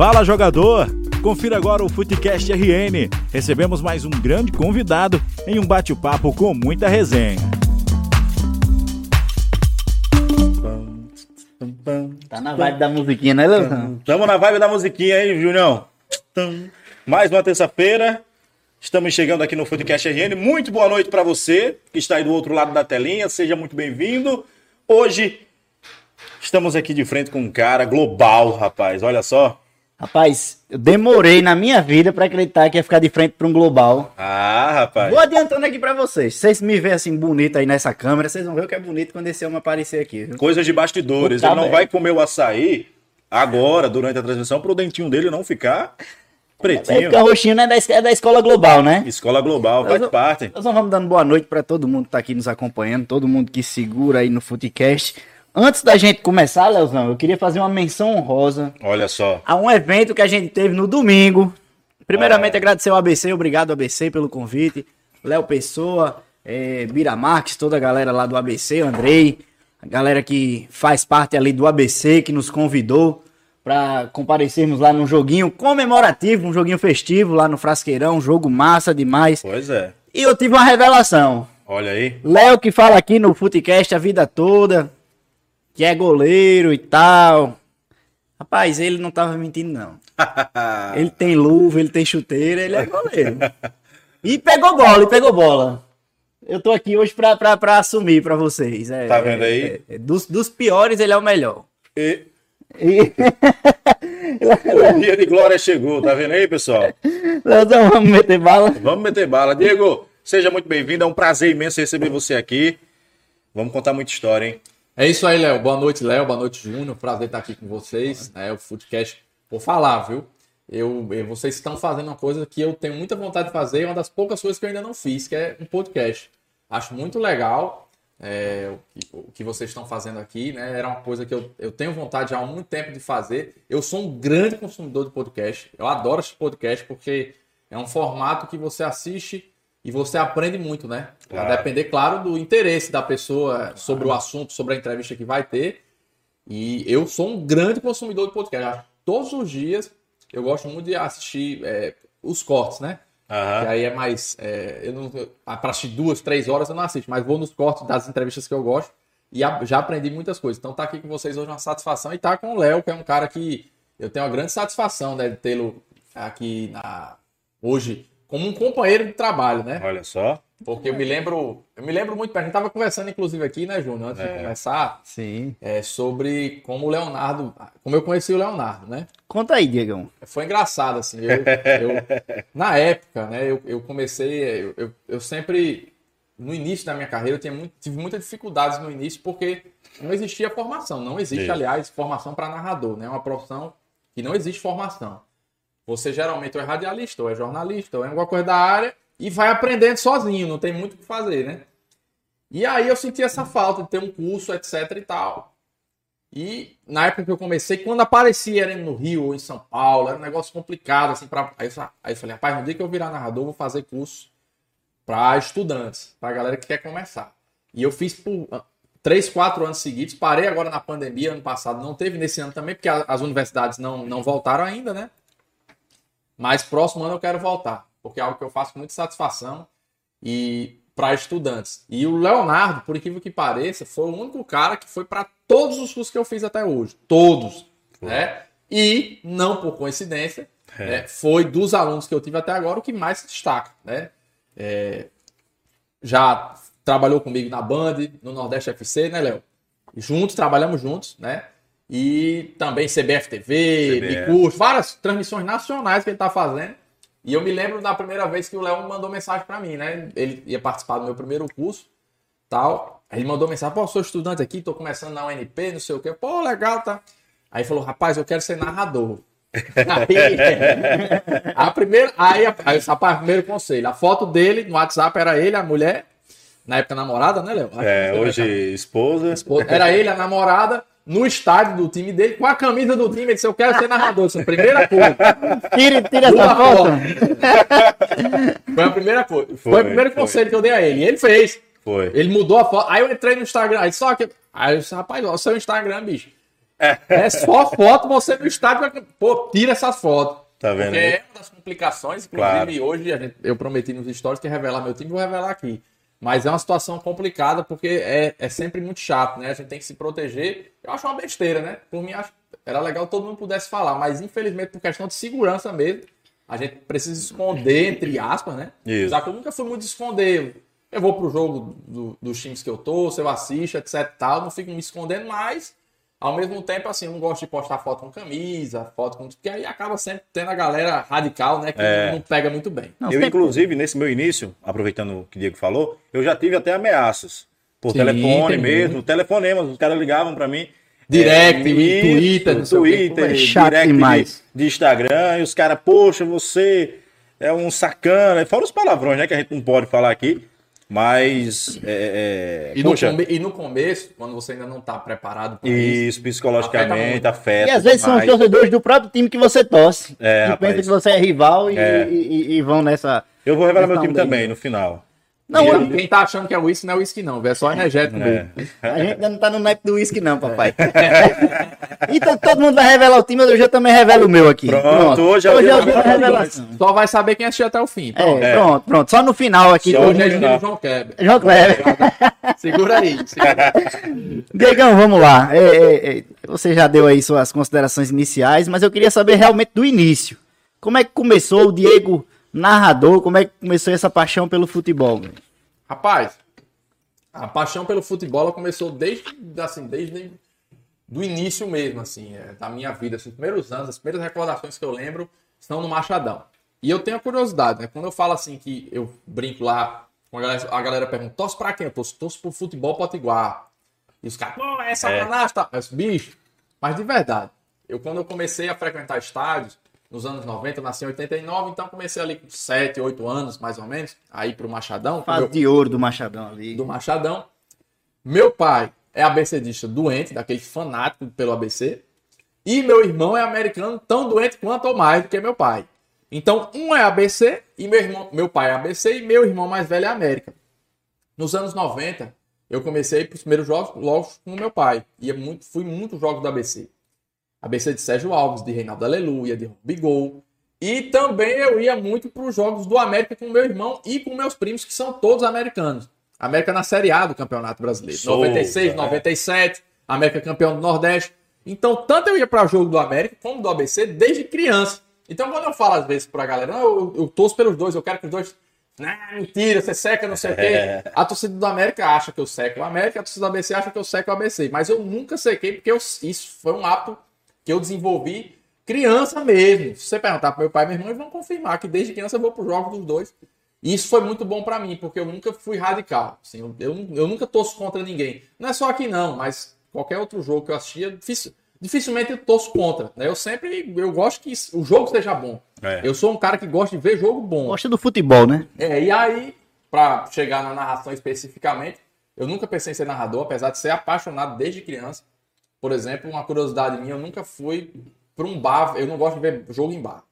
Fala jogador! Confira agora o Futecast RN. Recebemos mais um grande convidado em um bate-papo com muita resenha. Tá na vibe da musiquinha, né, Leozão? Tamo na vibe da musiquinha aí, Julião. Mais uma terça-feira. Estamos chegando aqui no Footcast RN. Muito boa noite para você que está aí do outro lado da telinha. Seja muito bem-vindo. Hoje estamos aqui de frente com um cara global, rapaz. Olha só. Rapaz, eu demorei na minha vida pra acreditar que ia ficar de frente pra um global. Ah, rapaz. Vou adiantando aqui pra vocês. Vocês me veem assim bonito aí nessa câmera, vocês vão ver o que é bonito quando esse homem aparecer aqui. viu? Coisas de bastidores. Puta Ele não vai comer o açaí agora, durante a transmissão, pro dentinho dele não ficar É pretinho. porque o roxinho né, é, da, es- é da escola global, né? Escola global, faz Nós- parte. Nós vamos dando boa noite pra todo mundo que tá aqui nos acompanhando, todo mundo que segura aí no Footcast. Antes da gente começar, Leozão, eu queria fazer uma menção honrosa Olha só. a um evento que a gente teve no domingo. Primeiramente, agradecer ao ABC, obrigado ABC pelo convite. Léo Pessoa, eh, Bira Marques, toda a galera lá do ABC, o Andrei, a galera que faz parte ali do ABC, que nos convidou para comparecermos lá num joguinho comemorativo, um joguinho festivo lá no Frasqueirão, um jogo massa demais. Pois é. E eu tive uma revelação. Olha aí. Léo que fala aqui no Footcast a vida toda, que é goleiro e tal. Rapaz, ele não tava mentindo, não. Ele tem luva, ele tem chuteira, ele é goleiro. E pegou bola, e pegou bola. Eu tô aqui hoje pra, pra, pra assumir pra vocês. É, Tá vendo aí? é, é, dos, dos piores, ele é o melhor. E E... o dia de glória chegou, tá vendo aí, pessoal? Leozão, vamos meter bala? Vamos meter bala. Diego, seja muito bem-vindo. É um prazer imenso receber você aqui. Vamos contar muita história, hein? É isso aí, Léo. Boa noite, Léo. Boa noite, Júnior. Prazer estar aqui com vocês. É o Foodcast. Vou falar, viu? Eu, eu- vocês estão fazendo uma coisa que eu tenho muita vontade de fazer, é uma das poucas coisas que eu ainda não fiz, que é um podcast. Acho muito legal é, o, que, o que vocês estão fazendo aqui, né? Era uma coisa que eu, eu tenho vontade já há muito tempo de fazer. Eu sou um grande consumidor de podcast. Eu adoro esse podcast porque é um formato que você assiste e você aprende muito, né? A Claro. depender, claro, do interesse da pessoa sobre o assunto, sobre a entrevista que vai ter. E eu sou um grande consumidor de podcast. Que Todos os dias eu gosto muito de assistir é, os cortes, né? Que Aham. aí é mais. É, eu não, ah, pra assistir duas, três horas eu não assisto, mas vou nos cortes das entrevistas que eu gosto e a- já aprendi muitas coisas. Então tá aqui com vocês hoje uma satisfação e tá com o Léo, que é um cara que eu tenho uma grande satisfação né, de tê-lo aqui na, hoje como um companheiro de trabalho, né? Olha só. Porque eu me lembro, eu me lembro muito, a gente tava conversando inclusive aqui, né, Júnior, antes de É. começar, Sim. é, sobre como o Leonardo, como eu conheci o Leonardo, né? Conta aí, Diegão. Foi engraçado, assim. Eu, eu- na época, né, eu, eu comecei. Eu, eu, eu sempre. No início da minha carreira, eu tinha muito, tive muitas dificuldades no início, porque não existia formação. Não existe, Isso. aliás, formação para narrador, né? É uma profissão que não existe formação. Você geralmente ou é radialista, ou é jornalista, ou é alguma coisa da área, e vai aprendendo sozinho, não tem muito o que fazer, né? E aí eu senti essa falta de ter um curso, etc e tal. E na época que eu comecei, quando aparecia era no Rio ou em São Paulo, era um negócio complicado, assim, pra... aí, eu, aí eu falei, rapaz, no dia que eu virar narrador, vou fazer curso para estudantes, para galera que quer começar. E eu fiz por ah, três, quatro anos seguidos, parei agora na pandemia, ano passado não teve, nesse ano também, porque as universidades não, não voltaram ainda, né? Mas próximo ano eu quero voltar, porque é algo que eu faço com muita satisfação e para estudantes. E o Leonardo, por incrível que pareça, foi o único cara que foi para todos os cursos que eu fiz até hoje, todos, né? E não por coincidência, É. né, foi dos alunos que eu tive até agora o que mais se destaca, né? É, já trabalhou comigo na Band, no Nordeste FC, né, Léo? Juntos, trabalhamos juntos, né? E também CBF TV, CBF. Bicurso, várias transmissões nacionais que ele tá fazendo. E eu me lembro da primeira vez que o Léo mandou mensagem para mim, né? Ele ia participar do meu primeiro curso, tal. Aí ele mandou mensagem, pô, sou estudante aqui, tô começando na UNP, não sei o quê. Pô, legal, tá? Aí falou, rapaz, eu quero ser narrador. aí, a primeira, aí, aí, rapaz, primeiro conselho, a foto dele no WhatsApp era ele, a mulher, na época namorada, né, Léo? É, hoje esposa. Era ele, a namorada, no estádio do time dele, com a camisa do time. Ele disse: Eu quero ser narrador. Isso é a primeira coisa. Tira, tira essa foto. Foi a primeira coisa. Foi, Foi, o primeiro foi. conselho que eu dei a ele. E ele fez. Foi. Ele mudou a foto. Aí eu entrei no Instagram. Aí só que. Aí eu disse, rapaz, ó, o seu Instagram, bicho. É só foto, você no estádio, pô, tira essas fotos. Tá vendo Porque é uma das complicações, inclusive Claro. hoje a gente- eu prometi nos stories que revelar meu time, vou revelar aqui. Mas é uma situação complicada porque é, é sempre muito chato, né? A gente tem que se proteger. Eu acho uma besteira, né? Por mim, era legal que todo mundo pudesse falar, mas infelizmente, por questão de segurança mesmo, a gente precisa esconder, entre aspas, né? Isso. Já que eu nunca fui muito de esconder. Eu vou pro jogo do- dos times que eu tô, se eu assisto, etc tal, não fico me escondendo, mas ao mesmo tempo, assim, eu não gosto de postar foto com camisa, foto com. Porque aí acaba sempre tendo a galera radical, né? Que É. não pega muito bem. Não, eu, sempre- inclusive, nesse meu início, aproveitando o que o Diego falou, eu já tive até ameaças. Por Sim, telefone mesmo, telefonemas, os caras ligavam pra mim. Direct, É, Twitter, não sei o quê. Twitter, É direct de- demais. De, Instagram, e os caras, poxa, você é um sacana. Fora os palavrões, né, que a gente não pode falar aqui. Mas, é, é, E no, poxa, e no começo, quando você ainda não tá preparado para isso, isso psicologicamente afeta. E às vezes são os torcedores do próprio time que você torce. É, que pensa que você é rival e, É. e- e- e vão nessa. Eu vou revelar meu time daí. também no final. Não, quem, hoje- quem tá achando que é uísque não é uísque, não, é só energético É. mesmo. a gente ainda não tá no naipe do uísque, não, papai. então todo mundo vai revelar o time, eu já também revelo o meu aqui. Pronto, hoje é o hoje é o da dia da revelação. Só vai saber quem assistiu até o fim. Pronto. É, É. pronto, pronto. Só no final aqui. Só Hoje é estilo João Kleber. João Kleber. Segura aí. segura. Diegão, vamos lá. É, é, é, você já deu aí suas considerações iniciais, mas eu queria saber realmente do início. Como é que começou o Diego narrador? Como é que começou essa paixão pelo futebol? Rapaz, a paixão pelo futebol ela começou desde, assim, desde do início mesmo, assim, é, da minha vida. Assim, os primeiros anos, as primeiras recordações que eu lembro estão no Machadão. E eu tenho a curiosidade, né? Quando eu falo assim que eu brinco lá, com a galera, a galera pergunta, torce pra quem? Eu torço, torço pro futebol potiguar. E os caras, pô, é sacanagem, tá? Mas, bicho, mas de verdade, eu quando eu comecei a frequentar estádios, nos anos 90, eu nasci em 89, então comecei ali com 7, 8 anos, mais ou menos, aí pro Machadão. Fase meu- de ouro do Machadão ali. do Machadão. Meu pai é ABCdista doente, daquele fanático pelo ABC. E meu irmão é americano, tão doente quanto ou mais do que meu pai. Então, um é ABC e meu irmão, meu pai é ABC e meu irmão mais velho é América. Nos anos 90, eu comecei para os primeiros jogos logo com meu pai. Ia muito, fui muitos jogos do ABC. ABC de Sérgio Alves, de Reinaldo Aleluia, de Bigol. E também eu ia muito para os jogos do América com meu irmão e com meus primos, que são todos americanos. América na Série A do Campeonato Brasileiro. Souza, 96, é. 97, América campeão do Nordeste. Então, tanto eu ia para jogo do América como do ABC desde criança. Então, quando eu falo às vezes pra galera, não, eu, eu torço pelos dois, eu quero que os dois. Não, mentira, você seca, não sei o É. quê. A torcida do América acha que eu seco o América, a torcida do ABC acha que eu seco o ABC. Mas eu nunca sequei, porque eu- isso foi um hábito que eu desenvolvi criança mesmo. Se você perguntar pro meu pai e meu irmão, eles vão confirmar que desde criança eu vou pro jogo dos dois. E isso foi muito bom pra mim, porque eu nunca fui radical. Assim, eu, eu, eu nunca torço contra ninguém. Não é só aqui não, mas qualquer outro jogo que eu assistia, dificil- dificilmente eu torço contra. né? Eu sempre, eu gosto que o jogo seja bom. É. Eu sou um cara que gosta de ver jogo bom. Gosta do futebol, né? É, e aí, pra chegar na narração especificamente, eu nunca pensei em ser narrador, apesar de ser apaixonado desde criança. Por exemplo, uma curiosidade minha, eu nunca fui para um bar, eu não gosto de ver jogo em bar.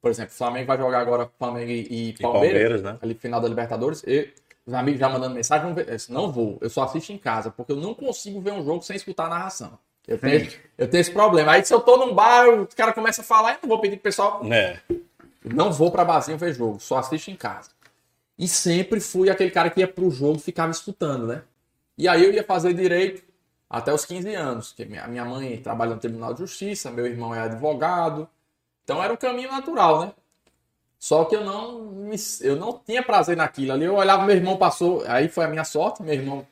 Por exemplo, o Flamengo vai jogar agora Flamengo e, e Palmeiras, Palmeiras, né? ali final da Libertadores, e os amigos já mandando mensagem. Eu disse, não vou, eu só assisto em casa, porque eu não consigo ver um jogo sem escutar a narração. Eu tenho, eu tenho esse problema. Aí se eu tô num bar, o cara começa a falar, eu não vou pedir pro pessoal É. não vou pra barzinho ver jogo, só assisto em casa. E sempre fui aquele cara que ia pro jogo e ficava escutando, né? E aí eu ia fazer direito até os 15 anos, que minha minha mãe trabalha no Tribunal de Justiça, meu irmão é advogado. Então era um caminho natural, né? Só que eu não, me- eu não tinha prazer naquilo. Ali eu olhava, meu irmão passou, aí foi a minha sorte, meu irmão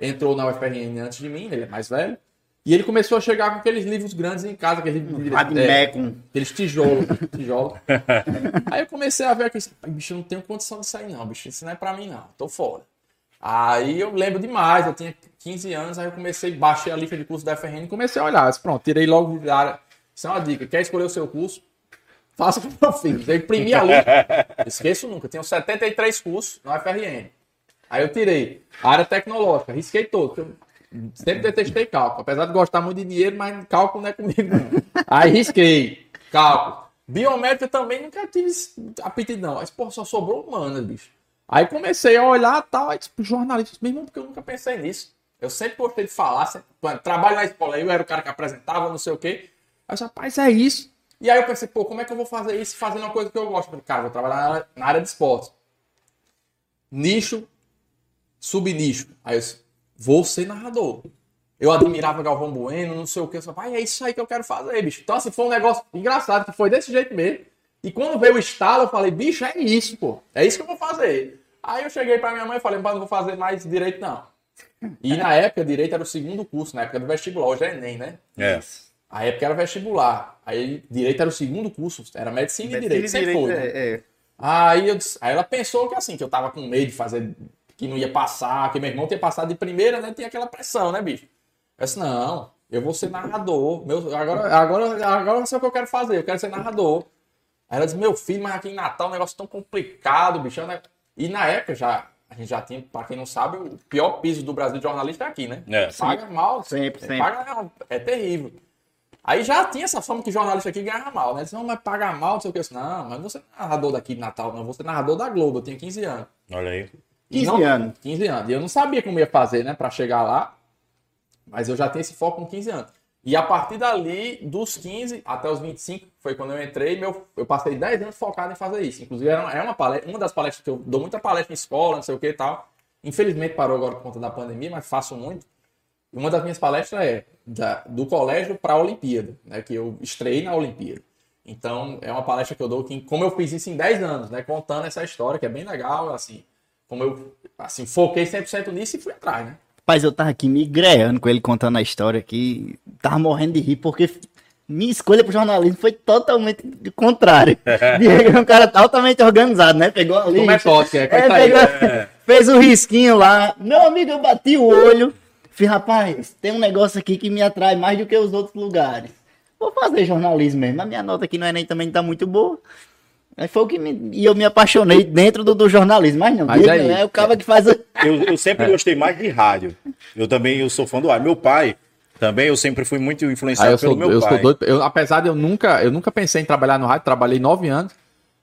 entrou na UFRN antes de mim, ele é mais velho. E ele começou a chegar com aqueles livros grandes em casa, aqueles livros de- Radimé é. Aqueles tijolos, tijolos. Aí eu comecei a ver aqui, bicho, eu não tenho condição disso aí não, bicho, isso não é pra mim não, tô fora. Aí eu lembro demais, eu tinha 15 anos, aí eu comecei, baixei a lista de curso da FRN e comecei a olhar. Pronto, tirei logo de área. Isso é uma dica, quer escolher o seu curso? Faça com meu filho. Eu imprimi a lista. Esqueço nunca, tenho 73 cursos na FRN. Aí eu tirei a área tecnológica, risquei todo. Sempre detestei cálculo, apesar de gostar muito de dinheiro, mas cálculo não é comigo não. Aí risquei, cálculo. Biométrica também nunca tive aptidão. Aí, pô, só sobrou humanas, bicho. Aí comecei a olhar e tal, aí tipo, jornalista, meu irmão, porque eu nunca pensei nisso. Eu sempre gostei de falar, sempre, trabalho na escola, eu era o cara que apresentava, não sei o quê. Aí eu disse, rapaz, é isso. E aí eu pensei, pô, como é que eu vou fazer isso fazendo uma coisa que eu gosto? Eu falei, cara, vou trabalhar na área, na área de esportes. Nicho, subnicho. Aí eu disse, vou ser narrador. Eu admirava Galvão Bueno, não sei o que. Eu falei, pai, é isso aí que eu quero fazer, bicho. Então, assim, foi um negócio engraçado, que foi desse jeito mesmo. E quando veio o estalo, eu falei, bicho, é isso, pô. É isso que eu vou fazer. Aí eu cheguei pra minha mãe e falei, mas não vou fazer mais direito, não. E na época, direito era o segundo curso, na época do vestibular, hoje é Enem, né? É. A época era vestibular. Aí direito era o segundo curso, era medicina, e direito. Sempre foi. né? é, é. Aí, eu aí ela pensou que assim, que eu tava com medo de fazer, que não ia passar, que meu irmão tinha passado de primeira, né? Tinha aquela pressão, né, bicho? Eu disse, não, eu vou ser narrador. Meu, agora, agora, agora eu sei o que eu quero fazer, eu quero ser narrador. Aí ela disse, meu filho, mas aqui em Natal é um negócio tão complicado, bicho. né? E na época já, gente já tinha, pra quem não sabe, o pior piso do Brasil de jornalista é aqui, né? É. Paga mal. Sempre, sempre. Paga, é terrível. Aí já tinha essa fama que jornalista aqui ganhava mal, né? Disse, não, mas paga mal, não sei o que. Eu disse, não, mas você não é narrador daqui de Natal, não. Você é narrador da Globo, eu tinha 15 anos. Olha aí. E 15 não- anos. 15 anos. E eu não sabia como ia fazer, né, pra chegar lá. Mas eu já tinha esse foco com 15 anos. E a partir dali, dos 15 até os 25, foi quando eu entrei, meu, eu passei 10 anos focado em fazer isso. Inclusive, era uma, é uma, palestra, uma das palestras que eu dou muita palestra em escola, não sei o que e tal. Infelizmente parou agora por conta da pandemia, mas faço muito. Uma das minhas palestras é da- do colégio para a Olimpíada, né, que eu estrei na Olimpíada. Então, é uma palestra que eu dou, que, como eu fiz isso em 10 anos, né, contando essa história, que é bem legal, assim, como eu assim, foquei 100% nisso e fui atrás, né? Rapaz, eu tava aqui migreando com ele contando a história aqui. Tava morrendo de rir, porque minha escolha pro jornalismo foi totalmente do contrário. Diego é um cara altamente organizado, né? Pegou ali. Como é tóxico, é, É, pegou- fez o risquinho lá. Meu amigo, eu bati o olho. Fiz, rapaz, tem um negócio aqui que me atrai mais do que os outros lugares. Vou fazer jornalismo mesmo. A minha nota aqui no Enem também tá muito boa. Aí foi o que me. E eu me apaixonei dentro do, do jornalismo. Mas não, Mas aí- é o cara que faz. a- Eu, eu sempre gostei mais de rádio. Eu também eu sou fã do rádio. Meu pai também, eu sempre fui muito influenciado eu sou, pelo meu eu pai. sou doido. Eu, apesar de eu nunca, eu nunca pensei em trabalhar no rádio, trabalhei nove anos,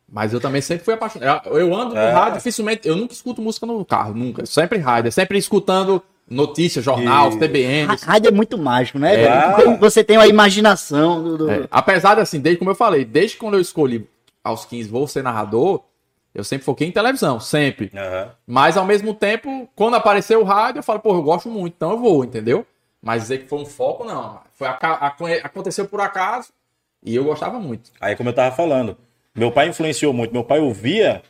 mas eu também sempre fui apaixonado. Eu, eu ando no É. rádio, dificilmente, eu nunca escuto música no carro, nunca. Sempre rádio, é sempre escutando notícias, jornal, E- TBN. Ra- Rádio é muito mágico, né? É. Você tem a imaginação do. do- É, apesar de assim, desde como eu falei, desde quando eu escolhi aos 15 vou ser narrador, eu sempre foquei em televisão, sempre. Aham. Mas ao mesmo tempo, quando apareceu o rádio, eu falo, pô, eu gosto muito, então eu vou, entendeu? Mas dizer que foi um foco, não. Foi aca- aconte- aconteceu por acaso e eu gostava muito. Aí, como eu tava falando, meu pai influenciou muito. Meu pai ouvia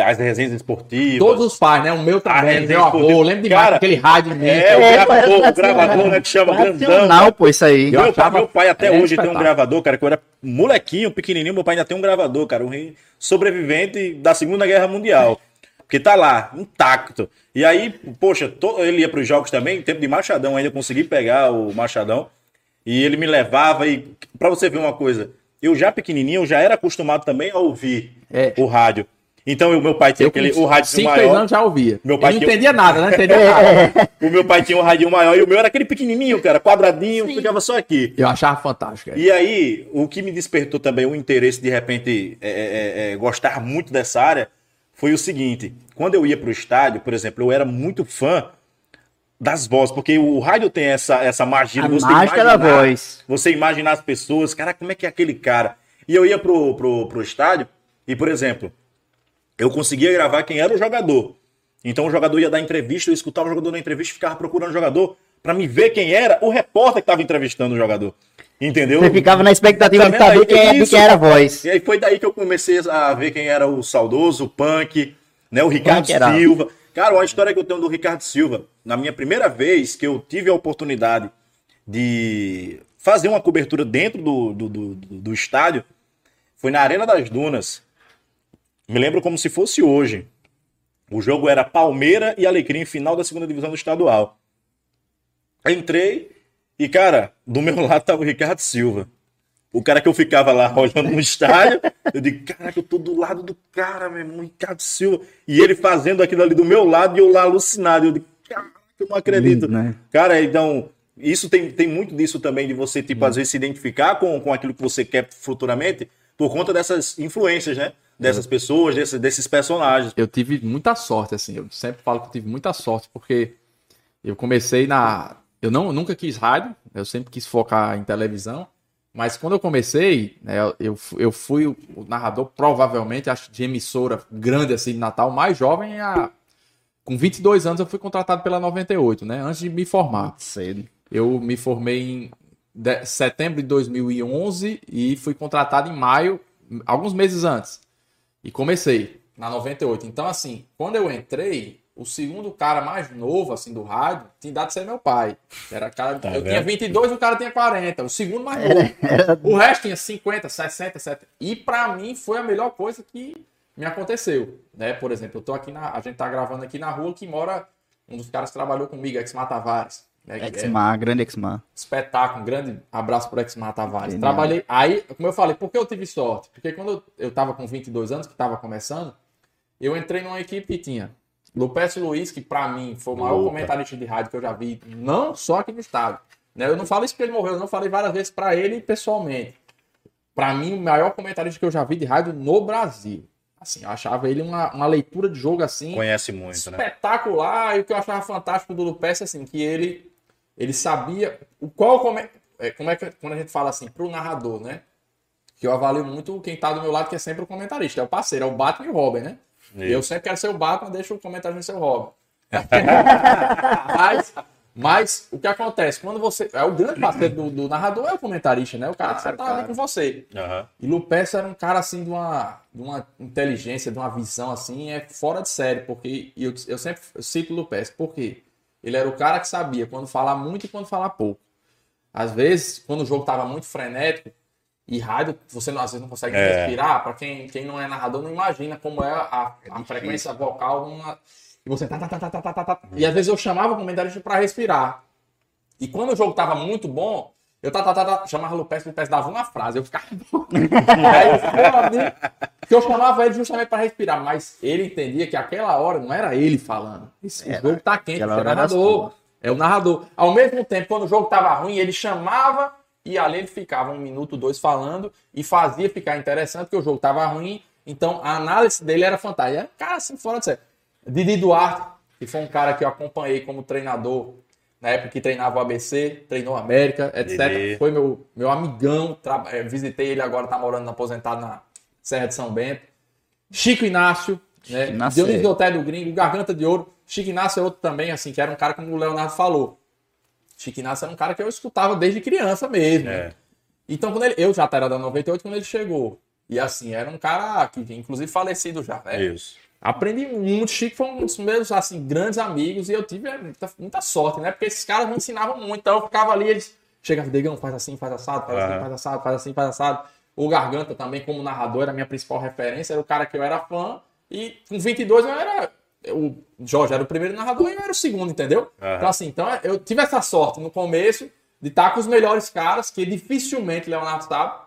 as resenhas esportivas. Todos os pais, né? O meu também, é, meu avô, lembro demais Cara, daquele rádio mesmo. É, o É, gravador, o gravador, né, que chama grandão. Nacional, pô, isso aí. Eu Meu pai, achava- meu pai até é hoje tem um gravador, cara, que eu era molequinho, pequenininho, meu pai ainda tem um gravador, cara, um rei sobrevivente da Segunda Guerra Mundial. Porque tá lá, intacto. E aí, poxa, to- ele ia pros jogos também, tempo de Machadão, ainda consegui pegar o Machadão. E ele me levava e pra você ver uma coisa, eu já pequenininho, eu já era acostumado também a ouvir É. o rádio. Então, o meu pai tinha Eu aquele, o rádio 5, 6 maior. anos já ouvia. Meu Eu pai não tinha- entendia nada, né? Entendia nada. O meu pai tinha um radinho maior e o meu era aquele pequenininho, cara, quadradinho, ficava só aqui. Eu achava fantástico. é. E aí, o que me despertou também o interesse de repente é, é, é, gostar muito dessa área foi o seguinte: quando eu ia para o estádio, por exemplo, eu era muito fã das vozes, porque o rádio tem essa, essa magia A você mágica da imaginar- voz. Você imaginar as pessoas, cara, como é que é aquele cara? E eu ia pro, pro, pro estádio e, por exemplo, eu conseguia gravar quem era o jogador. Então o jogador ia dar entrevista, eu escutava o jogador na entrevista e ficava procurando o jogador para me ver quem era o repórter que estava entrevistando o jogador. Entendeu? Você ficava na expectativa Tá de vendo saber quem, é- Isso, quem era a voz. E aí foi daí que eu comecei a ver quem era o saudoso, o punk, né? O Ricardo Punk era- Silva. Cara, uma história que eu tenho do Ricardo Silva. Na minha primeira vez que eu tive a oportunidade de fazer uma cobertura dentro do, do, do- do estádio, foi na Arena das Dunas. Me lembro como se fosse hoje. O jogo era Palmeira e Alecrim, final da segunda divisão do estadual. Entrei e, cara, do meu lado tava o Ricardo Silva. O cara que eu ficava lá olhando no estádio, eu digo, caraca, eu tô do lado do cara, meu irmão, Ricardo Silva. E ele fazendo aquilo ali do meu lado e eu lá alucinado. Eu digo, caraca, eu não acredito. Lindo, né? Cara, então, isso tem, tem muito disso também, de você, tipo, às vezes se identificar com, com aquilo que você quer futuramente, por conta dessas influências, né? Dessas pessoas, desses, desses personagens. eu tive muita sorte, assim. Eu sempre falo que eu tive muita sorte, porque Eu comecei na. Eu não, nunca quis rádio, eu sempre quis focar em televisão. Mas quando eu comecei, né, eu, eu fui o narrador, provavelmente, acho de emissora grande assim de Natal, mais jovem. A, com 22 anos eu fui contratado pela 98, né? Antes de me formar. Cedo. Eu me formei em de, setembro de 2011 e fui contratado em maio, alguns meses antes. E comecei na 98. Então, assim, quando eu entrei, o segundo cara mais novo, assim, do rádio, tinha dado ser meu pai. Era cara, Tá eu vendo? tinha 22 e o cara tinha 40. O segundo mais novo. O resto tinha 50, 60, 70. E pra mim foi a melhor coisa que me aconteceu. Né? Por exemplo, eu tô aqui na. A gente tá gravando aqui na rua que mora um dos caras que trabalhou comigo, Exmar É Exmar, grande Exmar. espetáculo, um grande abraço para Exmar Tavares. Genial. Trabalhei, aí, como eu falei, por que eu tive sorte? Porque quando eu, eu tava com 22 anos, que tava começando, eu entrei numa equipe que tinha Lupécio Luiz, que pra mim foi o maior Lupa. comentarista de rádio que eu já vi, não só aqui no estado. Né? Eu não falo isso porque ele morreu, eu não falei várias vezes pra ele pessoalmente. Pra mim, o maior comentarista que eu já vi de rádio no Brasil. Assim, eu achava ele uma, uma leitura de jogo assim Conhece muito, né? espetacular. E o que eu achava fantástico do Lupes, assim, que ele, ele sabia o qual come, é, como é que quando a gente fala assim pro narrador, né? Que eu avalio muito quem tá do meu lado, que é sempre o comentarista, é o parceiro, é o Batman e o Robin, né? Isso. Eu sempre quero ser o Batman, deixa o comentarista ser o Robin. mas, mas o que acontece? Quando você. É o grande parceiro do, do narrador é o comentarista, né? O cara que Claro, tá ali com você. Aham. E Lupes era um cara assim de uma, de uma inteligência, de uma visão assim, é fora de série, porque eu, eu sempre cito Lupes, porque ele era o cara que sabia quando falar muito e quando falar pouco. Às vezes, quando o jogo tava muito frenético, e rádio, você não- às vezes não consegue É. respirar, para quem, quem não é narrador não imagina como é a, a frequência vocal numa, e você tá, tá, tá, tá, tá, tá, tá. E às vezes eu chamava o comentarista para respirar. E quando o jogo tava muito bom, eu tá, tá, tá, tá, chamava Lupes, Lupes dava uma frase, eu ficava. Aí que eu chamava ele justamente para respirar, mas ele entendia que aquela hora não era ele falando. Esse o jogo tá quente, é o era narrador. É o narrador. Ao mesmo tempo, quando o jogo tava ruim, ele chamava e ali ele ficava um minuto, dois falando e fazia ficar interessante, porque o jogo tava ruim. Então a análise dele era fantástica. Era um cara assim, fora de série. Didi Duarte, que foi um cara que eu acompanhei como treinador na época que treinava o ABC, treinou a América, etc. Foi meu, meu amigão. tra- eh, Visitei ele agora, tá morando aposentado na Serra de São Bento. Chico Inácio, né? Inácio. Dionísio do Gringo, Garganta de Ouro. Chico Inácio é outro também, assim, que era um cara como o Leonardo falou. Chico Inácio era um cara que eu escutava desde criança mesmo. né? É. Então, quando ele, eu já era da 98 quando ele chegou. E assim, era um cara que, inclusive, falecido já, né? Isso. Aprendi muito. Chico foi um dos meus, assim, grandes amigos e eu tive muita, muita sorte, né? Porque esses caras me ensinavam muito. Então, eu ficava ali, eles chegavam, Degão, faz assim, faz assado, faz assim, faz assado, faz assim, faz assado. O Garganta também, como narrador, era a minha principal referência. Era o cara que eu era fã. E com 22 eu era... O Jorge era o primeiro narrador e eu era o segundo, entendeu? Aham. Então, assim, então eu tive essa sorte no começo de estar com os melhores caras, que dificilmente, Leonardo sabe,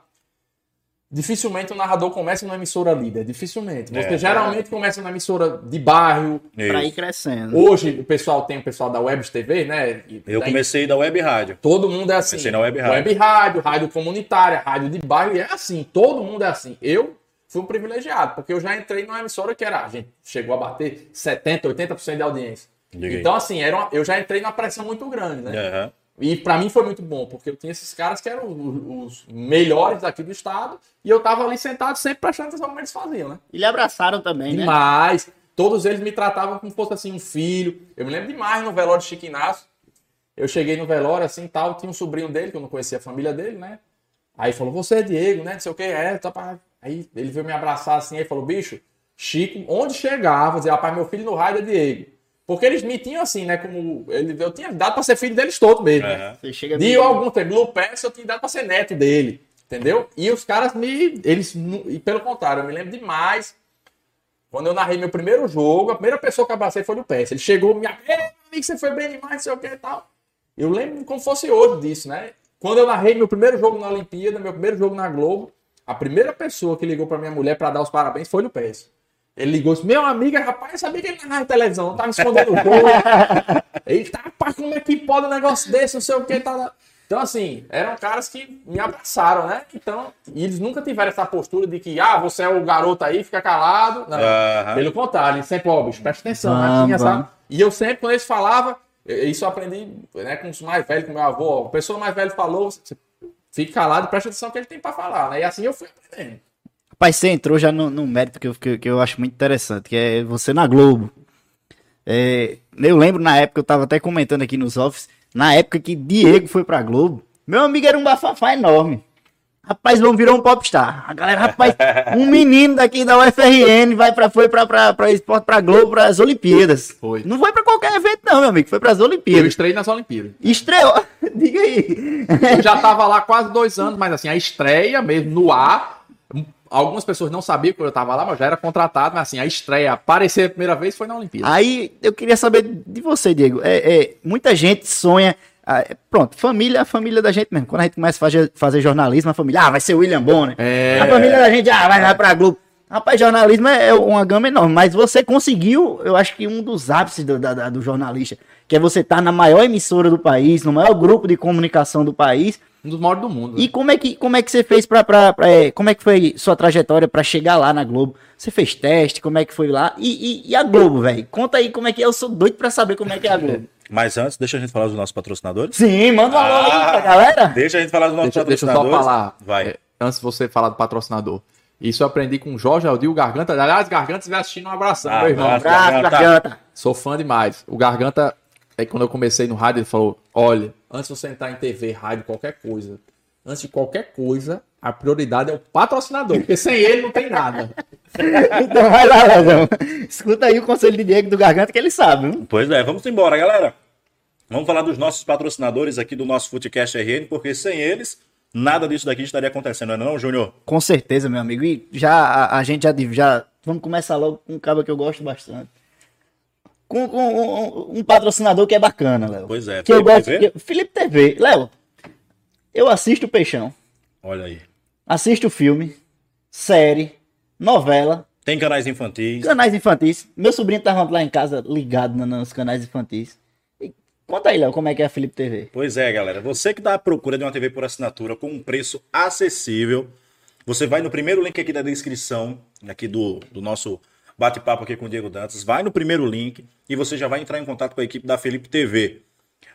dificilmente o narrador começa numa emissora líder. Dificilmente. Você É. geralmente começa numa emissora de bairro. Pra ir crescendo. Hoje o pessoal tem o pessoal da Web TV, né? E Eu da- comecei da Web Rádio. Todo mundo é assim. Comecei na web rádio. Web rádio, rádio comunitária, rádio de bairro, e é assim. Todo mundo é assim. Eu fui um privilegiado, porque eu já entrei numa emissora que era, a gente chegou a bater 70, 80% de audiência. Aí. Então, assim, era uma- eu já entrei numa pressão muito grande, né? Aham. E pra mim foi muito bom, porque eu tinha esses caras que eram os, os melhores aqui do estado, e eu tava ali sentado sempre prestando atenção que eles faziam, né? E lhe abraçaram também, né? Demais. Todos eles me tratavam como se fosse assim um filho. Eu me lembro demais no velório de Chico Inácio. Eu cheguei no velório assim tal, tinha um sobrinho dele, que eu não conhecia a família dele, né? Aí falou, você é Diego, né? Não sei o que, é, tá pra... Aí ele veio me abraçar assim, aí falou, bicho, Chico, onde chegava, dizia, rapaz, meu filho no raio é Diego. Porque eles me tinham assim, né? Como ele, eu tinha dado pra ser filho deles todos mesmo. né? Aham. Você chega De algum tempo, Lupes eu tinha dado pra ser neto dele. Entendeu? E os caras me. Eles. E pelo contrário, eu me lembro demais. Quando eu narrei meu primeiro jogo, a primeira pessoa que eu abracei foi o Lupes. Ele chegou, me amigo, você foi bem demais, não sei o que e tal. Eu lembro como fosse hoje disso, né? Quando eu narrei meu primeiro jogo na Olimpíada, meu primeiro jogo na Globo, a primeira pessoa que ligou pra minha mulher pra dar os parabéns foi o Lupes. Ele ligou disse, meu amigo, rapaz, eu sabia que ele narrava em televisão, não tava me escondendo o jogo. Eita, rapaz, como é que pode um negócio desse, não sei o que, tá... Então, assim, eram caras que me abraçaram, né? Então, e eles nunca tiveram essa postura de que, ah, você é o garoto aí, fica calado. Não. Aham. Pelo contrário, eles sempre, ó, bicho, presta atenção, né? Tinha, sabe? E eu sempre, quando eles falavam, Isso eu aprendi né, com os mais velhos, com meu avô. A pessoa mais velha falou, você fica calado e presta atenção no que ele tem pra falar, né? E assim eu fui aprendendo. Rapaz, você entrou já no, no mérito que eu, que, eu- que eu acho muito interessante, que é você na Globo. É, eu lembro na época, eu tava até comentando aqui nos office, na época que Diego foi pra Globo, meu amigo era um bafafá enorme. Rapaz, vamos virar um popstar. A galera, rapaz, um menino daqui da UFRN vai pra, foi pra, pra, pra esporte, pra Globo, pras Olimpíadas. Foi. Não foi pra qualquer evento não, meu amigo, foi pras Eu Olimpíadas. estrei nas Olimpíadas. Estreou, diga aí. Eu já tava lá quase dois anos, mas assim, a estreia mesmo, no ar. Algumas pessoas não sabiam que eu tava lá, mas já era contratado, mas assim, a estreia, aparecer a primeira vez foi na Olimpíada. Aí eu queria saber de você, Diego. É, é, muita gente sonha. ah, é, pronto, família é a família da gente mesmo. Quando a gente começa a fazer, fazer jornalismo, a família, ah, vai ser William Bonner. É. A família da gente, ah, vai, vai pra Globo. Rapaz, jornalismo é é uma gama enorme, mas você conseguiu, eu acho que um dos ápices do, da- do jornalista, que é você estar na maior emissora do país, no maior grupo de comunicação do país. Um dos maiores do mundo. E como é que, como é que você fez pra, pra, pra, é, como é que foi sua trajetória pra chegar lá na Globo? Você fez teste, como é que foi lá? E, e, e a Globo, velho? Conta aí como é que é, eu sou doido pra saber como é que é a Globo. Mas antes, deixa a gente falar dos nossos patrocinadores. Sim, manda um alô aí Ah. pra galera. Deixa a gente falar dos nossos Deixa, deixa eu só patrocinadores. falar, Vai. é, antes de você falar do patrocinador. Isso eu aprendi com o Jorge Aldir, o Garganta. Aliás, Garganta, se estiver assistindo, um abração, Ah, meu irmão. abraço. Abraço, Garganta. garganta. Sou fã demais. O Garganta, é quando eu comecei no rádio, ele falou: olha, antes de você entrar em TV, rádio, qualquer coisa, antes de qualquer coisa, a prioridade é o patrocinador, porque sem ele não tem nada. Então vai lá, Léo. Escuta aí o conselho de Diego do Garganta que ele sabe. viu? Pois é, vamos embora, galera. Vamos falar dos nossos patrocinadores aqui do nosso Footcast RN, porque sem eles, nada disso daqui estaria acontecendo, não é não, Júnior? Com certeza, meu amigo. E já a, a gente já, já. Vamos começar logo com um cabo que eu gosto bastante. Com, com um, um patrocinador que é bacana, Léo. Pois é, Que eu Felipe gosto. TV? que- Felipe TV. Léo, eu assisto o Peixão. Olha aí. Assisto filme, série, novela, Tem canais infantis. canais infantis. Meu sobrinho tava lá em casa ligado nos canais infantis. E conta aí, Léo, como é que é a Felipe TV. Pois é, galera. Você que está à procura de uma TV por assinatura com um preço acessível, você vai no primeiro link aqui da descrição, aqui do, do nosso bate-papo aqui com o Diego Dantas. Vai no primeiro link e você já vai entrar em contato com a equipe da Felipe TV.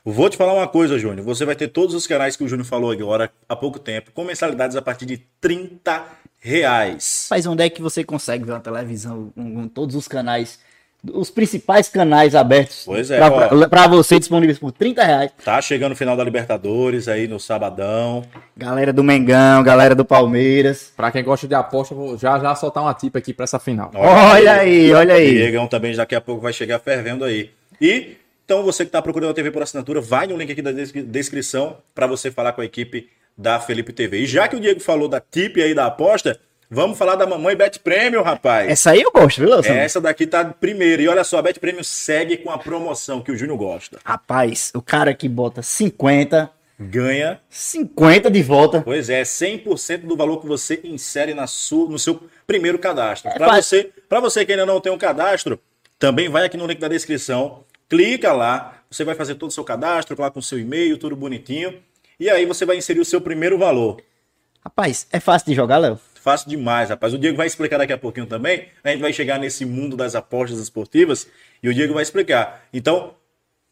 Vou te falar uma coisa, Júnior. Você vai ter todos os canais que o Júnior falou agora há pouco tempo, com mensalidades a partir de 30 reais. Mas onde é que você consegue ver uma televisão com, todos os canais, os principais canais abertos Pois é, pra, ó. pra- pra você disponíveis por 30 reais? Tá chegando o final da Libertadores aí no sabadão. Galera do Mengão, galera do Palmeiras. Pra quem gosta de aposta, eu vou já já soltar uma tip aqui pra essa final. Olha aí, olha aí. Diegão também daqui a pouco vai chegar fervendo aí. E então você que está procurando uma TV por assinatura, vai no link aqui da descri- descrição para você falar com a equipe da Felipe TV. E já que o Diego falou da tip aí da aposta, vamos falar da mamãe Bet Premium, rapaz. Essa aí eu gosto, viu, Wilson? Essa daqui tá primeiro. E olha só, a Bet Premium segue com a promoção que o Júnior gosta. Rapaz, o cara que bota 50, Ganha, 50 de volta. pois é, 100% do valor que você insere na sua, no seu primeiro cadastro. Para fácil. você, para você que ainda não tem um cadastro, também vai aqui no link da descrição, clica lá, você vai fazer todo o seu cadastro, lá com o seu e-mail, tudo bonitinho, e aí você vai inserir o seu primeiro valor. Rapaz, é fácil de jogar, Léo? Fácil demais, rapaz. O Diego vai explicar daqui a pouquinho também. A gente vai chegar nesse mundo das apostas esportivas e o Diego vai explicar. Então,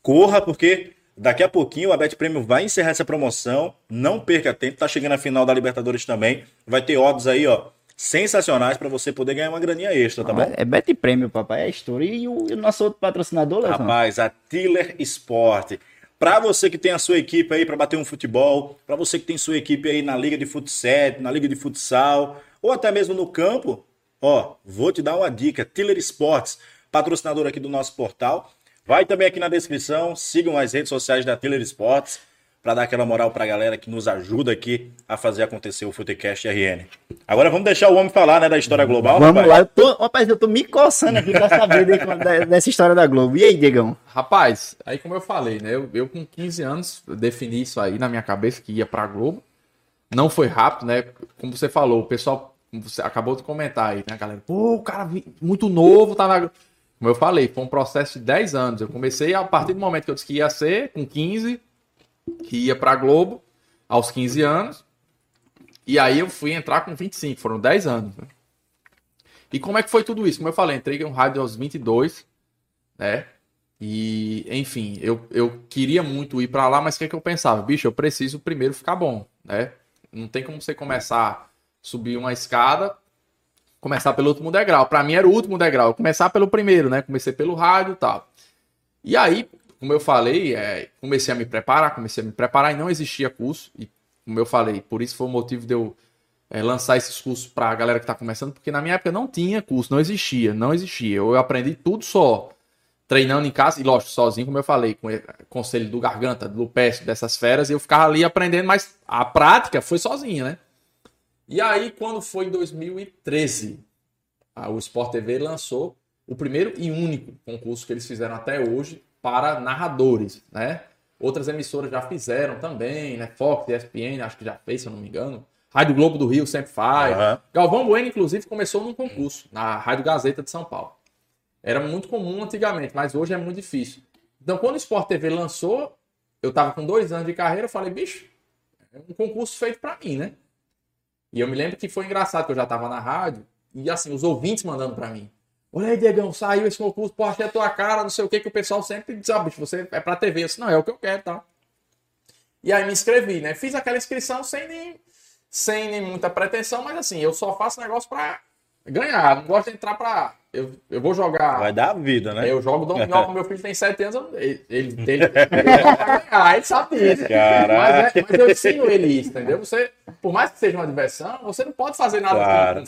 corra, porque daqui a pouquinho a Bet Premium vai encerrar essa promoção. Não perca tempo. Tá chegando a final da Libertadores também. Vai ter odds aí, ó, sensacionais para você poder ganhar uma graninha extra, tá bom? É Bet Prêmio, papai, é a história. E o, e o nosso outro patrocinador, Léo? Rapaz, a Tiller Sport. Para você que tem a sua equipe aí para bater um futebol, para você que tem sua equipe aí na liga de futsal, na liga de futsal, ou até mesmo no campo, ó, vou te dar uma dica. Tiller Sports, patrocinador aqui do nosso portal. Vai também aqui na descrição, sigam as redes sociais da Tiller Sports para dar aquela moral pra galera que nos ajuda aqui a fazer acontecer o Futecast RN. Agora vamos deixar o homem falar, né, da história global, Vamos rapaz? lá, eu tô, rapaz, eu tô me coçando aqui pra saber de- dessa história da Globo. E aí, Diegão? Rapaz, aí como eu falei, né? Eu, eu com 15 anos eu defini isso aí na minha cabeça que ia pra Globo. Não foi rápido, né? Como você falou, o pessoal, você acabou de comentar aí, né, galera? Pô, o cara muito novo, tá na. Como eu falei, foi um processo de 10 anos. Eu comecei a partir do momento que eu disse que ia ser, com 15, que ia pra Globo, aos 15 anos. E aí eu fui entrar com 25, foram 10 anos. né? E como é que foi tudo isso? Como eu falei, entrei no rádio aos 22, né? E, enfim, eu, eu queria muito ir para lá, mas o que, é que eu pensava? Bicho, eu preciso primeiro ficar bom, né? Não tem como você começar a subir uma escada, começar pelo último degrau. Para mim era o último degrau, começar pelo primeiro, né? Comecei pelo rádio e tal. E aí, como eu falei, é, comecei a me preparar, comecei a me preparar e não existia curso. E como eu falei, por isso foi o motivo de eu é, lançar esses cursos para a galera que está começando, porque na minha época não tinha curso, não existia, não existia. Eu aprendi tudo só, treinando em casa, e lógico, sozinho, como eu falei, com o conselho do Garganta, do Lupécio, dessas feras, e eu ficava ali aprendendo, mas a prática foi sozinha, né? E aí, quando foi em 2013, a, o Sport TV lançou o primeiro e único concurso que eles fizeram até hoje para narradores, né? Outras emissoras já fizeram também, né? Fox, ESPN, acho que já fez, se eu não me engano. Rádio Globo do Rio sempre faz. Uhum. Galvão Bueno, inclusive, começou num concurso, na Rádio Gazeta de São Paulo. Era muito comum antigamente, mas hoje é muito difícil. Então, quando o Sport TV lançou, eu tava com dois anos de carreira, eu falei, bicho, é um concurso feito para mim, né? E eu me lembro que foi engraçado que eu já tava na rádio, e assim, os ouvintes mandando para mim. Olha aí, Diegão, saiu esse concurso, pô, achei a tua cara, não sei o que, que o pessoal sempre diz, ah, bicho, você é pra TV. Eu disse, não, é o que eu quero, tá? E aí me inscrevi, né? Fiz aquela inscrição sem nem sem nem muita pretensão, mas assim, eu só faço negócio pra ganhar. Não gosto de entrar pra. Eu, eu vou jogar. Vai dar a vida, né? Eu jogo dominó com meu filho tem 7 anos. Ele, ele, ele, ele, ganhar, ele sabe isso. Mas, é, mas, eu ensino ele isso, entendeu? Você, por mais que seja uma diversão, você não pode fazer nada claro. com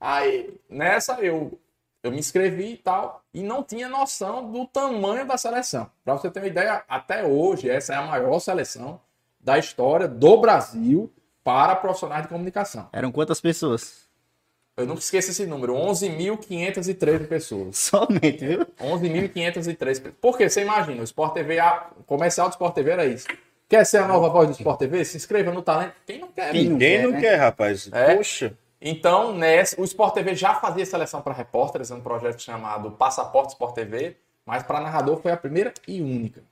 Aí, nessa, eu, eu me inscrevi e tal, e não tinha noção do tamanho da seleção. Para você ter uma ideia, até hoje, essa é a maior seleção da história do Brasil para profissionais de comunicação. Eram quantas pessoas? Eu nunca esqueço esse número, 11.513 pessoas. Somente, viu? 11.513 pessoas. Porque você imagina, o Sport TV, a, o comercial do Sport TV era isso. Quer ser a nova voz do Sport TV? Se inscreva no talento. Quem não quer? Quem não, quer, não né? quer, rapaz? É. Poxa. Então, nessa, o Sport TV já fazia seleção para repórteres, um projeto chamado Passaporte Sport TV, mas para narrador foi a primeira e única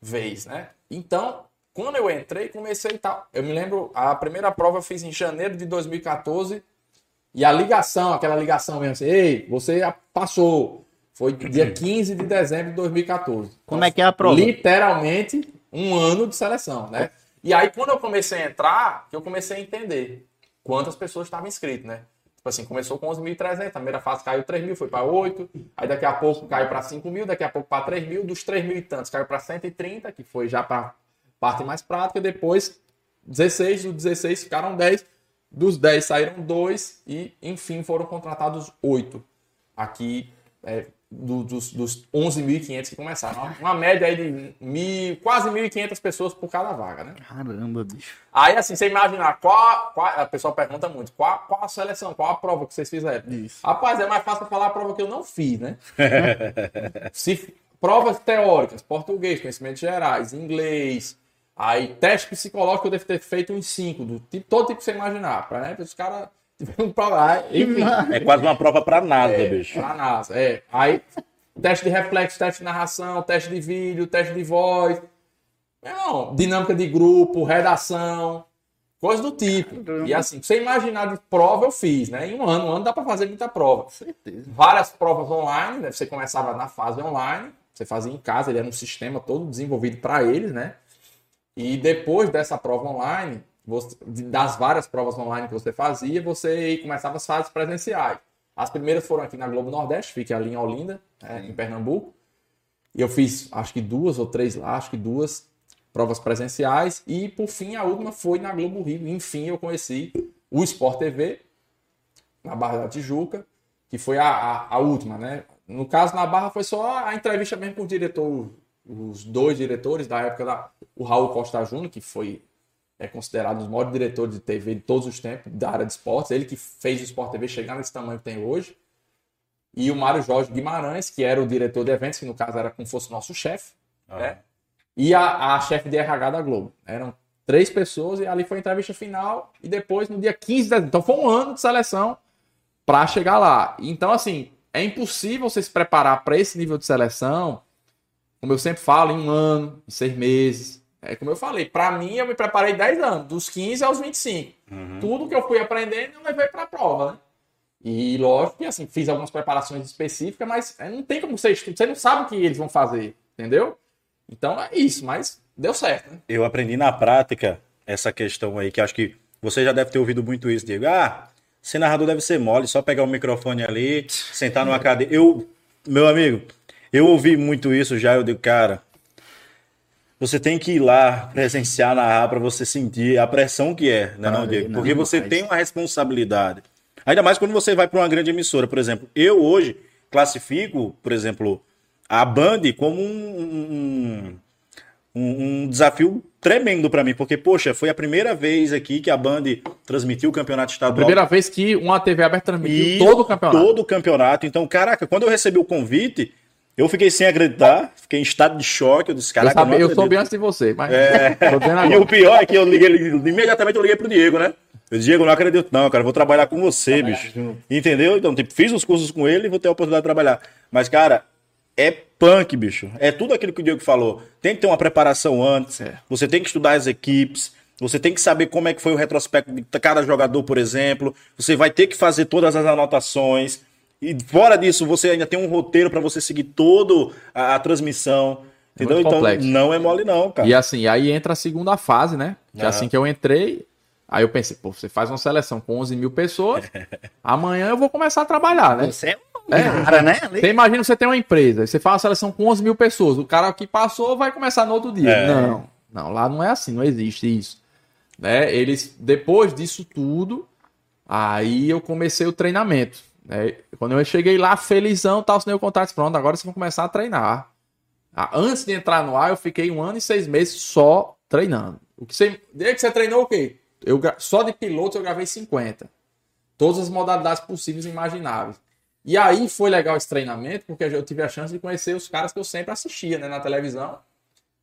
vez, né? Então, quando eu entrei, comecei e tal. Eu me lembro, a primeira prova eu fiz em janeiro de 2014. E a ligação, aquela ligação mesmo assim, ei, você passou. Foi dia 15 de dezembro de 2014. Como é que é a prova? Literalmente um ano de seleção, né? E aí, quando eu comecei a entrar, que eu comecei a entender quantas pessoas estavam inscritas, né? Tipo assim, começou com 11.300, a primeira fase caiu 3 mil, foi para 8, aí daqui a pouco caiu para 5 mil, daqui a pouco para 3 mil, dos 3 mil e tantos caiu para 130, que foi já para parte mais prática, depois 16, dos 16 ficaram 10, dos 10 saíram 2 e, enfim, foram contratados 8 aqui é, do, dos, dos 11.500 que começaram. Uma, média aí de mil, quase 1.500 pessoas por cada vaga, né? Caramba, bicho. Aí, assim, você imaginar qual, qual. A pessoa pergunta muito: qual, qual a seleção, qual a prova que vocês fizeram? Isso. Rapaz, é mais fácil falar a prova que eu não fiz, né? Se, provas teóricas, português, conhecimentos gerais, inglês, Aí, teste psicológico eu devo ter feito uns 5, do tipo, todo tipo que você imaginar. Pra, né, os caras enfim. É quase uma prova pra NASA, é, bicho. Pra NASA, é. Aí, teste de reflexo, teste de narração, teste de vídeo, teste de voz. Não, dinâmica de grupo, redação, coisa do tipo. E assim, você imaginar de prova eu fiz, né? Em um ano, um ano dá pra fazer muita prova. Certeza. Várias provas online, né? Você começava na fase online, você fazia em casa, ele era um sistema todo desenvolvido para eles, né? E depois dessa prova online, você, das várias provas online que você fazia, você começava as fases presenciais. As primeiras foram aqui na Globo Nordeste, fica ali em Olinda, é, em Pernambuco. E eu fiz, acho que duas ou três lá, acho que duas provas presenciais. E, por fim, a última foi na Globo Rio. Enfim, eu conheci o Sport TV, na Barra da Tijuca, que foi a, a, a última, né? No caso, na Barra foi só a entrevista mesmo com o diretor os dois diretores da época da o Raul Costa Júnior, que foi é considerado um dos maiores diretores de TV de todos os tempos da área de esportes, ele que fez o Sport TV chegar nesse tamanho que tem hoje. E o Mário Jorge Guimarães, que era o diretor de eventos, que no caso era como fosse nosso chefe, ah. né? E a, a chefe de RH da Globo. Eram três pessoas e ali foi a entrevista final e depois no dia 15 de. Então foi um ano de seleção para chegar lá. Então assim, é impossível você se preparar para esse nível de seleção como eu sempre falo, em um ano, em seis meses. É como eu falei, para mim eu me preparei 10 anos, dos 15 aos 25. Uhum. Tudo que eu fui aprendendo eu levei para a prova, né? E lógico que assim, fiz algumas preparações específicas, mas é, não tem como você você não sabe o que eles vão fazer, entendeu? Então é isso, mas deu certo, né? Eu aprendi na prática essa questão aí, que acho que você já deve ter ouvido muito isso, Diego. Ah, ser narrador deve ser mole, só pegar o microfone ali, sentar numa cadeira. Eu, meu amigo, eu ouvi muito isso já, eu digo, cara, você tem que ir lá presenciar, narrar para você sentir a pressão que é, né, não, Ah, Diego? não, Porque você mas- tem uma responsabilidade. Ainda mais quando você vai para uma grande emissora, por exemplo. Eu hoje classifico, por exemplo, a Band como um, um, um- desafio tremendo para mim, porque poxa, foi a primeira vez aqui que a Band transmitiu o campeonato estadual. Primeira vez que uma TV aberta transmitiu E todo o campeonato. Todo o campeonato. Então, caraca, quando eu recebi o convite, eu fiquei sem acreditar, fiquei em estado de choque. Eu disse, eu, caraca, sabia- não eu acredito." soube antes de você, mas dizendo E o pior é que eu liguei, imediatamente eu liguei pro Diego, né? Eu disse, Diego, não acredito não, cara, eu vou trabalhar com você, bicho. Entendeu? Então, tipo, fiz os cursos com ele e vou ter a oportunidade de trabalhar. Mas, cara, é punk, bicho. É tudo aquilo que o Diego falou. Tem que ter uma preparação antes, É. você tem que estudar as equipes, você tem que saber como é que foi o retrospecto de cada jogador, por exemplo. Você vai ter que fazer todas as anotações. E fora disso, você ainda tem um roteiro para você seguir toda a, a transmissão. Entendeu? muito Então, complexo. não é mole não, cara. E assim, aí entra a segunda fase, né? Que Aham. assim que eu entrei, aí eu pensei, pô, você faz uma seleção com 11 mil pessoas, amanhã eu vou começar a trabalhar, né? Você é um É. cara, né? Você imagina você tem uma empresa, você faz uma seleção com 11 mil pessoas, o cara que passou vai começar no outro dia. É. Não, não, lá não é assim, não existe isso. Né? Eles, depois disso tudo, aí eu comecei o treinamento. Né? Quando eu cheguei lá, felizão, tal, assinei o contrato, pronto, agora vocês vão começar a treinar. Ah, Antes de entrar no ar, eu fiquei um ano e seis meses só treinando. O que você, desde que você treinou o quê? Eu, só de piloto eu gravei 50. Todas as modalidades possíveis e imagináveis. E aí foi legal esse treinamento, porque eu tive a chance de conhecer os caras que eu sempre assistia né, na televisão.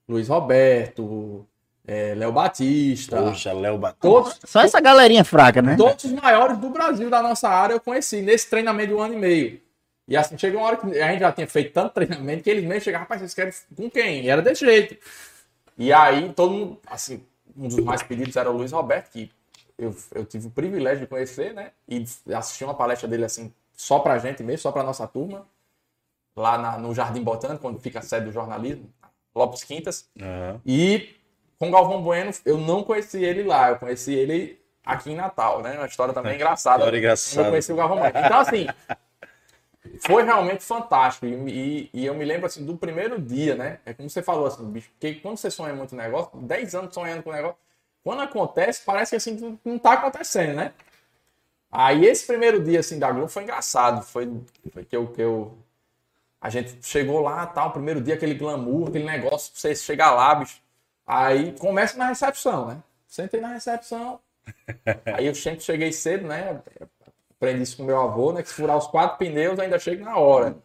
Luiz Roberto, eh, Léo Batista. Poxa, Léo Batista. Todos, Só essa galerinha fraca, né? todos os maiores do Brasil da nossa área eu conheci nesse treinamento de um ano e meio. E assim, chegou uma hora que a gente já tinha feito tanto treinamento que eles mesmo chegavam, rapaz, vocês querem com quem? E era desse jeito. E aí, todo mundo, assim, um dos mais pedidos era o Luiz Roberto, que eu, eu tive o privilégio de conhecer, né? E assistir uma palestra dele, assim, só pra gente mesmo, só pra nossa turma, lá na- no Jardim Botânico, onde fica a sede do jornalismo, Lopes Quintas. Aham. E com Galvão Bueno, eu não conheci ele lá, eu conheci ele aqui em Natal, né? Uma história também engraçada. História engraçada. Eu conheci o Galvão Bueno. Então, assim, foi realmente fantástico. E, e- eu me lembro, assim, do primeiro dia, né? É como você falou, assim, bicho, porque quando você sonha muito negócio, 10 anos sonhando com o negócio, quando acontece, parece que, assim, não- tá acontecendo, né? Aí esse primeiro dia, assim, da Globo foi engraçado. Foi, foi que eu... Que eu a gente chegou lá, tal, primeiro dia, aquele glamour, aquele negócio, você chegar lá, bicho. Aí começa na recepção, né? Sentei na recepção. Aí eu sempre cheguei cedo, né? Aprendi isso com meu avô, né? Que se furar os quatro pneus, ainda chego na hora.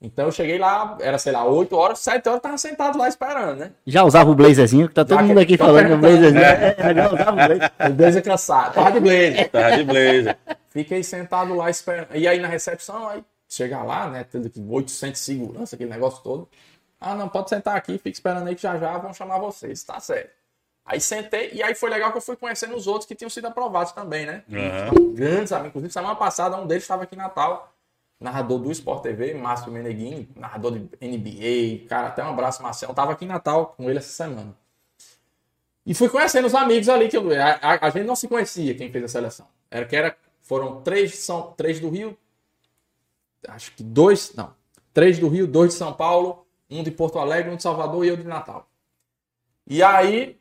Então eu cheguei lá, era, sei lá, 8 horas, 7 horas, eu tava sentado lá esperando, né? Já usava o blazerzinho, que tá todo Já mundo aqui falando que o blazerzinho. É, já usava o blazer. O blazer cansado, tava de blazer. Tava de blazer. Fiquei sentado lá esperando. E aí na recepção, aí chegar lá, né? Tendo aqui 800 de segurança, aquele negócio todo. Ah, não, pode sentar aqui, fica esperando aí que já já vão chamar vocês, tá certo. Aí sentei, e aí foi legal que eu fui conhecendo os outros que tinham sido aprovados também, né? São Grandes amigos. Inclusive, semana passada, um deles estava aqui em Natal, narrador do Sport TV, Márcio Meneghini, narrador de NBA, cara, até um abraço, Marcelo. Tava aqui em Natal com ele essa semana. E fui conhecendo os amigos ali, que eu- a, a- a gente não se conhecia quem fez a seleção. Era que era, foram três, São, três do Rio, acho que dois, não, três do Rio, dois de São Paulo, um de Porto Alegre, um de Salvador e eu de Natal. E aí,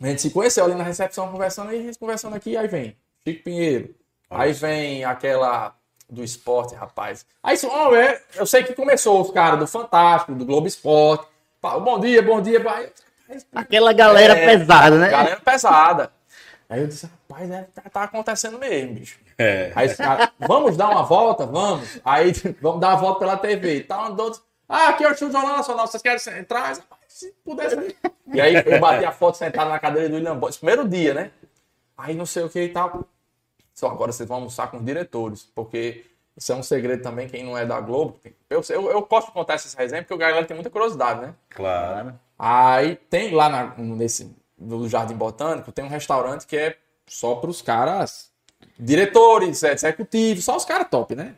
a gente se conheceu ali na recepção, conversando, aí a gente conversando aqui, aí vem Chico Pinheiro, aí vem aquela do esporte, rapaz. Aí, isso, ó, é, eu sei que começou os caras do Fantástico, do Globo Esporte, bom dia, bom dia, vai. Aquela galera É, pesada, né? Galera pesada. Aí eu disse, rapaz, é, tá, tá acontecendo mesmo, bicho. É. Aí os caras, vamos dar uma volta? Vamos. Aí vamos dar uma volta pela TV. Tá andando. Ah, aqui é o show do Jornal Nacional. Vocês querem entrar? Se pudesse. E aí eu bati a foto sentado na cadeira do William Bonner. Primeiro dia, né? Aí não sei o que e tal. Só agora vocês vão almoçar com os diretores. Porque isso é um segredo também, quem não é da Globo. Eu, eu, eu gosto de contar essas resenhas porque o galera tem muita curiosidade, né? Claro. Aí tem lá na- nesse do Jardim Botânico, tem um restaurante que é só para os caras diretores, executivos, só os caras top, né?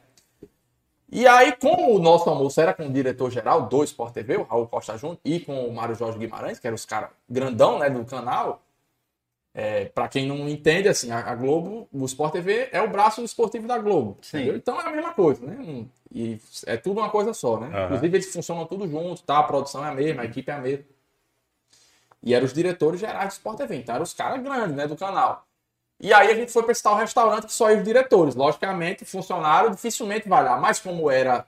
E aí, como o nosso almoço era com o diretor-geral do Sport TV, o Raul Costa Júnior, e com o Mário Jorge Guimarães, que eram os caras grandão, né, do canal, é, para quem não entende, assim, a, Globo, o Sport TV é o braço esportivo da Globo. Então é a mesma coisa, né? E é tudo uma coisa só, né? Uhum. Inclusive eles funcionam tudo junto, tá? A produção é a mesma, a equipe é a mesma. E eram os diretores gerais do Sport TV, então eram os caras grandes, né, do canal. E aí a gente foi para esse tal restaurante que só ia os diretores. Logicamente, funcionário dificilmente vai lá, mas como era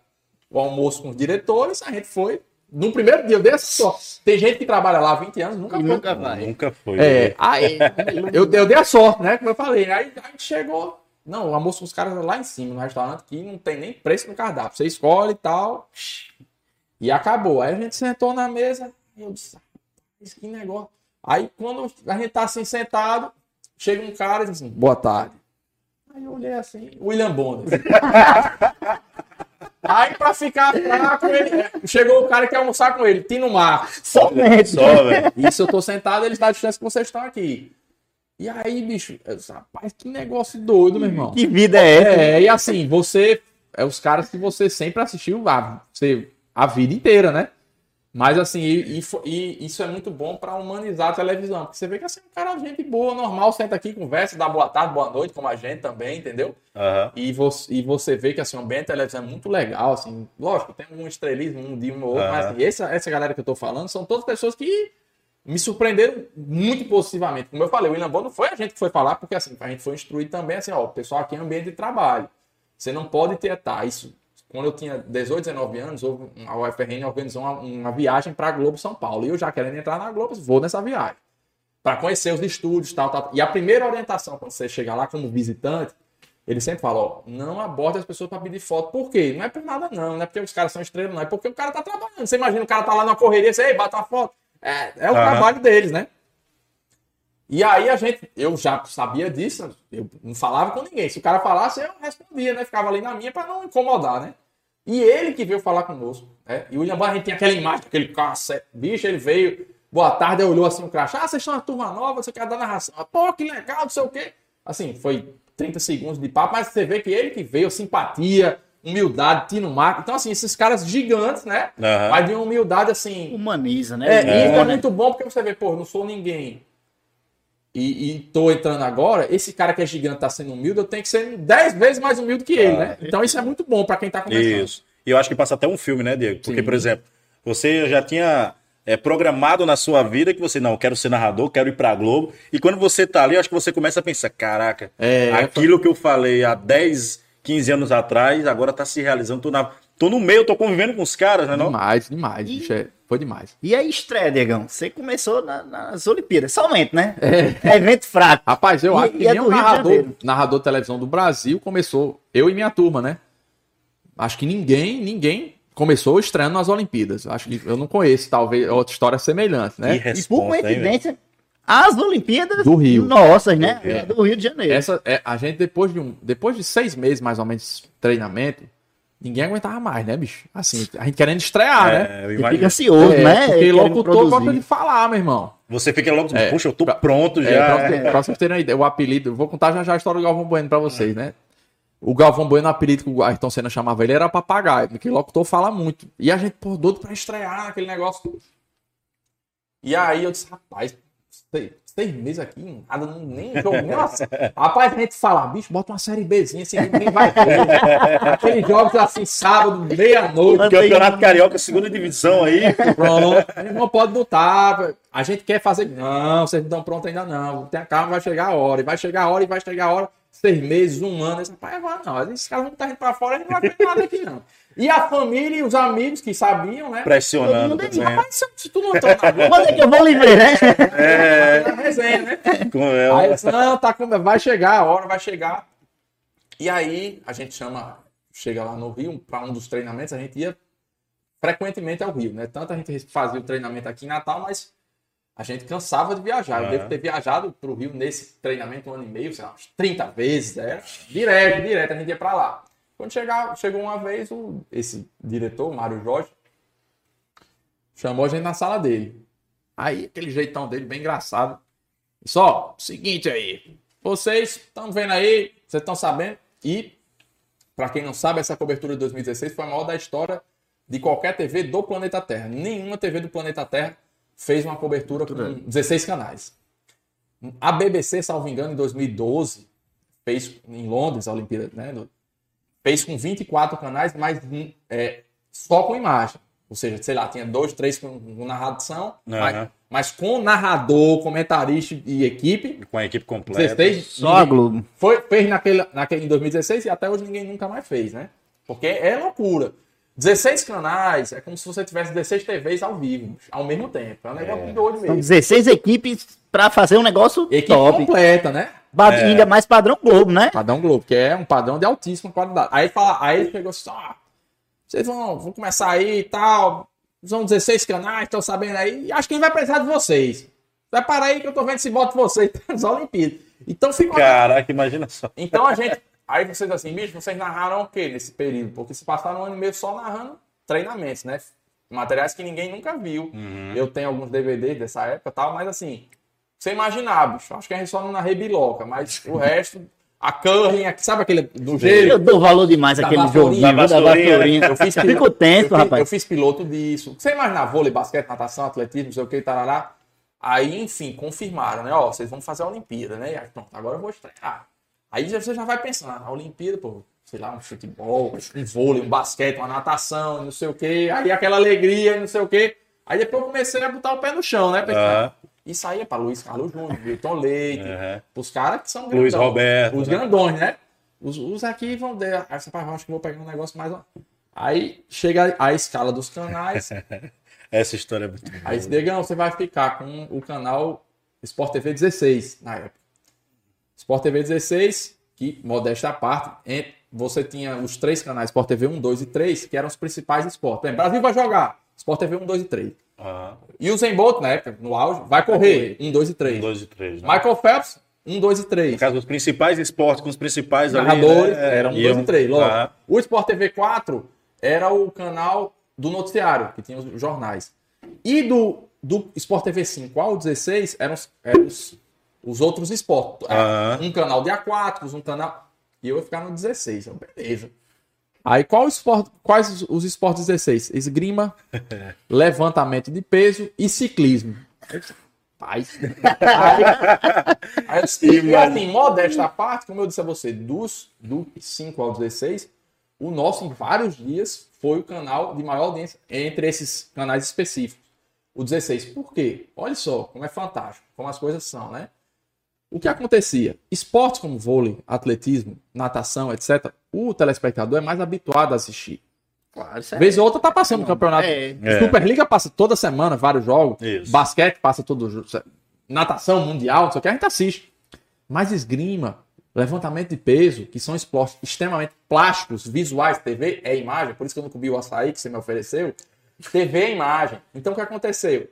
o almoço com os diretores, a gente foi no primeiro dia, eu dei essa sorte. Tem gente que trabalha lá há 20 anos, nunca e foi. Nunca vai. Nunca foi. É, aí, eu, eu dei a sorte, né? Como eu falei. Aí a gente chegou. Não, o almoço com os caras lá em cima, no restaurante, que não tem nem preço no cardápio. Você escolhe e tal. E acabou. Aí a gente sentou na mesa. E eu disse, que negócio. Aí quando a gente tá assim sentado, chega um cara e diz assim, boa tarde. Aí eu olhei assim, William Bonner. Aí, pra ficar fraco, ele... chegou o cara que quer almoçar com ele, Tino Mar. Somente. Só, velho. Isso eu tô sentado, eles dão a distância que vocês estão aqui. E aí, bicho, disse, rapaz, que negócio doido, meu irmão. Que vida é essa? É, e assim, você. É os caras que você sempre assistiu a, você, a vida inteira, né? Mas assim, e, e, isso é muito bom para humanizar a televisão. Porque você vê que assim, um cara, gente boa, normal, senta aqui, conversa, dá boa tarde, boa noite, como a gente também, entendeu? Uhum. E, você, e você vê que assim, o ambiente da televisão é muito legal, assim, lógico, tem um estrelismo um dia um ou outro, uhum. mas assim, essa, essa galera que eu tô falando são todas pessoas que me surpreenderam muito positivamente. Como eu falei, o William Bond não foi a gente que foi falar, porque assim, a gente foi instruído também assim, ó, o pessoal aqui é ambiente de trabalho. Você não pode ter isso quando eu tinha 18, 19 anos, a UFRN organizou uma, uma viagem para a Globo São Paulo. E eu já querendo entrar na Globo, vou nessa viagem. Para conhecer os estúdios, tal, tal. E a primeira orientação, quando você chegar lá como visitante, ele sempre fala, ó, não aborde as pessoas para pedir foto. Por quê? Não é por nada, não. Não é porque os caras são estrelas, não. É porque o cara tá trabalhando. Você imagina o cara tá lá na correria, você, ei, bata uma foto. É, é o uhum. trabalho deles, né? E aí a gente, eu já sabia disso, eu não falava com ninguém. Se o cara falasse, eu respondia, né? Ficava ali na minha para não incomodar, né? E ele que veio falar conosco. Né? E o William Barra, a gente tem aquela imagem, aquele cara, bicho, ele veio, boa tarde, olhou assim o crachá, ah, vocês estão uma turma nova, você quer dar narração. Ah, pô, que legal, não sei o quê. Assim, foi 30 segundos de papo, mas você vê que ele que veio, simpatia, humildade, Tino Marco. Então, assim, esses caras gigantes, né? Uhum. Mas de uma humildade, assim... Humaniza, né? É, é, isso é muito bom, porque você vê, pô, não sou ninguém e, e tô entrando agora, esse cara que é gigante tá sendo humilde, eu tenho que ser 10 vezes mais humilde que ele, ah, né? Então isso é muito bom para quem tá começando. Isso. E eu acho que passa até um filme, né, Diego? Porque, Sim. por exemplo, você já tinha é, programado na sua vida que você, não, quero ser narrador, quero ir pra Globo. E quando você tá ali, eu acho que você começa a pensar, caraca, é, aquilo que eu falei há 10, 15 anos atrás, agora tá se realizando, tô, na, tô no meio, tô convivendo com os caras, né? Não? Demais, demais, e... bicho, é... Foi demais. E a estreia, Diegão? Você começou na, nas Olimpíadas, somente, né? É. Evento fraco. Rapaz, eu e, acho que é nenhum narrador, narrador de televisão do Brasil começou, eu e minha turma, né? Acho que ninguém, ninguém começou estreando nas Olimpíadas. Acho que eu não conheço, talvez, outra história semelhante, né? e por coincidência, as Olimpíadas do Rio. Nossas, né? Do Rio, do Rio de Janeiro. Essa, é, a gente, depois de, um, depois de seis meses, mais ou menos, de treinamento, Ninguém aguentava mais, né, bicho? Assim, a gente querendo estrear, é, né? E fica ansioso, é, né? Porque locutor gosta de falar, meu irmão. Você fica logo, é, puxa, eu tô pra, pronto é, já. É, pra, pra vocês terem uma ideia, o apelido, vou contar já já a história do Galvão Bueno pra vocês, né? O Galvão Bueno, o apelido que o Ayrton Senna chamava ele era papagaio, porque locutor fala muito. E a gente, pô, doido pra estrear aquele negócio. E aí eu disse, rapaz, seis meses aqui, nada, nem jogo. Nossa, rapaz, a gente fala, bicho, bota uma série Bzinha, assim, ninguém vai ver. Aqueles jogos assim, sábado, meia-noite. Campeonato Carioca, segunda divisão aí. Pronto, a não pode botar. A gente quer fazer. Não, vocês não estão prontos ainda não. Tem calma, vai chegar a hora. E vai chegar a hora, e vai chegar a hora. Seis meses, um ano. Esse rapaz, não. Esses caras vão estar indo pra fora, a gente não vai ver nada aqui, não. E a família e os amigos que sabiam, né? Pressionando. Todo mundo Rapaz, se tu não entrou na Globo, quando é que eu vou livre, né? É. Na resenha, né? Com ela. Aí disse, não, tá, vai chegar, a hora vai chegar. E aí a gente chama, chega lá no Rio, para um dos treinamentos, a gente ia frequentemente ao Rio, né? Tanto a gente fazia o treinamento aqui em Natal, mas a gente cansava de viajar. Eu devo ter viajado para o Rio nesse treinamento um ano e meio, sei lá, uns 30 vezes, é, direto, direto, a gente ia para lá. Quando chegar, chegou uma vez, o, esse diretor, Mário Jorge, chamou a gente na sala dele. Aí, aquele jeitão dele, bem engraçado. Só, seguinte aí, vocês estão vendo aí, Vocês estão sabendo? E, para quem não sabe, essa cobertura de 2016 foi a maior da história de qualquer TV do planeta Terra. Nenhuma TV do planeta Terra fez uma cobertura com 16 canais. A BBC, salvo engano, em 2012, fez em Londres, a Olimpíada, né? Fez com 24 canais, mas hum, é, só com imagem. Ou seja, sei lá, tinha dois, três com, com narração, Aham. mas, mas com narrador, comentarista e equipe. Com a equipe completa. 16, Só a Globo. foi, fez naquele, naquele, em 2016 e até hoje ninguém nunca mais fez, né? Porque é loucura. 16 canais é como se você tivesse 16 TVs ao vivo, ao mesmo tempo. É um negócio de doido São mesmo. 16 equipes pra fazer um negócio Equipe top. completa, né? Ba- Ainda mais padrão Globo, né? Padrão Globo, que é um padrão de altíssima qualidade. Aí, fala, aí ele pegou assim, ó, vocês vão, vão começar aí e tal, são 16 canais, estão sabendo aí, e acho que gente vai precisar de vocês. Vai parar aí que eu tô vendo se bota vocês nas Olimpíadas. Então fica Caraca, imagina só. Então a gente. Aí vocês assim, bicho, vocês narraram o que nesse período? Porque se passaram um ano e meio só narrando treinamentos, né? Materiais que ninguém nunca viu. Eu tenho alguns DVDs dessa época e tal, mas assim, você imaginar, bicho. Acho que a gente só não narrei biloca, mas o resto, a aqui, sabe aquele do gelo? Eu dou valor demais vassourinha, joguinho da vassourinha, vassourinha. Eu fiz Fico piloto, tenso, eu fiz- rapaz. Eu fiz piloto disso. Você imagina vôlei, basquete, natação, atletismo, não sei o que, tarará. Aí, enfim, confirmaram, né? Ó, vocês vão fazer a Olimpíada, né? E aí, pronto, agora eu vou estrear. Aí você já vai pensando, a Olimpíada, pô, sei lá, um futebol, um vôlei, um basquete, uma natação, não sei o que. Aí aquela alegria, não sei o que. Aí depois eu comecei a botar o pé no chão, né? Pensando, Aham. Isso aí é pra Luiz Carlos Júnior, Wilton Leite, Aham. os caras que são Luiz grandão. Roberto, Os né? grandões, né? Os, os aqui vão der. Você fala, acho que vou pegar um negócio mais. Aí chega a escala dos canais. Essa história é muito boa. aí, Negão, você vai ficar com o canal Sport TV 16 na época. Sport TV 16, que, modesta à parte, você tinha os três canais Sport TV 1, 2 e 3, que eram os principais esportes. Brasil vai jogar. Sport TV 1, 2 e 3. Aham. E o Zen Bolt, na época, no auge, vai correr. 1, 2 e 3. Um, dois e três. Né? Michael Phelps, 1, 2 e 3. No caso, os principais esportes com os principais ali, narradores, né, eram iam- dois e três, logo. Aham. O Sport TV 4 era o canal do noticiário, que tinha os jornais. E do, do Sport TV 5 ao 16 eram, os, eram os, os outros esportes. Aham. Um canal de aquáticos, um canal... E eu ia ficar no 16, eu, beleza. Aí qual esporte, quais os, esportes 16? Esgrima, levantamento de peso e ciclismo. Aí, aí e assim, modesta parte, como eu disse a você, dos, do 5 ao 16, o nosso, em vários dias, foi o canal de maior audiência entre esses canais específicos. O 16. Por quê? Olha só como é fantástico, como as coisas são, né? O que acontecia? Esportes como vôlei, atletismo, natação, etc., o telespectador é mais habituado a assistir. Claro, isso é- Vez ou outra tá passando o campeonato. É. É. Superliga passa toda semana, vários jogos. Isso. Basquete passa todo jogo. Natação, mundial, não sei o que, a gente assiste. Mas esgrima, levantamento de peso, que são esportes extremamente plásticos, visuais, TV é imagem, por isso que eu não comi o açaí que você me ofereceu. TV é imagem. Então o que aconteceu?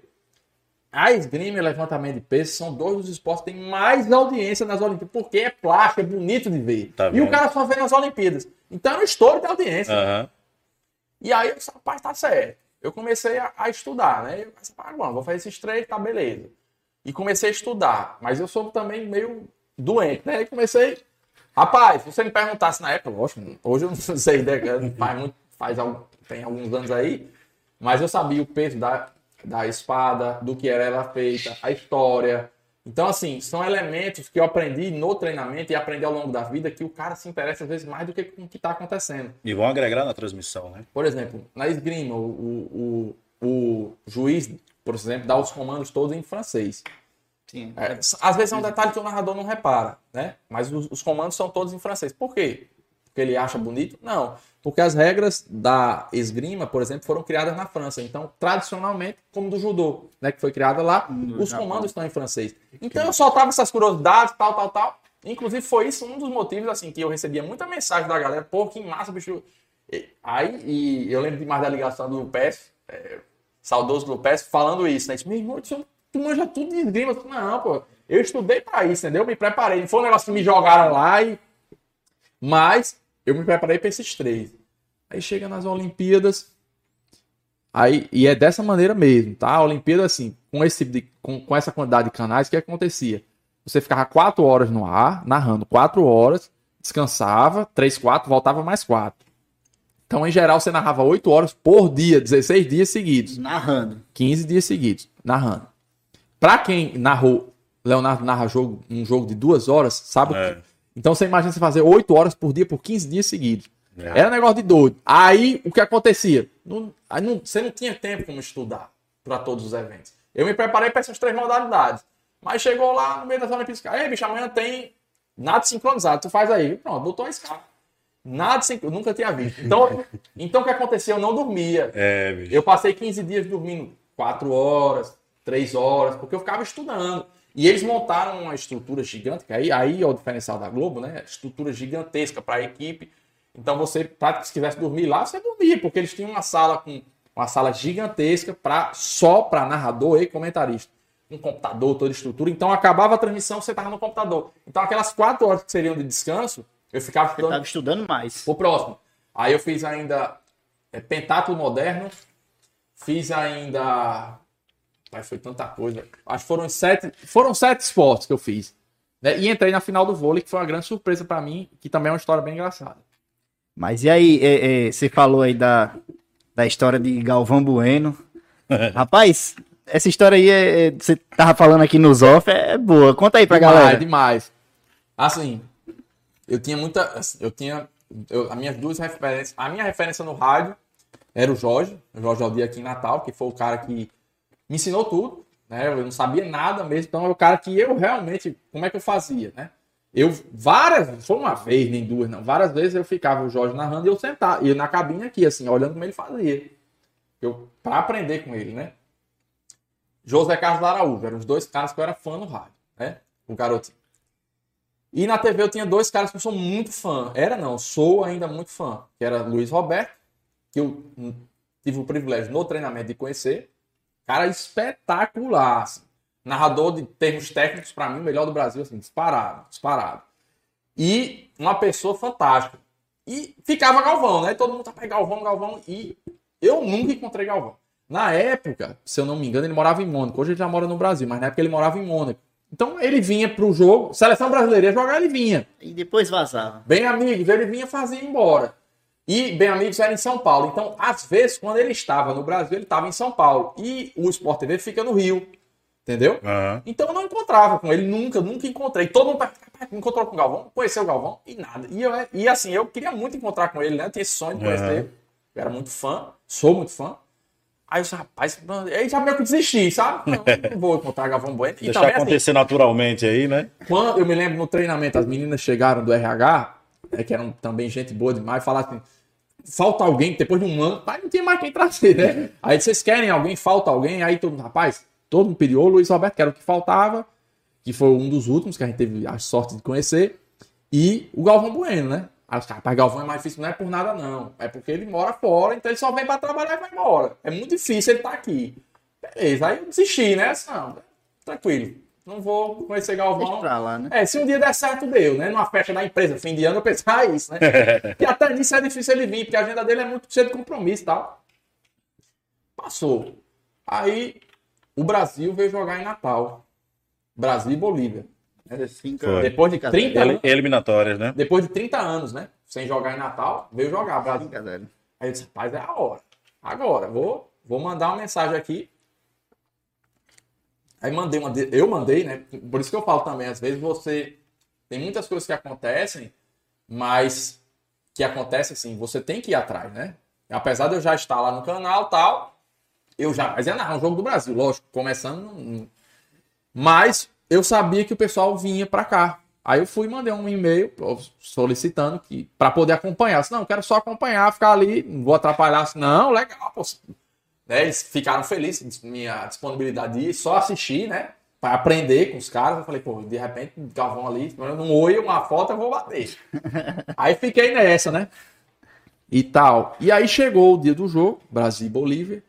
A esgrima e levantamento de peso são dois dos esportes que têm mais audiência nas Olimpíadas, porque é plástico, é bonito de ver. Tá e vendo? o cara só vê nas Olimpíadas. Então é um estouro de audiência. Aham. E aí eu disse, rapaz, tá certo. Eu comecei a, a estudar, né? Eu disse, ah, bom, vou fazer esses três, tá beleza. E comecei a estudar. Mas eu sou também meio doente, né? E comecei. Rapaz, se você me perguntasse na época, lógico, hoje eu não sei, né? Faz, muito, faz algum, tem alguns anos aí, mas eu sabia o peso da, da espada, do que era ela feita, a história. Então, assim, são elementos que eu aprendi no treinamento e aprendi ao longo da vida que o cara se interessa às vezes mais do que com o que está acontecendo. E vão agregar na transmissão, né? Por exemplo, na esgrima, o, o, o, o juiz, por exemplo, dá os comandos todos em francês. Sim. É, às vezes é um detalhe que o narrador não repara, né? Mas os, os comandos são todos em francês. Por quê? Porque ele acha bonito? Não. Porque as regras da esgrima, por exemplo, foram criadas na França. Então, tradicionalmente, como do judô, né? Que foi criada lá, os comandos estão em francês. Então, eu soltava essas curiosidades, tal, tal, tal. Inclusive, foi isso um dos motivos, assim, que eu recebia muita mensagem da galera. Pô, que massa, bicho. E- Aí, e eu lembro demais da ligação do Lupes, é, saudoso Lupes, falando isso, né? Disse, Meu irmão, tu tu manja tudo de esgrima. Disse, Não, pô, eu estudei pra isso, entendeu? Me preparei. Não foi um negócio que me jogaram lá e... Mas eu me preparei pra esses três. Aí chega nas Olimpíadas, Aí, e é dessa maneira mesmo, tá? A Olimpíada, assim, com, esse tipo de, com, com essa quantidade de canais, o que acontecia? Você ficava quatro horas no ar, narrando quatro horas, descansava, 3, 4, voltava mais 4. Então, em geral, você narrava 8 horas por dia, 16 dias seguidos. Narrando. 15 dias seguidos, narrando. Pra quem narrou, Leonardo narra jogo, um jogo de duas horas, sabe? o É. que- Então você imagina você fazer 8 horas por dia por 15 dias seguidos. É. Era um negócio de doido. Aí o que acontecia? Não- não- você não tinha tempo como estudar para todos os eventos. Eu me preparei para essas três modalidades. Mas chegou lá no meio das Olimpíadas, ei, bicho, amanhã tem nada sincronizado, tu faz aí. Pronto, botou a escala. Nada sincronizado, nunca tinha visto. Então, então o que acontecia? Eu não dormia. É. Eu passei 15 dias dormindo 4 horas, 3 horas, porque eu ficava estudando. E eles montaram uma estrutura gigante, que aí, aí é o diferencial da Globo, né? Estrutura gigantesca para a equipe. Então você, pra, se quisesse dormir lá, você dormia, porque eles tinham uma sala com uma sala gigantesca pra, só para narrador e comentarista. Um computador, toda estrutura. Então acabava a transmissão, você estava no computador. Então aquelas 4 horas que seriam de descanso, eu ficava Eu estudando tava estudando mais. o próximo. Aí eu fiz ainda é, pentátulo moderno. Fiz ainda. Pai, foi tanta coisa. Acho que foram sete, foram sete esportes que eu fiz. né? E entrei na final do vôlei, que foi uma grande surpresa pra mim, que também é uma história bem engraçada. Mas e aí, é, é, você falou aí da, da história de Galvão Bueno. Rapaz, essa história aí, é, é, você tava falando aqui nos off, é boa. Conta aí pra demais, galera. demais. Assim, eu tinha muita. assim, Eu tinha. Eu, as minhas duas referências. A minha referência no rádio era o Jorge, o Jorge Aldir aqui em Natal, que foi o cara que me ensinou tudo. Né? Eu não sabia nada mesmo, então é o cara que eu realmente. Como é que eu fazia, né? Eu, várias, foi uma vez, nem duas, não. Várias vezes eu ficava o Jorge narrando e eu sentava, e na cabine aqui, assim, olhando como ele fazia. Eu, pra aprender com ele, né? José Carlos Araújo, eram os dois caras que eu era fã no rádio, né? O garotinho. E na TV eu tinha dois caras que eu sou muito fã. Era não, sou ainda muito fã. Que era Luiz Roberto, que eu hum, tive o privilégio no treinamento de conhecer. Cara espetacular. assim. Narrador de termos técnicos, pra mim, o melhor do Brasil, assim, disparado, disparado. E uma pessoa fantástica. E ficava Galvão, né? Todo mundo tá pra Galvão, Galvão. E eu nunca encontrei Galvão. Na época, se eu não me engano, ele morava em Mônaco. Hoje ele já mora no Brasil, mas na época ele morava em Mônaco. Então ele vinha pro jogo, seleção brasileira ia jogar, ele vinha. E depois vazava. Bem amigos, ele vinha fazer embora. E bem amigos era em São Paulo. Então, às vezes, quando ele estava no Brasil, ele estava em São Paulo. E o Sport TV fica no Rio. Entendeu? Aham. Então eu não encontrava com ele, nunca, nunca encontrei. Todo mundo "Rapaz, encontrou com o Galvão, conheceu o Galvão e nada. E, eu, e assim, eu queria muito encontrar com ele, né? Eu tinha esse sonho de conhecer Aham. ele. Eu era muito fã, sou muito fã. Aí eu disse, rapaz, aí já meio que desisti, sabe? Não, não vou encontrar Galvão Bueno. E Deixar também, assim, acontecer naturalmente aí, né? quando eu me lembro no treinamento, as meninas chegaram do RH, é, que eram também gente boa demais, falaram assim: falta alguém, depois de um ano, pai, não tinha mais quem trazer, né? Aí vocês querem alguém, falta alguém, aí todo mundo, rapaz, todo mundo pediu o Luiz Roberto, que era o que faltava, que foi um dos últimos que a gente teve a sorte de conhecer, e o Galvão Bueno, né? Aí os caras, rapaz, Galvão é mais difícil, não é por nada não, é porque ele mora fora, então ele só vem pra trabalhar e vai embora. É muito difícil ele estar aqui. Beleza, aí eu desisti, né? Assim, Não, tranquilo, não vou conhecer Galvão. Lá, né? É, se um dia der certo, deu, né? Numa festa da empresa, fim de ano, eu pensava isso, né? e até nisso é difícil ele vir, porque a agenda dele é muito cheia de compromisso e tal. Passou. Aí, o Brasil veio jogar em Natal. Brasil e Bolívia. Foi. Depois de 30 Ele- anos, eliminatórias, né? depois de 30 anos, né? Sem jogar em Natal, veio jogar Brasil. Brincadeira. Aí eu disse, rapaz, é a hora. Agora, vou, vou mandar uma mensagem aqui. Aí mandei uma. Eu mandei, né? Por isso que eu falo também, às vezes você. Tem muitas coisas que acontecem, mas que acontece assim, você tem que ir atrás, né? Apesar de eu já estar lá no canal tal, eu já. Mas é narrar um jogo do Brasil, lógico, começando. Mas eu sabia que o pessoal vinha pra cá. Aí eu fui mandei um e-mail solicitando que para poder acompanhar. Se não, eu quero só acompanhar, ficar ali, não vou atrapalhar. Assim, não, legal, pô. Né, eles ficaram felizes com minha disponibilidade de ir, só assistir, né? Para aprender com os caras. Eu falei, pô, de repente, Galvão ali, um oi, uma foto, eu vou bater. aí fiquei nessa, né? E tal. E aí chegou o dia do jogo, Brasil e Bolívia.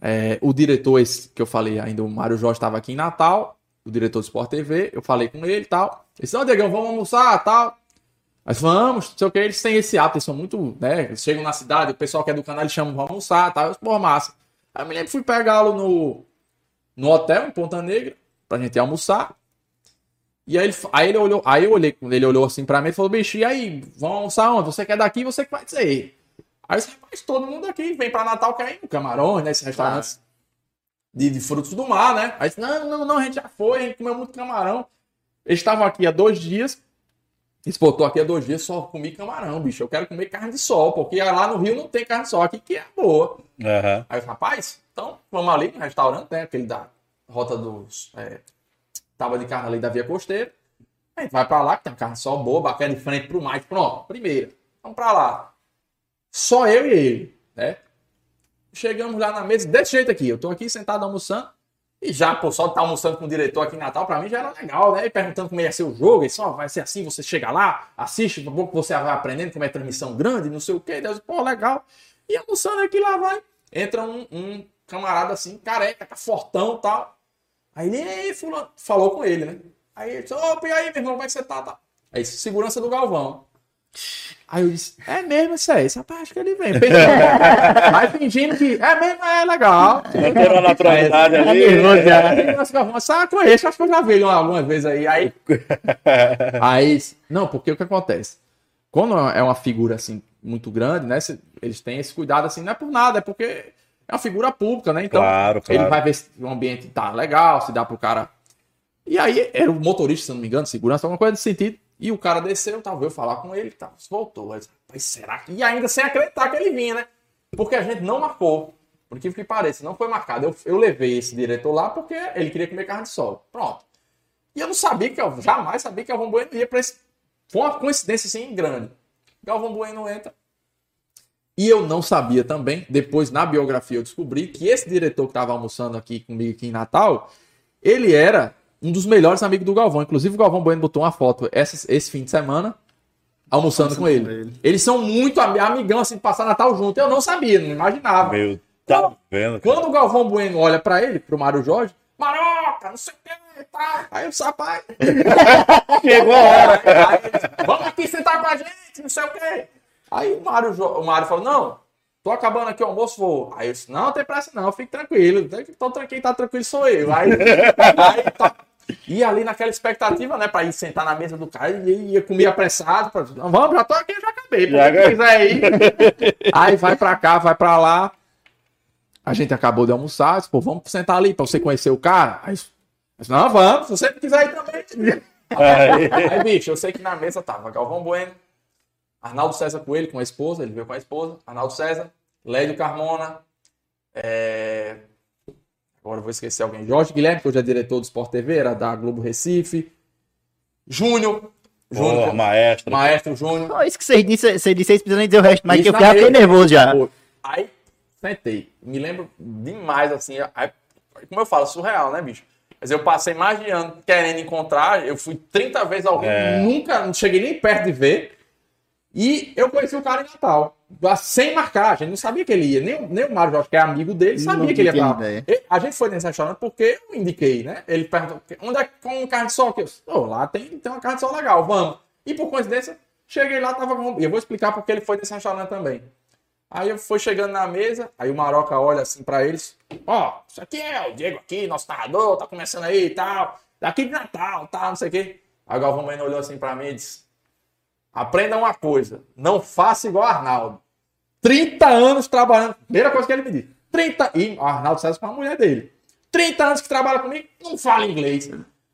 É, o diretor, esse que eu falei ainda, o Mário Jorge estava aqui em Natal, o diretor do Sport TV, eu falei com ele e tal. Ele disse, não, Diegão, vamos almoçar tal. Mas vamos, não sei o que, eles têm esse hábito, eles são muito, né? Eles chegam na cidade, o pessoal que é do canal, eles chamam, vamos almoçar tal. Eu pô, massa. Aí eu me lembro, fui pegá-lo no, no hotel, em Ponta Negra, pra gente almoçar. E aí ele, aí ele olhou, aí eu olhei, ele olhou assim pra mim e falou, bicho, e aí, vamos almoçar onde? Você quer daqui, você que vai dizer. Aí rapaz, todo mundo aqui vem pra Natal, quer ir no Camarões, né? Esses restaurantes de, de frutos do mar, né? Aí disse, não, não, não, a gente já foi, a gente comeu muito camarão. Eles estavam aqui há dois dias. Eles botou aqui há dois dias, só comi camarão, bicho. Eu quero comer carne de sol, porque lá no Rio não tem carne de sol, aqui que é boa. Aham. Aí eu rapaz, então vamos ali no restaurante, né? Aquele da rota dos. É, tábua de carne ali da Via Costeira. Aí vai pra lá, que tem uma carne de sol boa, bacana de frente pro mar. Pronto, primeira. Vamos pra lá. Só eu e ele, né? Chegamos lá na mesa, desse jeito aqui. Eu tô aqui sentado almoçando. E já, pô, só estar almoçando com o diretor aqui em Natal, pra mim já era legal, né? E perguntando como ia ser o jogo. Ele só vai ser assim, você chega lá, assiste, a pouco você vai aprendendo como é transmissão grande, não sei o quê. Deus, pô, legal. E almoçando aqui, lá vai. Entra um, um camarada assim, careca, tá fortão e tal. Aí ele, "Ei, fulano, falou com ele, né? Aí ele disse, opa, e aí, meu irmão, como é que você tá? tá? Aí, segurança do Galvão. Aí eu disse, é mesmo isso aí, esse rapaz acho que ele vem. Aí fingindo que, é mesmo, é legal. Tem uma naturalidade Tá ali. nós ficamos, sabe, conheço, acho que eu já vi ele algumas vezes aí. Aí, aí, não, porque o que acontece? Quando é uma figura assim muito grande, né? Eles têm esse cuidado assim, não é por nada, é porque é uma figura pública, né? Então, Claro, claro. ele vai ver se o ambiente tá legal, se dá pro cara. E aí era o motorista, se não me engano, segurança, alguma coisa desse sentido. E o cara desceu, tava eu falar com ele, tá, voltou. Rapaz, será que. E ainda sem acreditar que ele vinha, né? Porque a gente não marcou. Por que que pareça, não foi marcado. Eu, eu levei esse diretor lá porque ele queria comer carne de sol. Pronto. E eu não sabia que eu jamais sabia que o Galvão Bueno ia pra esse. Foi uma coincidência assim grande. Galvão Bueno entra. E eu não sabia também, depois na biografia eu descobri que esse diretor que estava almoçando aqui comigo aqui em Natal, ele era um dos melhores amigos do Galvão. Inclusive o Galvão Bueno botou uma foto essa- esse fim de semana almoçando com ele. Eles são muito ami- amigão assim de passar Natal junto. Eu não sabia, não imaginava. Meu, tá vendo? cara? Quando o Galvão Bueno olha pra ele, pro Mário Jorge, Maroca, não sei o que, tá. Aí o rapaz. Chegou a hora. Aí ele, Vamos aqui sentar com a gente, não sei o quê. Aí o Mário, o Mário falou: Não, tô acabando aqui o almoço, vou. Aí eu disse: Não, não tem pressa não, fique tranquilo. Tô tranquilo, tá tranquilo, sou eu. Aí, aí tá. E ali naquela expectativa, né, pra ir sentar na mesa do cara, e ia comer apressado. Pra, não, vamos, já tô aqui, já acabei. Já ir. Aí vai pra cá, vai pra lá. A gente acabou de almoçar, disse, pô, vamos sentar ali pra você conhecer o cara. Aí, disse, não, vamos, se você quiser ir também. Aí, Aí, bicho, eu sei que na mesa tava Galvão Bueno, Arnaldo César Coelho com a esposa, ele veio com a esposa, Arnaldo César, Lédio Carmona, é, agora vou esquecer alguém, Jorge Guilherme, que hoje é diretor do Sport TV, era da Globo Recife, Júnior, Júnior, Porra, maestro. Maestro Júnior, Não, isso que vocês disseram, vocês disseram, precisa nem dizer o resto, mas Isso que eu já fiquei rede. nervoso já. Pô, Aí, sentei. Me lembro demais, assim. aí, como eu falo, surreal, né, bicho? Mas eu passei mais de ano querendo encontrar. Eu fui 30 vezes ao Rio, É. nunca não cheguei nem perto de ver. E eu conheci o cara em Natal. Sem marcar, a gente não sabia que ele ia. Nem, nem o Mário Jorge, que é amigo dele, sabia Não que ele ia pra. E A gente foi nesse restaurante porque eu indiquei, né? Ele perguntou, onde é que com carne de sol? Que eu, disse, "Ô, lá tem, tem uma carne de sol legal, vamos. E por coincidência, cheguei lá, tava com... E eu vou explicar porque ele foi nesse restaurante também. Aí eu fui chegando na mesa, aí o Maroca olha assim pra eles. Ó, isso aqui é o Diego aqui, nosso narrador, tá começando aí e tal. Daqui de Natal, tal, não sei o quê. Aí o Galvão Bueno olhou assim pra mim e disse: Aprenda uma coisa, não faça igual Arnaldo. 30 anos trabalhando. Primeira coisa que ele me disse. 30. E o Arnaldo César com a mulher dele. 30 anos que trabalha comigo, não fala inglês.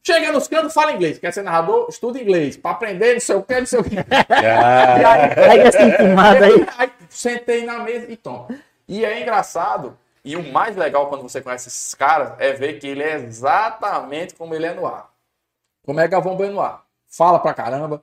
Chega nos cantos, fala inglês. Quer ser narrador? Estuda inglês. Pra aprender, não sei o quê, não sei o quê. Ah, E aí, Pega essa aí. Aí sentei na mesa e toma. E é engraçado, e o mais legal quando você conhece esses caras é ver que ele é exatamente como ele é no ar. Como é Galvão Bueno no ar. Fala pra caramba,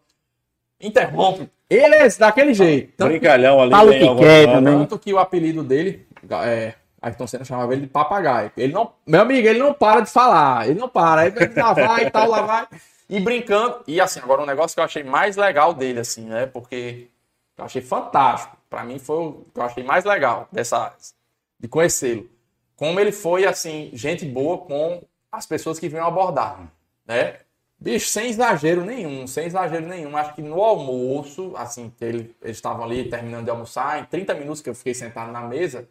interrompe. Ele é daquele jeito. Tanto, brincalhão ali. Fala que quer também. tanto que o apelido dele, é, Ayrton Senna chamava ele de papagaio. Ele não, meu amigo, ele não para de falar. Ele não para. Aí ele lá vai e tal, lá vai. E brincando. E assim, agora um negócio que eu achei mais legal dele, assim, né? Porque eu achei fantástico. Pra mim foi o que eu achei mais legal dessa de conhecê-lo. Como ele foi, assim, gente boa com as pessoas que vinham abordar, né? Bicho, sem exagero nenhum, sem exagero nenhum. Acho que no almoço, assim, que ele- eles estavam ali terminando de almoçar, em 30 minutos que eu fiquei sentado na mesa,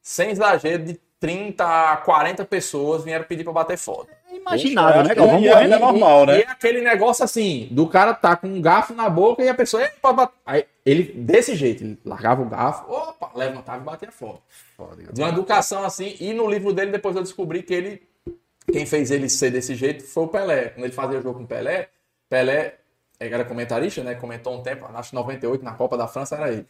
sem exagero, de 30 a 40 pessoas vieram pedir pra bater foto. inimaginável, Poxa, né, que Galvão? E ainda é normal, né? E é aquele negócio assim, do cara tá com um garfo na boca e a pessoa, "Ei, pode bater." Aí ele, desse jeito, ele largava o garfo, opa, levantava e batia fora. De uma educação assim, e no livro dele depois eu descobri que ele, quem fez ele ser desse jeito foi o Pelé. Quando ele fazia o jogo com o Pelé, Pelé era comentarista, né? Comentou um tempo, acho que 98, na Copa da França era ele.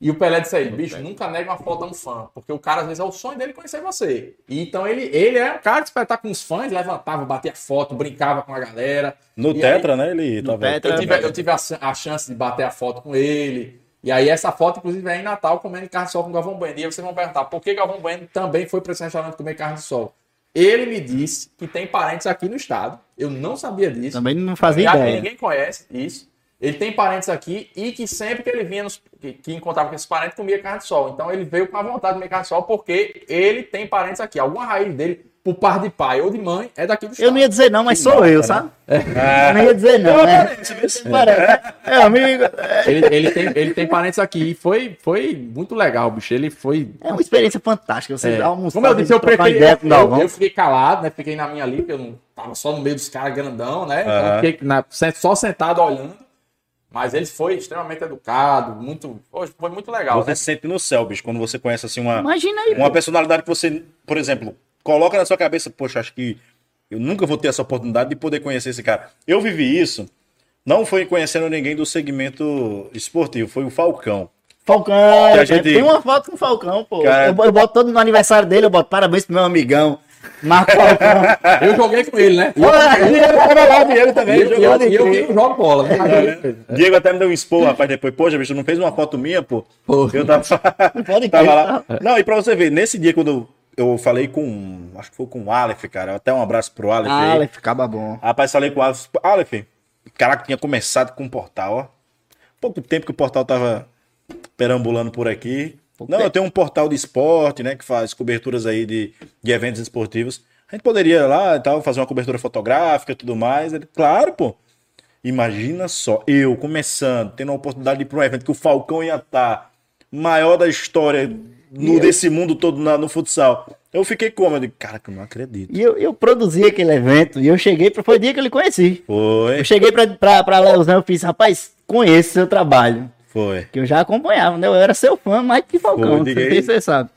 E o Pelé disse a ele, bicho, nunca nega uma foto a um fã, porque o cara às vezes é o sonho dele conhecer você. E então ele, ele é um cara que espetar com os fãs, levantava, batia foto, brincava com a galera. No E Tetra, né? Ele tava. Tetra, Eu tive, eu tive a, a chance de bater a foto com ele. E aí essa foto, inclusive, é em Natal comendo carne de sol com Galvão Bueno. E aí vocês vão perguntar, por que Galvão Bueno também foi para esse restaurante comer carne de sol? Ele me disse que tem parentes aqui no estado. Eu não sabia disso. Também não fazia Já que ideia. ninguém conhece isso. Ele tem parentes aqui e que sempre que ele vinha, nos, que, que encontrava com esses parentes, comia carne de sol. Então ele veio com a vontade de comer carne de sol porque ele tem parentes aqui. Alguma raiz dele, por par de pai ou de mãe, é daqui do estado. Eu não ia dizer não, mas sou eu, sabe? Eu não ia dizer não, né? Parece. É, amigo. é- Ele, ele tem, ele tem parentes aqui. E foi, foi muito legal, bicho. Ele foi. É uma experiência fantástica. Você É. almoçar, Como eu disse, eu preferi. ideia com o Eu, eu fiquei calado, né? Fiquei na minha ali, porque eu não tava só no meio dos caras grandão, né? Então eu Aham. fiquei na- só sentado olhando. Mas ele foi extremamente educado, muito. Foi muito legal. Você né? se sente no céu, bicho, quando você conhece assim uma, Imagina aí, uma pô. personalidade que você, por exemplo, coloca na sua cabeça, poxa, acho que eu nunca vou ter essa oportunidade de poder conhecer esse cara. Eu vivi isso, não foi conhecendo ninguém do segmento esportivo, foi o Falcão. Falcão. A gente- Tem uma foto com o Falcão, pô. Cara- Eu, eu boto todo no aniversário dele, eu boto parabéns pro meu amigão. Marco Falcão. Eu joguei com ele, né? Tava lá, Diego E também. eu, eu, eu não jogo bola, né? Diego até me deu um expor, rapaz, depois, poxa, bicho, não fez uma foto minha, pô. Pô. Eu tava, tava lá. Não, e pra você ver, nesse dia quando eu falei com, acho que foi com o Aleph, cara, até um abraço pro Aleph Aleph, acaba bom. Rapaz, falei com o Aleph, Aleph, caraca, tinha começado com o portal, ó. Pouco tempo que o portal tava perambulando por aqui. Não, eu tenho um portal de esporte, né, que faz coberturas aí de, de eventos esportivos. A gente poderia ir lá e tal, fazer uma cobertura fotográfica e tudo mais. Ele, claro, pô. Imagina só, eu começando, tendo a oportunidade de ir para um evento que o Falcão ia estar maior da história no, desse mundo todo na- no futsal. Eu fiquei como? Eu digo, cara, que eu não acredito. E eu, eu produzi aquele evento e eu cheguei, pra, foi o dia que eu lhe conheci. Foi, Eu cheguei pra, pra, pra Leozão e fiz, rapaz, conheço seu trabalho. foi. Que eu já acompanhava, né? Eu era seu fã mais que Falcão. Aí. se você sabe.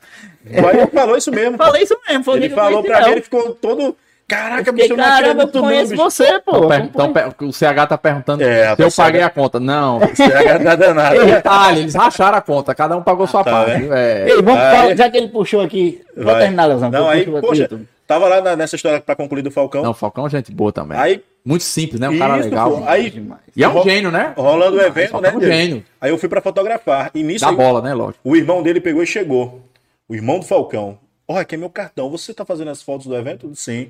Mas ele falou isso mesmo. Falei isso mesmo, foi Ele eu falou pra mim, ele ficou todo. Caraca, Fiquei, bicho, eu não caramba, eu acredito, não, conheço bicho. você, pô. Então, per- então, per- o CH tá perguntando É, se eu rapaz, paguei CH. a conta. Não. Você é danado. Detalhe, eles racharam a conta, cada um pagou sua Tá, parte. né? É. Ei, vamos Vai. falar, já que ele puxou aqui. Vou Vai. terminar, Leozão. Não, aí, aqui, poxa, tava lá na- nessa história pra concluir do Falcão. Não, Falcão é gente boa também. Aí, Muito simples, né? Um cara isso, legal. pô, aí, Demais. E é um gênio, né? rolando o evento, né? é um Diego? gênio. Aí eu fui pra fotografar. E nisso, Da aí, bola, né? Lógico. o irmão dele pegou e chegou. O irmão do Falcão. Olha, aqui é meu cartão. Você tá fazendo as fotos do evento? Sim.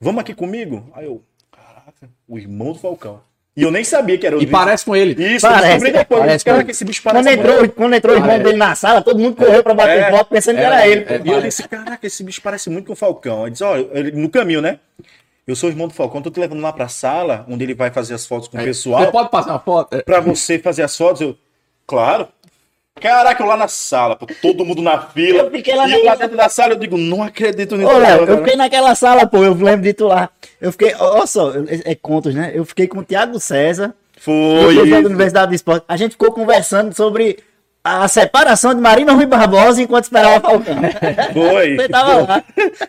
Vamos aqui comigo? Aí eu, caraca, o irmão do Falcão. E eu nem sabia que era o E parece com ele. Isso, Parece, eu depois. parece Cara, que esse bicho Quando parece entrou, quando entrou o irmão dele na sala, todo mundo correu pra bater É. foto pensando que É, era ele. é, pô. E eu disse, caraca, esse bicho parece muito com o Falcão. Aí disse, ele- no caminho, né? Eu sou o irmão do Falcão, tô te levando lá pra sala, onde ele vai fazer as fotos com o pessoal. Você pode passar uma foto? É. Pra você fazer as fotos, eu. Claro. Caraca, eu lá na sala, pô, todo mundo na fila. Eu fiquei lá e eu lá dentro da sala, eu digo, não acredito nisso. Ô, Léo, eu fiquei naquela sala, pô, eu lembro de tu lá. Eu fiquei, olha só, é, é contos, né? Eu fiquei com o Thiago César, Foi da. Universidade do Esporte. A gente ficou conversando sobre a separação de Marina Rui Barbosa enquanto esperava Falcão. Foi. Você tava lá.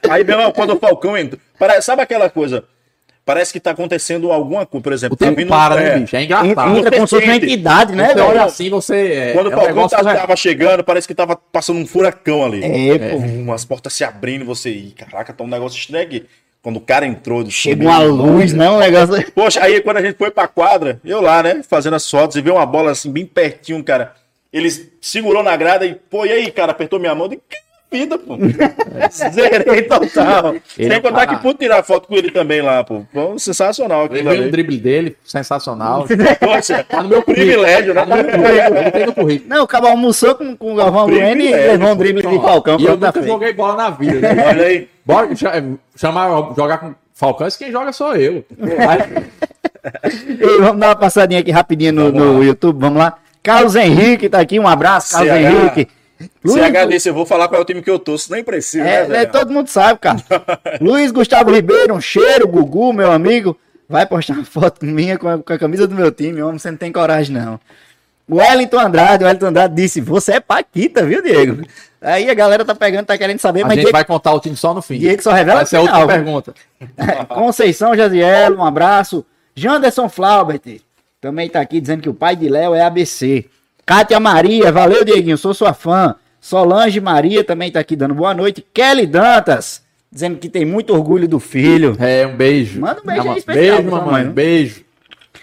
Aí, meu irmão, quando o Falcão entrou. Sabe aquela coisa? Parece que tá acontecendo alguma coisa, por exemplo. O tempo tá vindo- para, é, né, bicho? É engraçado. Entra como se fosse uma sente. entidade, né, Você olha assim, você. É, Quando o é um Falcão tá- tava chegando, parece que tava passando um furacão ali. É, pô. Umas portas se abrindo e você. Ih, caraca, tá um negócio estranho aqui. Quando o cara entrou. "Meu uma luz, né? Um negócio. Poxa, aí quando a gente foi pra quadra, eu lá, né, fazendo as fotos e vi uma bola assim, bem pertinho, cara. Eles segurou na grada e, pô, e aí, cara, apertou minha mão. Eu vida, pô. Zerei total. Ele é Sem um contar que pude tirar foto com ele também lá, pô. Pô, sensacional Ele aquilo veio ali. drible dele, sensacional. Poxa, Tá no meu privilégio, né? Tá no meu currículo. Ele tem no currículo. Não, o Cabo almoçou com, com o Galvão Bueno e levou um drible de Falcão. E eu nunca frente. joguei bola na vida. né? Olha aí. Bora cha- chamar, jogar com Falcão, esse quem joga sou eu. Ei, vamos dar uma passadinha aqui rapidinho no, no YouTube, vamos lá. Carlos Henrique tá aqui, um abraço, Carlos. Henrique. Luiz, CHDC, eu vou falar qual é o time que eu torço, nem preciso, né, é, é, velho? todo mundo sabe, cara. Luiz Gustavo Ribeiro, um cheiro, Gugu, meu amigo. Vai postar uma foto minha com a, com a camisa do meu time, homem, você não tem coragem, não. O Wellington Andrade, o Wellington Andrade disse, você é Paquita, viu, Diego? Aí a galera tá pegando, tá querendo saber, A mas gente Diego, vai contar o time só no fim. Diego só revela Essa é a última pergunta. Conceição Jaziel, um abraço. Janderson Flaubert, também tá aqui dizendo que o pai de Léo é ABC. Kátia Maria, valeu, Dieguinho, sou sua fã. Solange Maria também tá aqui dando boa noite. Kelly Dantas, dizendo que tem muito orgulho do filho. É, um beijo. Manda um beijo aí Ama- especial Beijo, mamãe. mãe, Um né? beijo.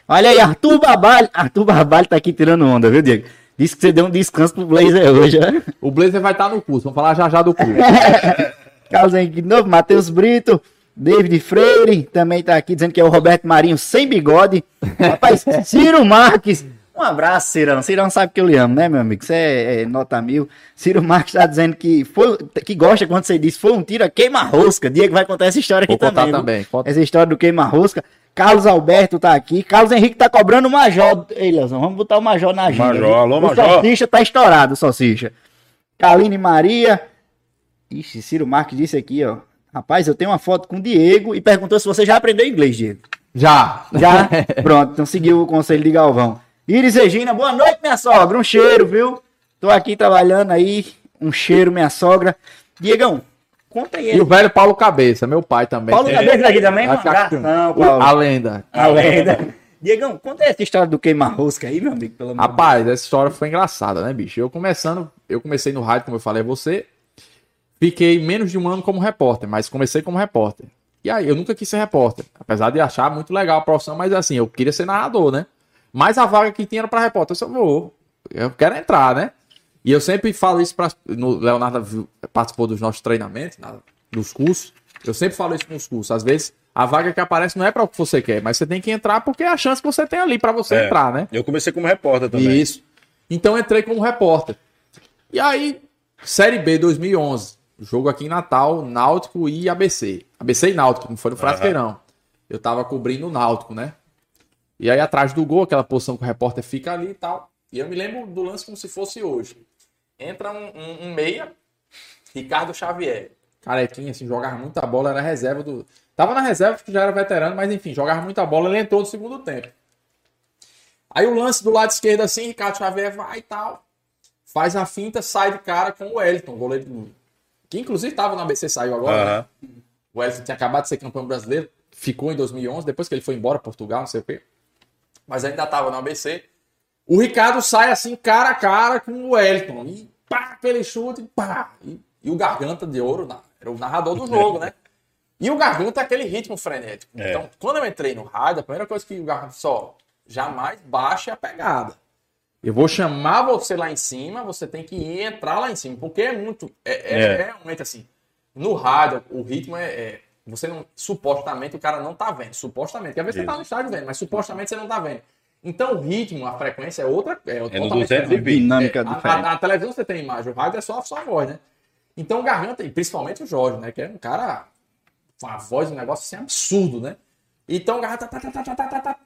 Olha aí, Arthur Barbalho. Arthur Barbalho tá aqui tirando onda, viu, Diego? Disse que você deu um descanso pro Blazer hoje, né? O Blazer vai estar no curso. Vamos falar já já do curso. Carlos Henrique de novo, Matheus Brito, David Freire, também tá aqui dizendo que é o Roberto Marinho sem bigode. Rapaz, Ciro Marques. Um abraço, Cirão. Cirão sabe que eu lhe amo, né, meu amigo? Você é, é nota mil. Ciro Marques tá dizendo que, foi, que gosta quando você diz foi um tiro a queima-rosca. Diego vai contar essa história aqui Vou contar também. viu? também. Conta. Essa história do queima-rosca. Carlos Alberto tá aqui. Carlos Henrique tá cobrando o Major. Ei, Leozão, vamos botar o Major na agenda. Major, alô, o Major. Salsicha tá estourado, Salsicha. Kaline Maria. Ixi, Ciro Marques disse aqui, ó. Rapaz, eu tenho uma foto com o Diego e perguntou se você já aprendeu inglês, Diego. Já. Já? Pronto, então seguiu o conselho de Galvão. Iris Regina, boa noite, minha sogra. Um cheiro, viu? Tô aqui trabalhando aí. Um cheiro, minha sogra. Diegão, conta aí. E o velho Paulo Cabeça, meu pai também. Paulo Cabeça aqui também? Um Acho que- abração, O- Paulo. A lenda. A lenda. Diegão, conta aí essa história do queima-rosca aí, meu amigo, pelo amor Rapaz, essa história foi engraçada, né, bicho? Eu começando, eu comecei no rádio, como eu falei a você, fiquei menos de um ano como repórter, mas comecei como repórter. E aí, eu nunca quis ser repórter, apesar de achar muito legal a profissão, mas assim, eu queria ser narrador, né? Mas a vaga que tinha era pra repórter, eu eu vou, eu quero entrar, né? E eu sempre falo isso para Leonardo participou dos nossos treinamentos, na- dos cursos. Eu sempre falo isso nos cursos. Às vezes a vaga que aparece não é para o que você quer, mas você tem que entrar porque é a chance que você tem ali para você É. entrar, né? Eu comecei como repórter também. Isso. Então entrei como repórter. E aí, Série B 2011. Jogo aqui em Natal, Náutico e ABC. ABC e Náutico, não foi no Frasqueirão. Eu tava cobrindo o Náutico, né? E aí atrás do gol, aquela posição que o repórter fica ali e tal. E eu me lembro do lance como se fosse hoje. Entra um, um- um meia, Ricardo Xavier. Carequinha, assim, jogava muita bola, era reserva do. Tava na reserva, que já era veterano, mas enfim, jogava muita bola, ele entrou no segundo tempo. Aí o lance do lado esquerdo assim, Ricardo Xavier vai e tal. Faz a finta, sai de cara com o Wellington, goleiro do... Que inclusive estava no ABC, saiu agora. Aham. né? O Wellington tinha acabado de ser campeão brasileiro, ficou em 2011, depois que ele foi embora, Portugal, não sei o quê. Mas ainda estava no ABC. O Ricardo sai assim, cara a cara com o Wellington. E pá, aquele chute, pá. E, e o Garganta de Ouro na- era o narrador do jogo, né? E o Garganta é aquele ritmo frenético. É. Então, quando eu entrei no rádio, a primeira coisa que o Garganta só jamais baixe a pegada. Eu vou chamar você lá em cima, você tem que ir entrar lá em cima, porque é muito. É, é- É. é realmente assim. No rádio, o ritmo é. É- você não. Supostamente o cara não tá vendo. Supostamente. Porque às vezes você tá no estádio vendo, mas supostamente você não tá vendo. Então o ritmo, a frequência é outra. É, É no totalmente 220. diferente. Dinâmica É, diferente. a, a televisão você tem imagem, o rádio é só a sua voz, né? Então o Garganta, e principalmente o Jorge, né? Que é um cara com a voz, um negócio assim absurdo, né? Então o Garganta. Tá, tá, tá, tá, tá, tá, tá,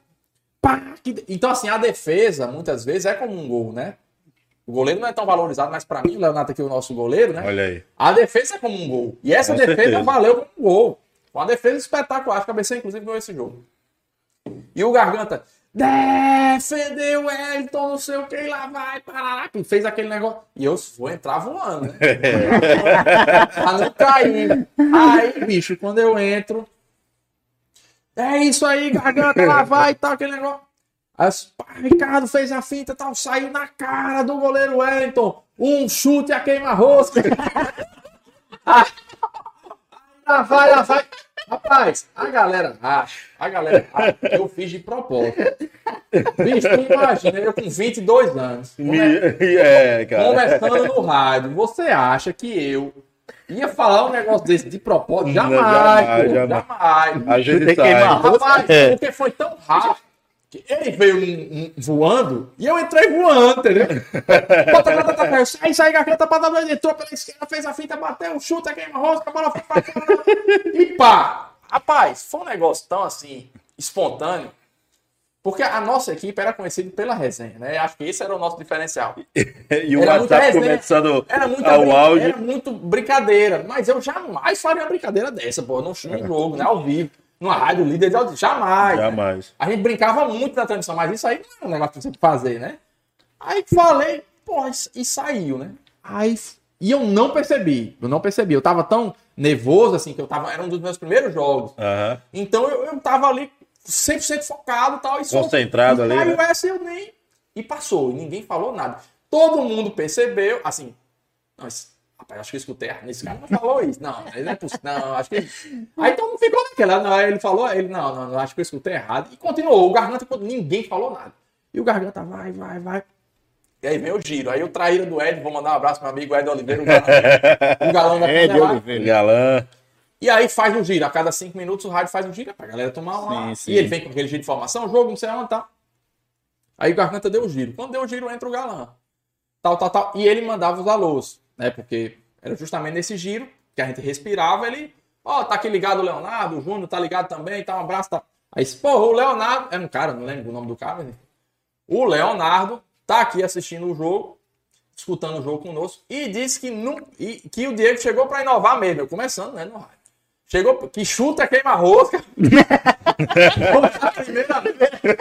pá, que- então, assim, a defesa, muitas vezes, é como um gol, né? O goleiro não é tão valorizado, mas pra mim, o Leonardo aqui, o nosso goleiro, né? Olha aí. A defesa é como um gol. E essa Com defesa certeza. valeu como um gol. Uma defesa espetacular. Acho que a ABC, inclusive, ganhou esse jogo. E o Garganta, defendeu o Elton, não sei o que, lá vai, parará, e fez aquele negócio. E eu vou entrar voando, né? pra não cair. Aí, bicho, quando eu entro, é isso aí, Garganta, lá vai e tal, aquele negócio. Aí, os- pá, Ricardo fez a finta tal, saiu na cara do goleiro Wellington. Um chute a queima-rosca. Ah, lá vai, lá vai. Rapaz, a galera acha, a galera acha que eu fiz de propósito. Bicho, tu imagina, eu com 22 anos, come- É, cara. conversando no rádio, você acha que eu ia falar um negócio desse de propósito? Não, Jamais, jamais, pô, jamais. jamais. A gente Tem que sai. queimar. Rapaz, É. porque foi tão rápido ele veio voando e eu entrei voando, entendeu? Tá, tá, tá, tá, sai, sai, garganta pra dar entrou pela esquerda, fez a fita, bateu, chuta, queima rosca, a bola foi pra fora. E pá! Rapaz, foi um negócio tão assim, espontâneo. Porque a nossa equipe era conhecida pela resenha, né? Acho que esse era o nosso diferencial. E o Era muita WhatsApp começando Era muito, ao áudio. era muito brincadeira. Mas eu jamais faria uma brincadeira dessa, pô. Num, num jogo, né? Ao vivo. Numa rádio líder de audiência. Jamais. né? Jamais. A gente brincava muito na transmissão, mas isso aí não é um negócio pra você fazer, né? Aí falei, pô, e saiu, né? Aí, e eu não percebi, eu não percebi. Eu tava tão nervoso, assim, que eu tava, era um dos meus primeiros jogos. Aham. Então eu, eu tava ali 100% focado tal. E só- Concentrado ali, Caiu né? essa eu nem... E passou, e ninguém falou nada. Todo mundo percebeu, assim, rapaz, acho que eu escutei, errado. esse cara não falou isso. Não, ele não é possível, não, acho que... Aí todo mundo ficou naquela, não, aí ele falou, ele, não, não, não, acho que eu escutei errado. E continuou, o Garganta, ninguém falou nada. E o Garganta vai, vai, vai. E aí vem o giro. Aí o traíra do Ed, vou mandar um abraço pro meu amigo Ed Oliveira, o galão, o galão da É, Canela. Oliveira. Galã. E aí faz o giro. A cada cinco minutos o rádio faz o giro pra galera tomar uma. Sim, sim. E ele vem com aquele giro de informação, jogo, não sei onde, tá. Aí o Garganta deu o giro. Quando deu o giro, entra o galã. Tal, tal, tal. E ele mandava os alôs, né? Porque era justamente nesse giro que a gente respirava, ele. Ó, tá aqui ligado o Leonardo, o Júnior tá ligado também, tá um abraço, tá. Aí, pô, o Leonardo. Era um cara, não lembro o nome do cara, né? O Leonardo tá aqui assistindo o jogo, escutando o jogo conosco, e disse que, não, e, que o Diego chegou pra inovar mesmo. Eu começando, né, no rádio. Chegou, que chuta, queima rosca. Foi a primeira vez.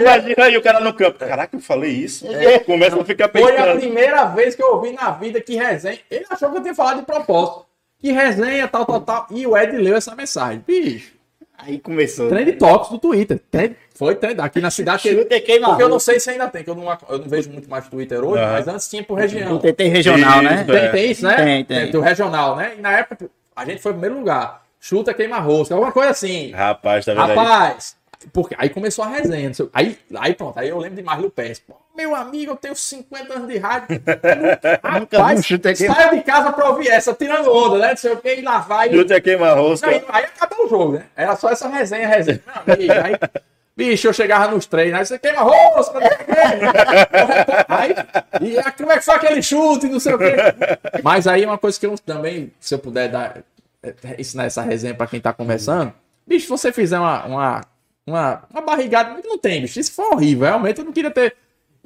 Imagina aí o cara no campo. Caraca, eu falei isso? Começa a ficar Foi a pensando. primeira vez que eu ouvi na vida que resenha. Ele achou que eu tinha falado de propósito. Que resenha, tal, tal, tal. E o Ed leu essa mensagem. Bicho, Aí começou. trend tops do Twitter. Trend- foi trend aqui na cidade. Chuta e queima Porque eu não sei se ainda tem, que eu não, eu não vejo muito mais Twitter hoje, mas antes tinha por região. O TT regional, né? Isso, Tem, É. tem isso, né? Tem, tem. o regional, né? E na época, a gente foi em primeiro lugar. Chuta, queima rosca, alguma coisa assim. Rapaz, tá vendo aí? Rapaz, porque aí começou a resenha. Aí, aí pronto, aí eu lembro de Marlio Pérez. Pô, meu amigo, eu tenho 50 anos de rádio. Rapaz, saio de casa pra ouvir essa, tirando onda, né? Não sei o que, e lá vai. Chute a queima-rosca. Aí, aí acabou o jogo, né? Era só essa resenha, resenha. Meu amigo, aí, bicho, eu chegava nos treinos, aí você queima rosca, não sei o quê. Aí, e aí, como é que foi aquele chute, não sei o quê. Mas aí uma coisa que eu também, se eu puder dar, é, ensinar essa resenha pra quem tá começando, bicho, se você fizer uma, uma, uma, uma barrigada, não tem, bicho, isso foi horrível, realmente eu não queria ter,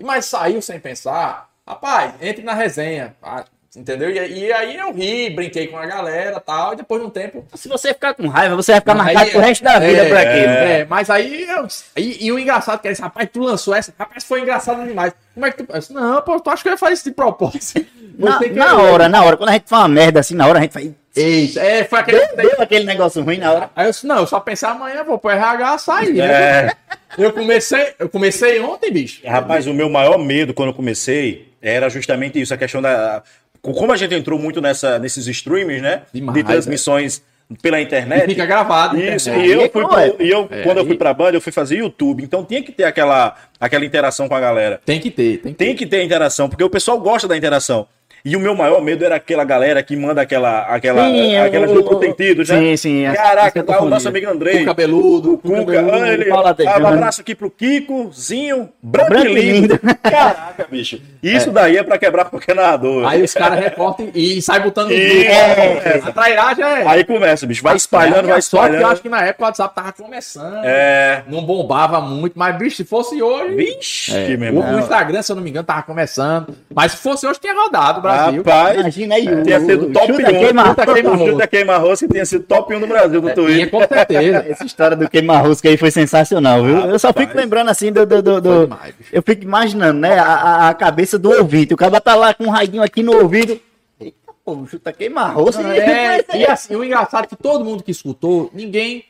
mas saiu sem pensar, rapaz, entre na resenha, ah, entendeu? E, e aí eu ri, brinquei com a galera e tal, e depois de um tempo Se você ficar com raiva, você vai ficar Aí, marcado pro resto da vida é, por aquilo. É, mas aí eu, e, e o engraçado que é esse, rapaz, tu lançou essa, rapaz, foi engraçado demais. Como é que tu. Disse, não, pô, tu acha que eu ia fazer isso de propósito? Na, Você na hora, na hora. Quando a gente faz uma merda assim, na hora a gente faz. Eita, é, foi aquele. Deu aquele negócio ruim na hora. Aí eu disse, não, eu só pensei amanhã, vou pro RH sair, né? É. Eu comecei, eu comecei ontem, bicho. Rapaz, o meu maior medo quando eu comecei era justamente isso, a questão da. Como a gente entrou muito nessa, nesses streamings, né? Demais, de transmissões pela E internet. fica gravado. Isso, internet. e eu fui é pro- cruel. e eu, É, quando eu fui pra Band, eu fui fazer YouTube. Então tinha que ter aquela, aquela interação com a galera. Tem que ter, tem que ter. Tem que ter interação, porque o pessoal gosta da interação. E o meu maior medo era aquela galera que manda aquela, aquela, Sim, aquelas o- do o- Protentidos, né? sim, sim, essa- Caraca, tá o nosso amigo O Andrei. cabeludo. Cuca, cabeludo, ah, ele, ah, um abraço aqui pro Kiko, Zinho, branco, Branco e lindo. Caraca, bicho. Isso daí é pra quebrar qualquer narrador. Aí os caras recortam e, sai botando E- grupo. é. A trairagem é. Aí começa, bicho. Vai espalhando, É, vai Só que eu espalhando. acho que na época o WhatsApp tava começando. É. Não bombava muito, mas, bicho, se fosse hoje. Vixe, É, o, meu irmão. o Instagram, se eu não me engano, tava começando. Mas se fosse hoje, tinha rodado o Brasil. Rapaz, Imagina aí. o- tinha sido o top chuta 1. queima- Chuta queima-rosto. Chuta queima-rosto que tinha sido top 1 no Brasil do É, tinha Twitter. com certeza. Essa história do queima-rosca aí foi sensacional, viu? eu só fico rapaz. lembrando assim do. do, do- do- eu fico imaginando, né? A, a- cabeça do ouvinte. O cara tá lá com um raidinho aqui no ouvido. Eita, pô, chuta queima-rosca. É, e assim, o engraçado é que todo mundo que escutou, ninguém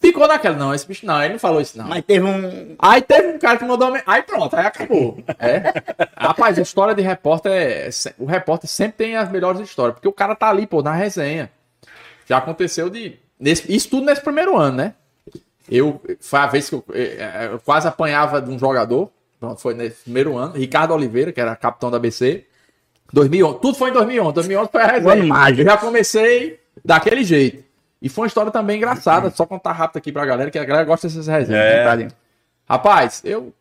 ficou naquela. Não, esse bicho não, ele não falou isso, não. Mas teve um. Aí teve um cara que mandou. uma- Aí pronto, aí acabou. É. Rapaz, a história de repórter é. O repórter sempre tem as melhores histórias, porque o cara tá ali, pô, na resenha. Já aconteceu de. Nesse, isso tudo nesse primeiro ano, né? Eu. Foi a vez que eu, eh, eu quase apanhava de um jogador. Pronto, foi nesse primeiro ano. Ricardo Oliveira, que era capitão da ABC. 2011. Tudo foi em 2011. 2011 foi a resenha. Eu já comecei daquele jeito. E foi uma história também engraçada. Só contar rápido aqui pra galera, que a galera gosta dessas resenhas. É. né, Tadinho? Rapaz, eu,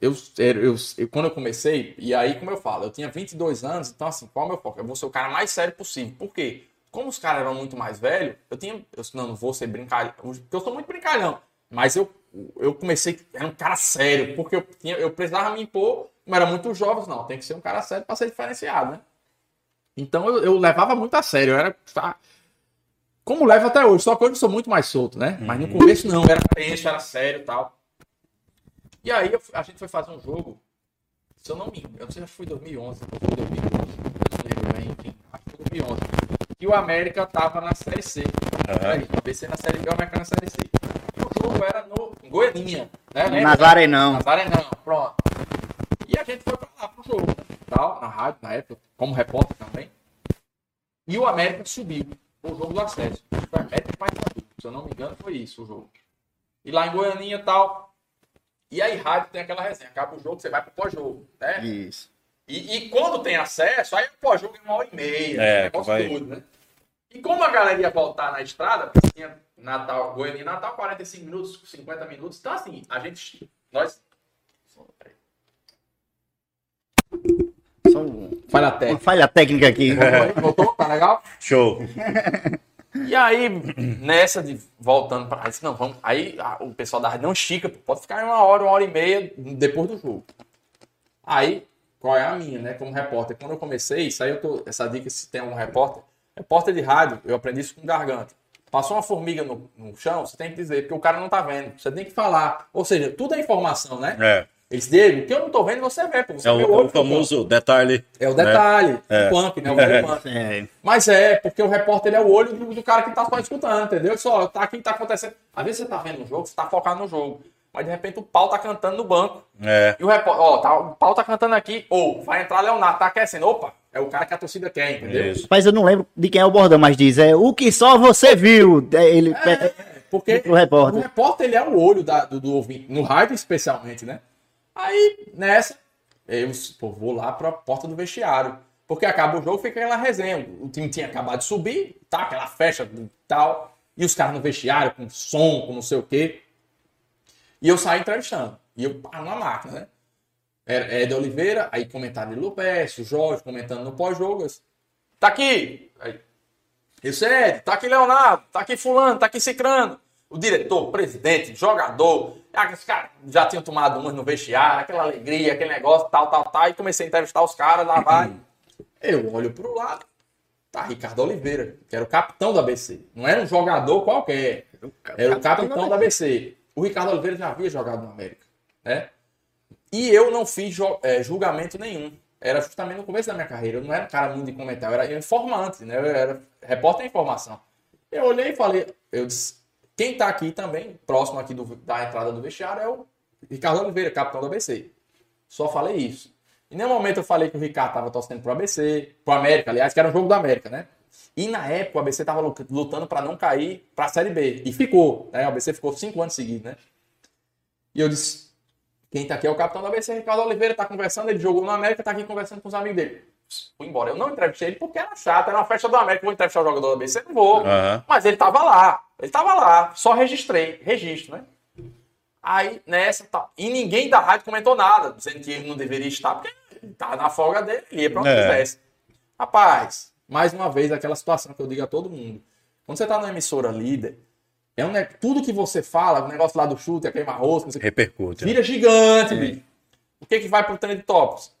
eu, eu, eu- Quando eu comecei, e aí, como eu falo, eu tinha 22 anos, então assim, qual é o meu foco? Eu vou ser o cara mais sério possível. Por quê? Como os caras eram muito mais velhos, eu tinha. Eu, não, não vou ser brincalhão. Porque eu sou muito brincalhão. Mas eu eu comecei, era um cara sério, porque eu, tinha, eu precisava me impor, mas era muito jovem, não, tem que ser um cara sério para ser diferenciado, né? Então eu, eu, levava muito a sério, eu era. Como levo até hoje, só que hoje eu sou muito mais solto, né? Mas no Uhum. começo não, era tenso, era sério e tal. E aí eu- a gente foi fazer um jogo, se eu não me engano, eu não sei se foi 2011, ou foi 2012, eu não lembro bem, enfim, acho que foi 2011. E o América tava na Série C. Aham. Aí, o ABC na Série B, o América na Série C. E o jogo era no em Goianinha, né? Lembra? Nazaré não. Nazaré não, pronto. E a gente foi pra lá pro jogo, né? Tal, na rádio, na época, como repórter também. E o América subiu o jogo do acesso. Foi América e Paysandu. Se eu não me engano, foi isso o jogo. E lá em Goianinha e tal. E aí, rádio tem aquela resenha. Acaba o jogo, você vai pro pós-jogo, né? Isso. E, e quando tem acesso, aí o pós-jogo é uma hora e meia. É, um negócio vai- doido, né? E como a galera ia voltar na estrada, porque tinha Natal, Goiânia e Natal, 45 minutos, 50 minutos. Então, assim, a gente. Nós. Só um- Falha uma técnica. falha técnica aqui. Voltou? Tá legal? Show. E aí, nessa de voltando pra. Aí, disse, não, vamos. Aí a- o pessoal da rádio não estica, pode ficar uma hora, uma hora e meia depois do jogo. Aí, qual é a minha, né? Como repórter. Quando eu comecei, isso aí eu tô. Essa dica, se tem algum repórter. Repórter de rádio, eu aprendi isso com garganta. Passou uma formiga no, no chão, você tem que dizer, porque o cara não tá vendo. Você tem que falar. Ou seja, tudo é informação, né? É. Eles Diego, o que eu não tô vendo, você vê, pô. Você É vê o, olho o famoso detalhe. É o né? detalhe. É. O punk, né? O punk. É, Mas é, porque o repórter ele é o olho do, do cara que tá só escutando, entendeu? Só tá aqui tá acontecendo. Às vezes você tá vendo um jogo, você tá focado no jogo. Mas de repente o pau tá cantando no banco. É. E o repórter, ó, tá, o pau tá cantando aqui. Ou vai entrar Leonardo, tá aquecendo. Opa, é o cara que a torcida quer, entendeu? Isso. Mas eu não lembro de quem é o bordão, mas diz, é o que só você viu. É, Ele É, porque o repórter. o repórter ele é o olho da- do, do ouvinte, no rádio especialmente, né? Aí, nessa, eu pô, vou lá pra porta do vestiário. Porque acaba o jogo, fica aquela resenha. O time tinha acabado de subir, tá? Aquela festa e tal. E os caras no vestiário, com som, com não sei o quê. E eu saio entrevistando. E eu paro na máquina, né? Era Ed Oliveira, aí comentário de Lupécio, Jorge comentando no pós-jogo. Tá aqui! Aí, isso é, tá aqui Leonardo, tá aqui Fulano, tá aqui Cicrano. O diretor, presidente, jogador. Ah, Os caras já tinham tomado umas no vestiário, aquela alegria, aquele negócio, tal, tal, tal. E comecei a entrevistar os caras, lá vai. Eu olho pro lado, tá Ricardo Oliveira, que era o capitão do ABC. Não era um jogador qualquer. Era o capitão do ABC. O Ricardo Oliveira já havia jogado no América, né? E eu não fiz eh, julgamento nenhum. Era justamente no começo da minha carreira. Eu não era um cara muito de comentário, eu era informante, né? Eu era repórter de informação. Eu olhei e falei, eu disse, quem tá aqui também, próximo aqui do- da entrada do vestiário, é o Ricardo Oliveira, capitão do ABC. Só falei isso. Em nenhum momento eu falei que o Ricardo tava torcendo pro ABC, pro América, aliás, que era um jogo do América, né? E na época o ABC tava lu- lutando para não cair pra Série B. E ficou, né? O ABC ficou cinco anos seguidos, né? E eu disse, quem tá aqui é o capitão do ABC, Ricardo Oliveira, tá conversando, ele jogou no América, tá aqui conversando com os amigos dele. Fui embora. Eu não entrevistei ele porque era chato, era uma festa do América, vou entrevistar o jogador do ABC, não vou. Aham. Mas ele tava lá, ele tava lá, só registrei, registro, né? Aí, nessa, tá. E ninguém da rádio comentou nada, dizendo que ele não deveria estar, porque ele tava na folga dele, ele ia pra onde É. quisesse. Rapaz, mais uma vez, aquela situação que eu digo a todo mundo. Quando você tá numa emissora líder, é um, ne- tudo que você fala, o negócio lá do chute, a queima-rosca, não sei o quê, Repercute. né? Vira gigante, bicho. O que que vai pro Trend Tops?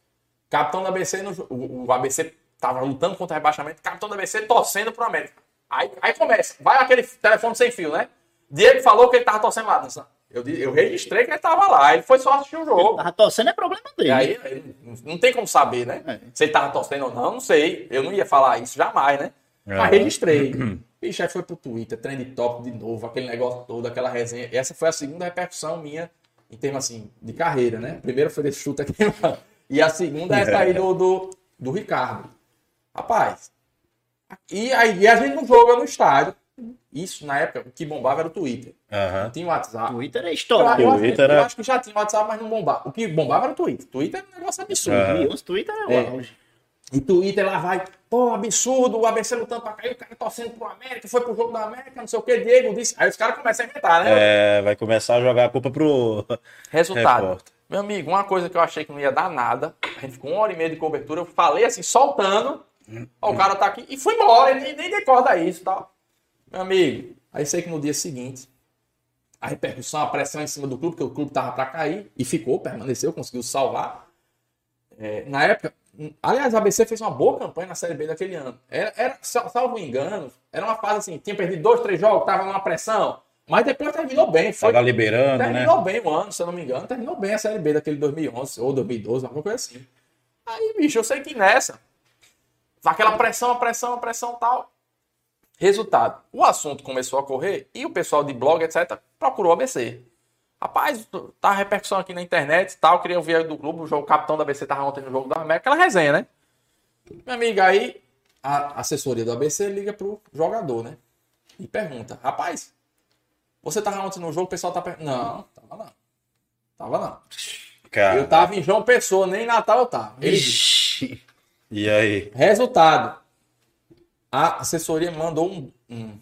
Capitão da ABC, no, o, o ABC tava lutando contra o rebaixamento, capitão da ABC torcendo pro América. Aí, aí começa, vai aquele telefone sem fio, né? Diego falou que ele tava torcendo lá. Dançando. Eu, eu registrei que ele tava lá, ele foi só assistir o jogo. Tava torcendo é problema dele. E aí, não- tem como saber, né? É. Se ele tava torcendo ou não, não sei. Eu não ia falar isso jamais, né? Mas Ah. registrei. Bicho, aí foi pro Twitter, trend top de novo, aquele negócio todo, aquela resenha. Essa foi a segunda repercussão minha, em termos assim, de carreira, né? A primeira foi desse chute aqui. E a segunda é essa aí do, do, do Ricardo. Rapaz. E aí e a gente não joga no estádio. Isso, na época, o que bombava era o Twitter. Não Aham. tinha WhatsApp. Twitter é Eu, estourado. eu acho, que- Twitter eu era- acho que já tinha WhatsApp, mas não bombava. O que bombava era o Twitter. Twitter é um negócio absurdo. E os Twitter é o É. auge. E Twitter lá vai, pô, absurdo, o ABC lutando pra cair, o cara torcendo pro América, foi pro jogo da América, não sei o que, Diego disse. Aí os caras começam a inventar, né? É, vai começar a jogar a culpa pro. Resultado. repórter. Meu amigo, uma coisa que eu achei que não ia dar nada, a gente ficou uma hora e meia de cobertura, eu falei assim, soltando, ó, o cara tá aqui, e fui embora, ele nem, decorda isso e tal. Meu amigo, aí sei que no dia seguinte, a repercussão, a pressão em cima do clube, porque o clube tava para cair, e ficou, permaneceu, conseguiu salvar. É, na época, aliás, a ABC fez uma boa campanha na Série B daquele ano. Era, era, salvo engano, era uma fase assim, tinha perdido dois, três jogos, tava numa pressão, mas depois terminou bem. Foi, Tava liberando, né? terminou bem o ano, se eu não me engano, terminou bem a Série B daquele 2011 ou 2012, alguma coisa assim. Aí, bicho, eu sei que nessa, aquela pressão, a pressão, a pressão tal. Resultado, o assunto começou a correr e o pessoal de blog, etc., procurou o ABC. Rapaz, tá repercussão aqui na internet e tal, queria ouvir do clube, o jogo o capitão da ABC tava ontem no jogo da América, aquela resenha, né? Minha amiga, aí a assessoria do ABC liga pro jogador, né? E pergunta, rapaz, você tava ontem no jogo, o pessoal tá perguntando. Não, tava não. Tava não. Cara, Eu tava em João Pessoa, nem em Natal eu tava. Ele. E aí? Resultado. A assessoria mandou um, um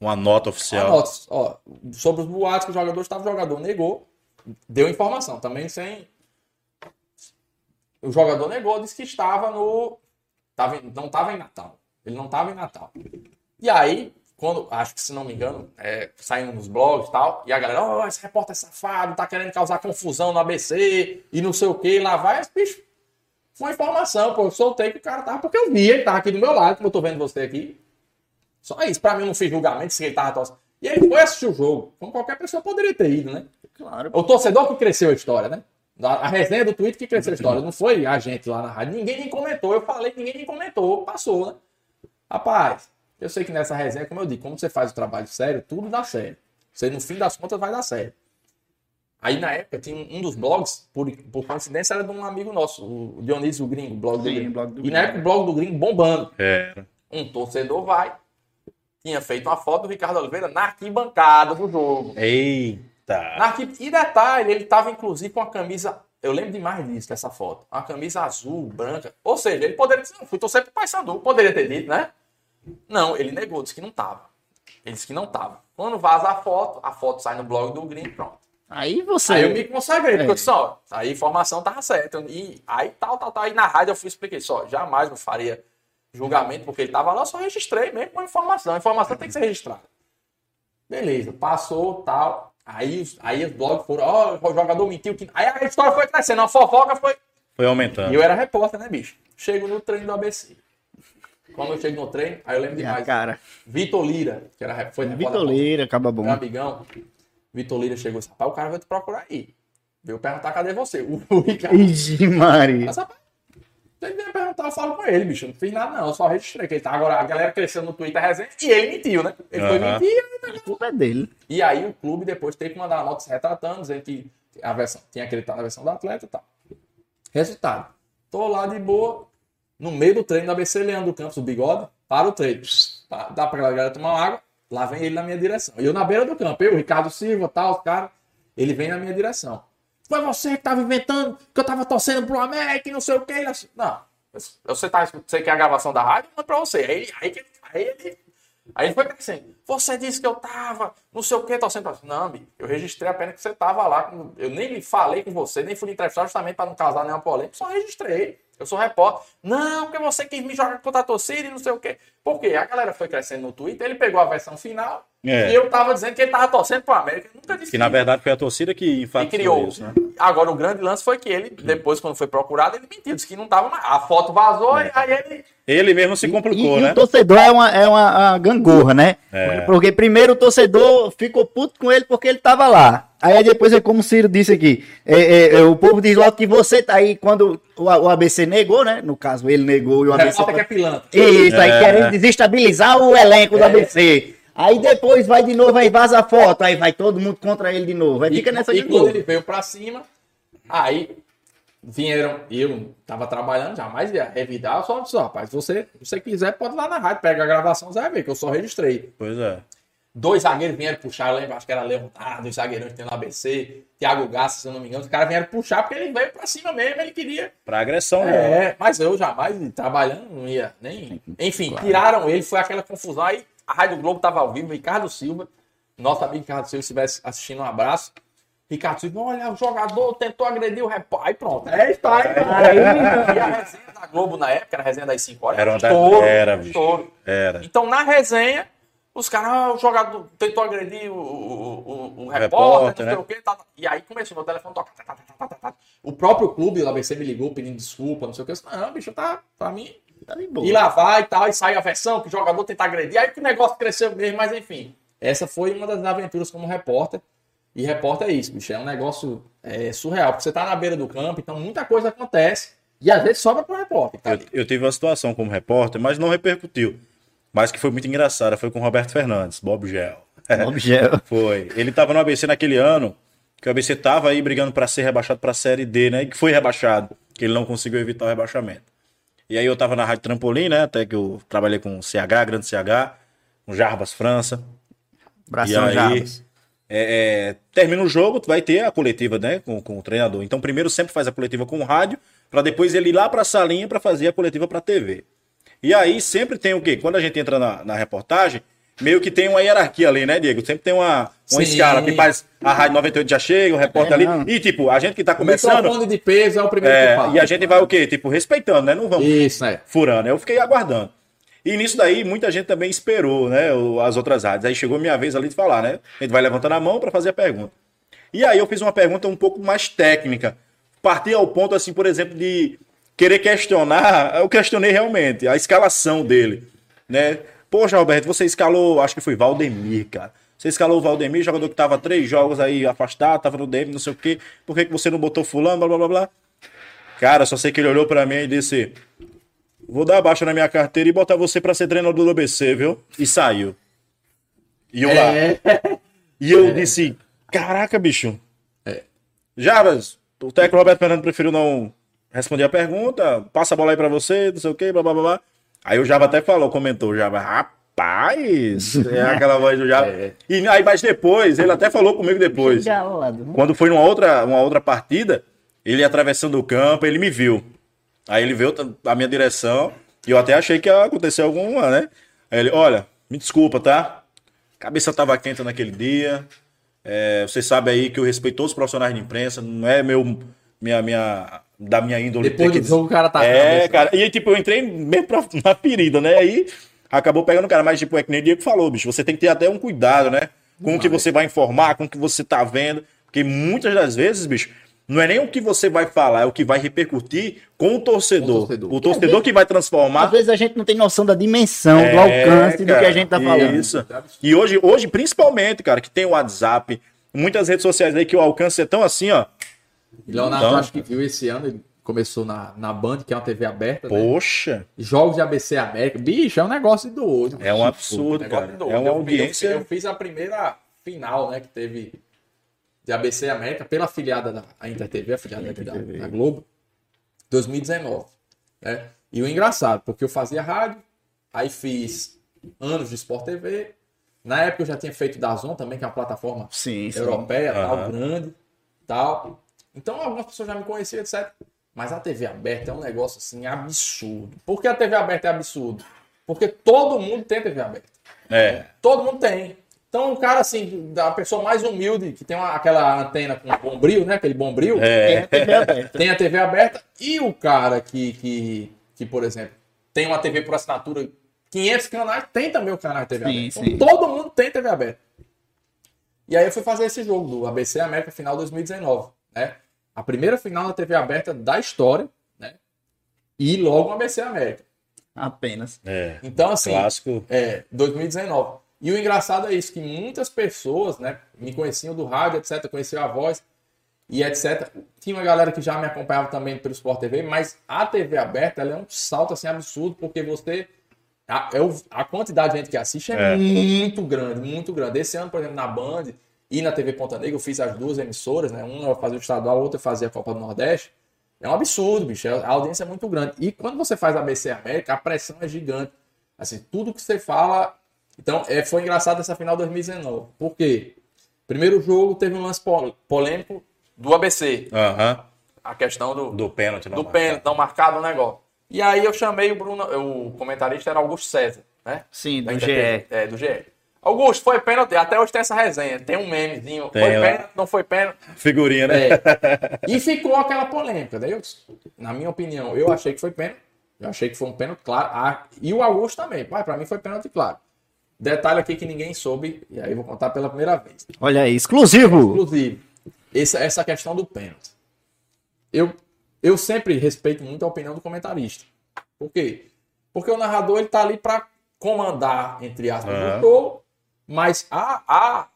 Uma nota uma oficial. nota, ó, sobre os boatos que o jogador estava, o jogador negou, deu informação, também sem. O jogador negou, disse que estava no. Tava, não estava em Natal. Ele não estava em Natal. E aí, quando, acho que se não me engano, é, saindo nos blogs e tal, e a galera, ó, esse repórter é safado, tá querendo causar confusão no ABC e não sei o que, lá vai, esse bicho. Foi informação, pô, eu soltei que o cara tava, porque eu vi, ele tava aqui do meu lado, como eu tô vendo você aqui. Só isso, pra mim eu não fiz julgamento se ele tava torcendo. E ele foi assistir o jogo, como qualquer pessoa poderia ter ido, né? Claro. O torcedor que cresceu a história, né? A resenha do Twitter que cresceu a história. Não foi a gente lá na rádio. Ninguém nem comentou. Eu falei, ninguém nem comentou. Passou, né? Rapaz, eu sei que nessa resenha, como eu digo, como você faz o trabalho sério, tudo dá sério. Você, no fim das contas, vai dar sério. Aí, na época, tinha um, um dos blogs, por, por coincidência, era de um amigo nosso, o Dionísio Gringo, o blog do Sim, Gringo. blog do e Gringo. na época, o blog do Gringo bombando. Era. Um torcedor vai, tinha feito uma foto do Ricardo Oliveira na arquibancada do jogo. Eita. Na arqui- E detalhe, ele estava inclusive com a camisa. Eu lembro demais disso, dessa foto. Uma camisa azul, branca. Ou seja, ele poderia dizer, não, fui torcer pro Paysandu. Poderia ter dito, né? Não, ele negou, disse que não tava. Ele disse que não tava. Quando vaza a foto, a foto sai no blog do Green, pronto. Aí você. Aí eu me consagrei, porque É. eu disse, ó, aí a informação tava certa. E aí tal, tal, tal. Aí na rádio eu fui expliquei só, jamais não faria julgamento, porque ele tava lá, eu só registrei mesmo com a informação. A informação tem que ser registrada. Beleza, passou, tal. Aí, os- aí os blogs foram, ó, o jogador mentiu. Que... Aí a história foi crescendo, a fofoca foi. Foi E aumentando. eu era repórter, né, bicho? Chego no treino do ABC. Quando eu chego no treino, aí eu lembro E demais. cara. Vitor Lira, que era, foi repórter Vitor Leira, acaba bom. meu amigão, Vitor Lira chegou e disse, rapaz, o cara vai te procurar aí. Veio perguntar cadê você. O, o Ricardo. Ixi, Maria. Mas, rapaz, ele vier perguntar, eu falo com ele, bicho. Não fiz nada, não. Eu só registrei que ele tá. Agora a galera cresceu no Twitter resenha e ele mentiu, né? Ele foi Aham. mentir. A culpa é dele. E aí o clube depois teve que mandar uma nota se retratando, dizendo que a versão, tinha acreditado na versão do atleta e tal. Resultado. Tô lá de boa, no meio do treino da ABC Leandro Campos, o bigode, para o treino. Pá, Dá pra galera tomar uma água, lá vem ele na minha direção. Eu na beira do campo, eu, Ricardo Silva, tal, os caras, ele vem na minha direção. Foi você que tava inventando que eu tava torcendo pro América e não sei o que. Não, você, tá, você quer a gravação da rádio? Manda pra você. Aí, aí, aí ele Aí ele foi crescendo. Você disse que eu tava, não sei o que, torcendo pra... Não, amigo, eu registrei apenas que você tava lá. Eu nem falei com você, nem fui entrevistar justamente para não causar nenhuma polêmica. Só registrei. Eu sou repórter. Não, porque você quis me jogar contra a torcida e não sei o quê. Por quê? A galera foi crescendo no Twitter, ele pegou a versão final É. e eu tava dizendo que ele tava torcendo pro América. Eu nunca disse Que na isso. verdade foi a torcida que enfatizou criou. isso, né? Agora, o grande lance foi que ele, depois, quando foi procurado, ele mentiu. Disse que não tava mais. A foto vazou e aí ele... Ele mesmo se complicou, e, e né? o torcedor é uma, é uma a gangorra, né? É. Porque primeiro o torcedor ficou puto com ele porque ele tava lá. Aí depois é como o Ciro disse aqui. é, é, é, o povo diz logo que você tá aí quando o, o ABC negou, né? No caso, ele negou e o ABC. repórter que é pilantra. Isso, aí É. querendo desestabilizar o elenco do ABC. Aí depois vai de novo, aí vaza a foto, aí vai todo mundo contra ele de novo. Aí E, fica nessa e de novo. ele veio pra cima, aí vieram, eu tava trabalhando, jamais ia revidar, eu só disse, rapaz, se você, se você quiser, pode ir lá na rádio, pega a gravação, você vai ver, que eu só registrei. Pois é. Dois zagueiros vieram puxar, eu lembro, acho que era Leonardo, os tem no ABC, Thiago Gassa, se eu não me engano, os caras vieram puxar porque ele veio pra cima mesmo, ele queria. Pra agressão, né? É, mas eu jamais, trabalhando, não ia nem. Enfim, tiraram ele, foi aquela confusão. Aí a Rádio Globo tava ao vivo, Ricardo Silva, nosso amigo Ricardo Silva, se estivesse assistindo, um abraço. Ricardo Silva, olha, o jogador tentou agredir o repórter. Aí pronto, é história. Aí, e a resenha da Globo na época, era a resenha das 5 horas. Era uma da- estouro, era, bicho. estouro. Era. Então, na resenha, Os caras, ah, o jogador tentou agredir o, o, o, o repórter, repórter, não sei né? o quê. tá, tá. E aí começou, meu telefone toca. tá, tá, tá, tá, tá, tá. O próprio clube, o ABC me ligou pedindo desculpa, não sei o que. Eu disse, não, bicho, tá, pra mim, Tá de boa. e lá vai e tal, e sai a versão que o jogador tenta agredir. Aí que o negócio cresceu mesmo, mas enfim. Essa foi uma das aventuras como repórter. E repórter é isso, bicho. É um negócio é, surreal. Porque você tá na beira do campo, então muita coisa acontece. E às vezes sobra pro repórter. Tá Eu, ali. eu tive uma situação como repórter, mas não repercutiu. Mas que foi muito engraçada. Foi com o Roberto Fernandes, Bob Gel. Objeto. Foi. Ele tava no ABC naquele ano, que o ABC tava aí brigando pra ser rebaixado pra Série D, né? E que foi rebaixado, que ele não conseguiu evitar o rebaixamento. E aí eu tava na Rádio Trampolim, né? Até que eu trabalhei com o CH, grande CH, com Jarbas França. Bração e aí, Jarbas. É, é, termina o jogo, tu vai ter a coletiva, né, com, com o treinador. Então, primeiro sempre faz a coletiva com o rádio, para depois ele ir lá pra salinha para fazer a coletiva pra TV. E aí sempre tem o quê? Quando a gente entra na, na reportagem, meio que tem uma hierarquia ali, né, Diego? Sempre tem uma, uma Sim. escala que faz a Rádio 98 já chega, o repórter É, ali. E tipo, a gente que tá O começando, microfone de peso é o primeiro é, que fala. e a gente vai o quê? Tipo, respeitando, né? Não vamos Isso, né? furando. Eu fiquei aguardando. E nisso daí, muita gente também esperou, né? As outras rádios. Aí chegou minha vez ali de falar, né? A gente vai levantando a mão para fazer a pergunta. E aí eu fiz uma pergunta um pouco mais técnica. Parti ao ponto, assim, por exemplo, de querer questionar. Eu questionei realmente a escalação dele, né? Poxa, Roberto, você escalou, acho que foi Valdemir, cara. Você escalou o Valdemir, jogador que tava três jogos aí afastado, tava no DM, não sei o quê. Por que, que você não botou fulano, blá, blá, blá, blá? Cara, só sei que ele olhou pra mim e disse: Vou dar baixa na minha carteira e botar você pra ser treinador do ABC, viu? E saiu. E eu lá. É. E eu disse: Caraca, bicho. É. Jarbas, o técnico Roberto Fernando preferiu não responder a pergunta, passa a bola aí pra você, não sei o quê, blá blá blá. blá. Aí o Java até falou, comentou, o Java, rapaz, é aquela voz do Java. É. E aí, mas depois, ele até falou comigo depois. Galado. Quando foi numa outra, uma outra partida, ele atravessando o campo, ele me viu. Aí ele veio a minha direção e eu até achei que ia acontecer alguma, né? Aí ele, olha, me desculpa, tá? Cabeça tava quente naquele dia. É, você sabe aí que eu respeito todos os profissionais de imprensa, não é meu, minha, minha, da minha índole. Depois do jogo, o cara tá É, cara. E aí, tipo, eu entrei mesmo pra, na ferida, né? Aí acabou pegando o cara. Mas, tipo, é que nem o Diego falou, bicho. Você tem que ter até um cuidado, né? Com o que você vai informar, com o que você tá vendo. Porque muitas das vezes, bicho, não é nem o que você vai falar, é o que vai repercutir com o torcedor. Com o torcedor. O torcedor que vai transformar. Às vezes a gente não tem noção da dimensão, do É, alcance do que cara, a gente tá falando. Isso. E hoje, hoje, principalmente, cara, que tem o WhatsApp, muitas redes sociais aí que o alcance é tão assim, ó. Leonardo, Então- acho que viu esse ano, ele começou na, na Band, que é uma TV aberta, né? Poxa, Jogos de ABC América. Bicho, é um negócio doido. é um absurdo, Negócio cara. É uma Eu- eu- audiência. Eu, fiz a primeira final, né, que teve de ABC América pela afiliada da a Inter TV, afiliada aqui da, da Globo, 2019, né? E o engraçado, porque eu fazia rádio, aí fiz anos de Sport TV. Na época eu já tinha feito da Zon também, que é uma plataforma Sim, sim. europeia, tal, Aham. grande, tal. Então algumas pessoas já me conheciam, etc. Mas a TV aberta é um negócio assim absurdo. Por que a TV aberta é absurdo? Porque todo mundo tem TV aberta. É. Todo mundo tem. Então, o cara, assim, da pessoa mais humilde, que tem uma- aquela antena com bombril, né? Aquele bombril, É. Tem a TV aberta. tem a TV aberta. E o cara que, que, que, por exemplo, tem uma TV por assinatura, 500 canais, tem também o canal de TV Sim, aberta. sim. Então, todo mundo tem TV aberta. E aí eu fui fazer esse jogo do ABC América final 2019, né? A primeira final da TV aberta da história, né? E logo o ABC América. Apenas. É. Então, assim, Clássico. é, 2019. E o engraçado é isso, que muitas pessoas, né, me conheciam do rádio, etc, conheciam a voz e etc. Tinha uma galera que já me acompanhava também pelo Sport TV, mas a TV aberta, ela é um salto, assim, absurdo, porque você... A, a quantidade de gente que assiste é, É. muito grande, muito grande. Esse ano, por exemplo, na Band e na TV Ponta Negra, eu fiz as duas emissoras, né? Uma fazia o estadual, a outra fazia a Copa do Nordeste. É um absurdo, bicho. A audiência é muito grande. E quando você faz a ABC América, a pressão é gigante. Assim, tudo que você fala. Então, é, foi engraçado essa final 2019. Por quê? Primeiro jogo teve um lance pol- polêmico do ABC. Aham. A questão do, Do pênalti. não do marcado. pênalti, não marcado o negócio. E aí eu chamei o Bruno, o comentarista era Augusto César, né? Sim, do GE. É, do GE. Augusto, foi pênalti. Até hoje tem essa resenha. Tem um memezinho. Tem foi lá. pênalti, não foi pênalti. Figurinha, né? É. E ficou aquela polêmica. Daí, eu, na minha opinião, eu achei que foi pênalti. Eu achei que foi um pênalti claro. Ah, e o Augusto também. Pai, pra mim foi pênalti claro. Detalhe aqui que ninguém soube, e aí eu vou contar pela primeira vez. Olha aí, exclusivo. Inclusive, essa, essa questão do pênalti. Eu, eu sempre respeito muito a opinião do comentarista. Por quê? Porque o narrador ele tá ali para comandar, entre aspas, É. o show, mas a, a,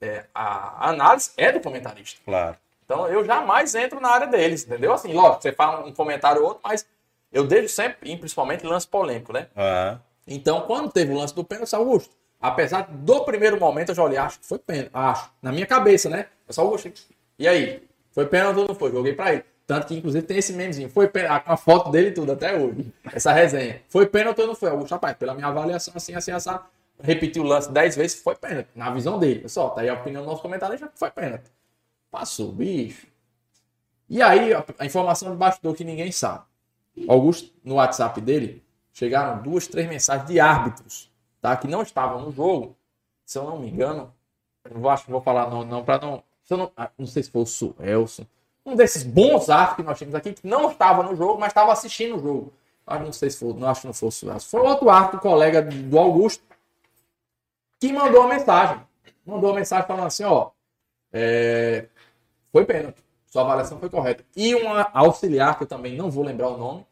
é, a análise é do comentarista. Claro. Então eu jamais entro na área deles, entendeu? Assim, lógico, você fala um comentário ou outro, mas eu deixo sempre, e principalmente lance polêmico, né? Aham. Então, quando teve o lance do pênalti, Augusto, apesar do primeiro momento, eu já olhei, acho que foi pênalti, acho, na minha cabeça, né? Eu só, Augusto, e aí? Foi pênalti ou não foi? Joguei pra ele. Tanto que, inclusive, tem esse memezinho. Foi pênalti, com a foto dele e tudo, até hoje. Essa resenha. Foi pênalti ou não foi? Augusto, rapaz, pela minha avaliação, assim, assim, assim, repetiu o lance 10 vezes, foi pênalti. Na visão dele. Pessoal, tá aí a opinião do nosso comentário, já foi pênalti. Passou, bicho. E aí, a informação de bastidor que ninguém sabe. Augusto, no WhatsApp dele, chegaram duas, três mensagens de árbitros, tá? Que não estavam no jogo. Se eu não me engano, eu acho que vou falar não, não, para não. Se eu não, ah, não sei se foi o Suelson. Um desses bons árbitros que nós temos aqui, que não estava no jogo, mas estava assistindo o jogo. Acho não sei se foi, não acho que não foi o Suelson. Foi outro árbitro, colega do Augusto, que mandou uma mensagem. Mandou uma mensagem falando assim, ó. é, foi pênalti. Sua avaliação foi correta. E uma auxiliar, que eu também não vou lembrar o nome,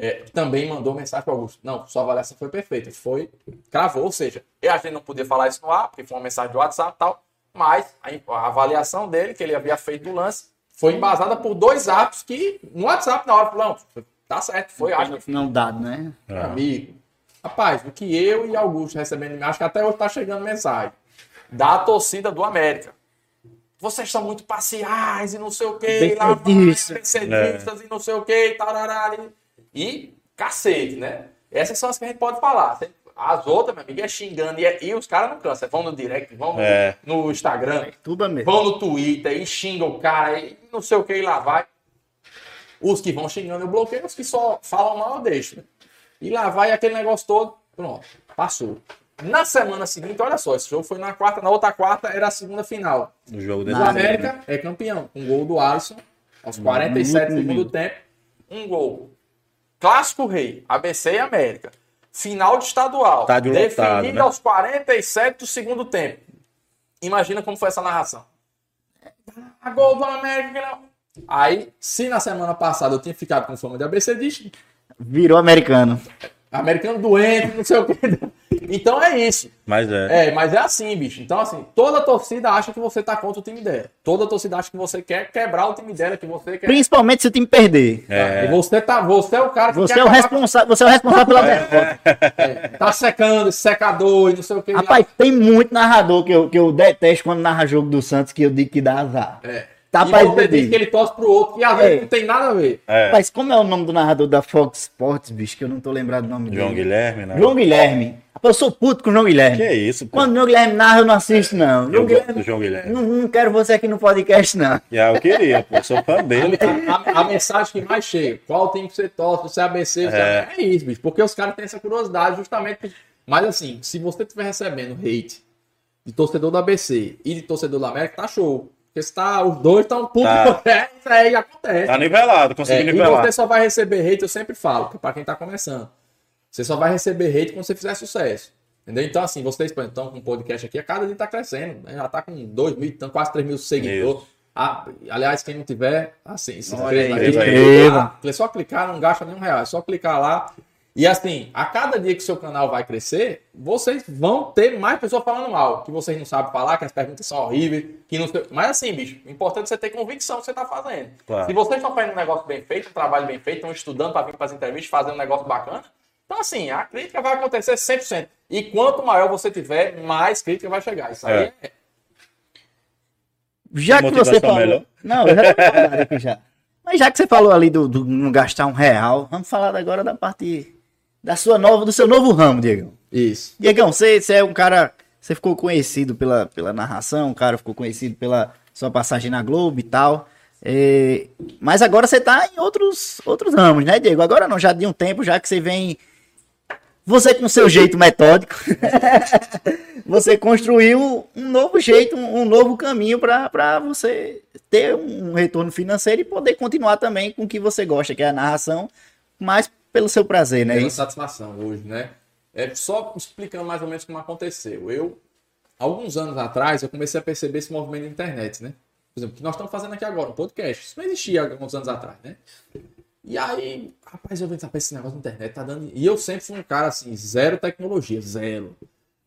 é, também mandou mensagem para Augusto. Não, sua avaliação foi perfeita. Foi, cravou. Ou seja, a gente não podia falar isso no ar, porque foi uma mensagem do WhatsApp e tal. Mas a, a avaliação dele, que ele havia feito o lance, foi embasada por dois atos que no WhatsApp na hora falou, não, tá certo, foi, acho que Não dado, né? É. amigo. Rapaz, o que eu e Augusto recebendo, acho que até hoje tá chegando mensagem da torcida do América. Vocês são muito parciais e não sei o que, lá benfeitistas e não sei o que, tarará, e, e cacete, né? Essas são as que a gente pode falar. As outras, meu amigo, é xingando e, é- e os caras não cansam. Vão no direct, vão no, É. no Instagram, Tudo mesmo. vão no Twitter e xingam o cara e não sei o que e lá vai. Os que vão xingando eu bloqueio, os que só falam mal eu deixo. né? E lá vai aquele negócio todo, pronto, passou. Na semana seguinte, olha só, esse jogo foi na quarta, na outra quarta era a segunda final. No jogo O desse América é campeão, um gol do Alisson aos 47 do segundo tempo, um gol. Clássico Rei, ABC e América. Final de estadual, Estádio lotado, definido né? aos 47 do segundo tempo. Imagina como foi essa narração. Ah, gol do América. que não- Aí, se na semana passada eu tinha ficado com fama de ABC, diz Virou americano. americano doente, não sei o quê. Então é isso. Mas é. É, mas é assim, bicho. Então, assim, toda torcida acha que você tá contra o time dela. Toda torcida acha que você quer quebrar o time dela, que você quer. Principalmente se o time perder. É. E você, tá, você é o cara que Você quer é o responsável, você é o responsável pela derrota. com- Tá secando esse secador e não sei o que. Rapaz, tem muito narrador que eu, que eu detesto quando narra jogo do Santos que eu digo que dá azar. É. Tá e pra você diz entender. que ele torce pro outro, que às vezes É. não tem nada a ver. É. Mas como é o nome do narrador da Fox Sports, bicho, que eu não tô lembrado do nome João dele. Guilherme, né? João Guilherme. Eu sou puto com o João Guilherme. Que é isso, pô? Quando o João Guilherme narra, eu não assisto, não. Eu João Guilherme, do João Guilherme. não, não quero você aqui no podcast, não. Já eu queria, pô. Sou fã dele. A, a- a mensagem que mais chega, qual time que você torce, você é ABC, você É. é. isso, bicho. Porque os caras têm essa curiosidade justamente. Mas assim, se você estiver recebendo hate de torcedor do ABC e de torcedor do América, tá show. Porque se tá, os dois estão putos Tá. é, isso aí acontece. Tá nivelado, É, consegui e nivelar. você só vai receber hate, eu sempre falo, que é pra quem tá começando. Você só vai receber hate quando você fizer sucesso. Entendeu? Então, assim, vocês estão com um podcast aqui, a cada dia tá crescendo. né? Já tá com 2 mil, quase 3 mil seguidores. Ah, aliás, quem não tiver, assim, se inscreva aqui. É só clicar, não gasta nenhum real. É só clicar lá. E assim, a cada dia que seu canal vai crescer, vocês vão ter mais pessoas falando mal. Que vocês não sabem falar, que as perguntas são horríveis. Que não sei... Mas assim, bicho, o importante é você ter convicção do que você tá fazendo. Claro. Se vocês estão fazendo um negócio bem feito, um trabalho bem feito, estão estudando para vir para as entrevistas, fazer um negócio bacana, então assim, a crítica vai acontecer 100%. E quanto maior você tiver, mais crítica vai chegar. Isso aí é. Já que você falou. melhor. Não, eu já aqui já. Mas já que você falou ali do, do não gastar um real, vamos falar agora da parte da sua nova, do seu novo ramo, Diegão. Isso. Diegão, você, você é um cara. Você ficou conhecido pela, pela narração, o cara ficou conhecido pela sua passagem na Globo e tal. É, mas agora você tá em outros, outros ramos, né, Diego? Agora não, já de um tempo, já que você vem. Você com seu jeito metódico, você construiu um novo jeito, um, um novo caminho para você ter um retorno financeiro e poder continuar também com o que você gosta, que é a narração, mas pelo seu prazer, né? Pela Isso. satisfação hoje, né? É só explicando mais ou menos como aconteceu. Eu, alguns anos atrás, eu comecei a perceber esse movimento da internet, né? Por exemplo, o que nós estamos fazendo aqui agora, um podcast. Isso não existia alguns anos atrás, né? E aí, rapaz, eu vim saber esse negócio da internet tá dando. E eu sempre fui um cara assim, zero tecnologia, zero.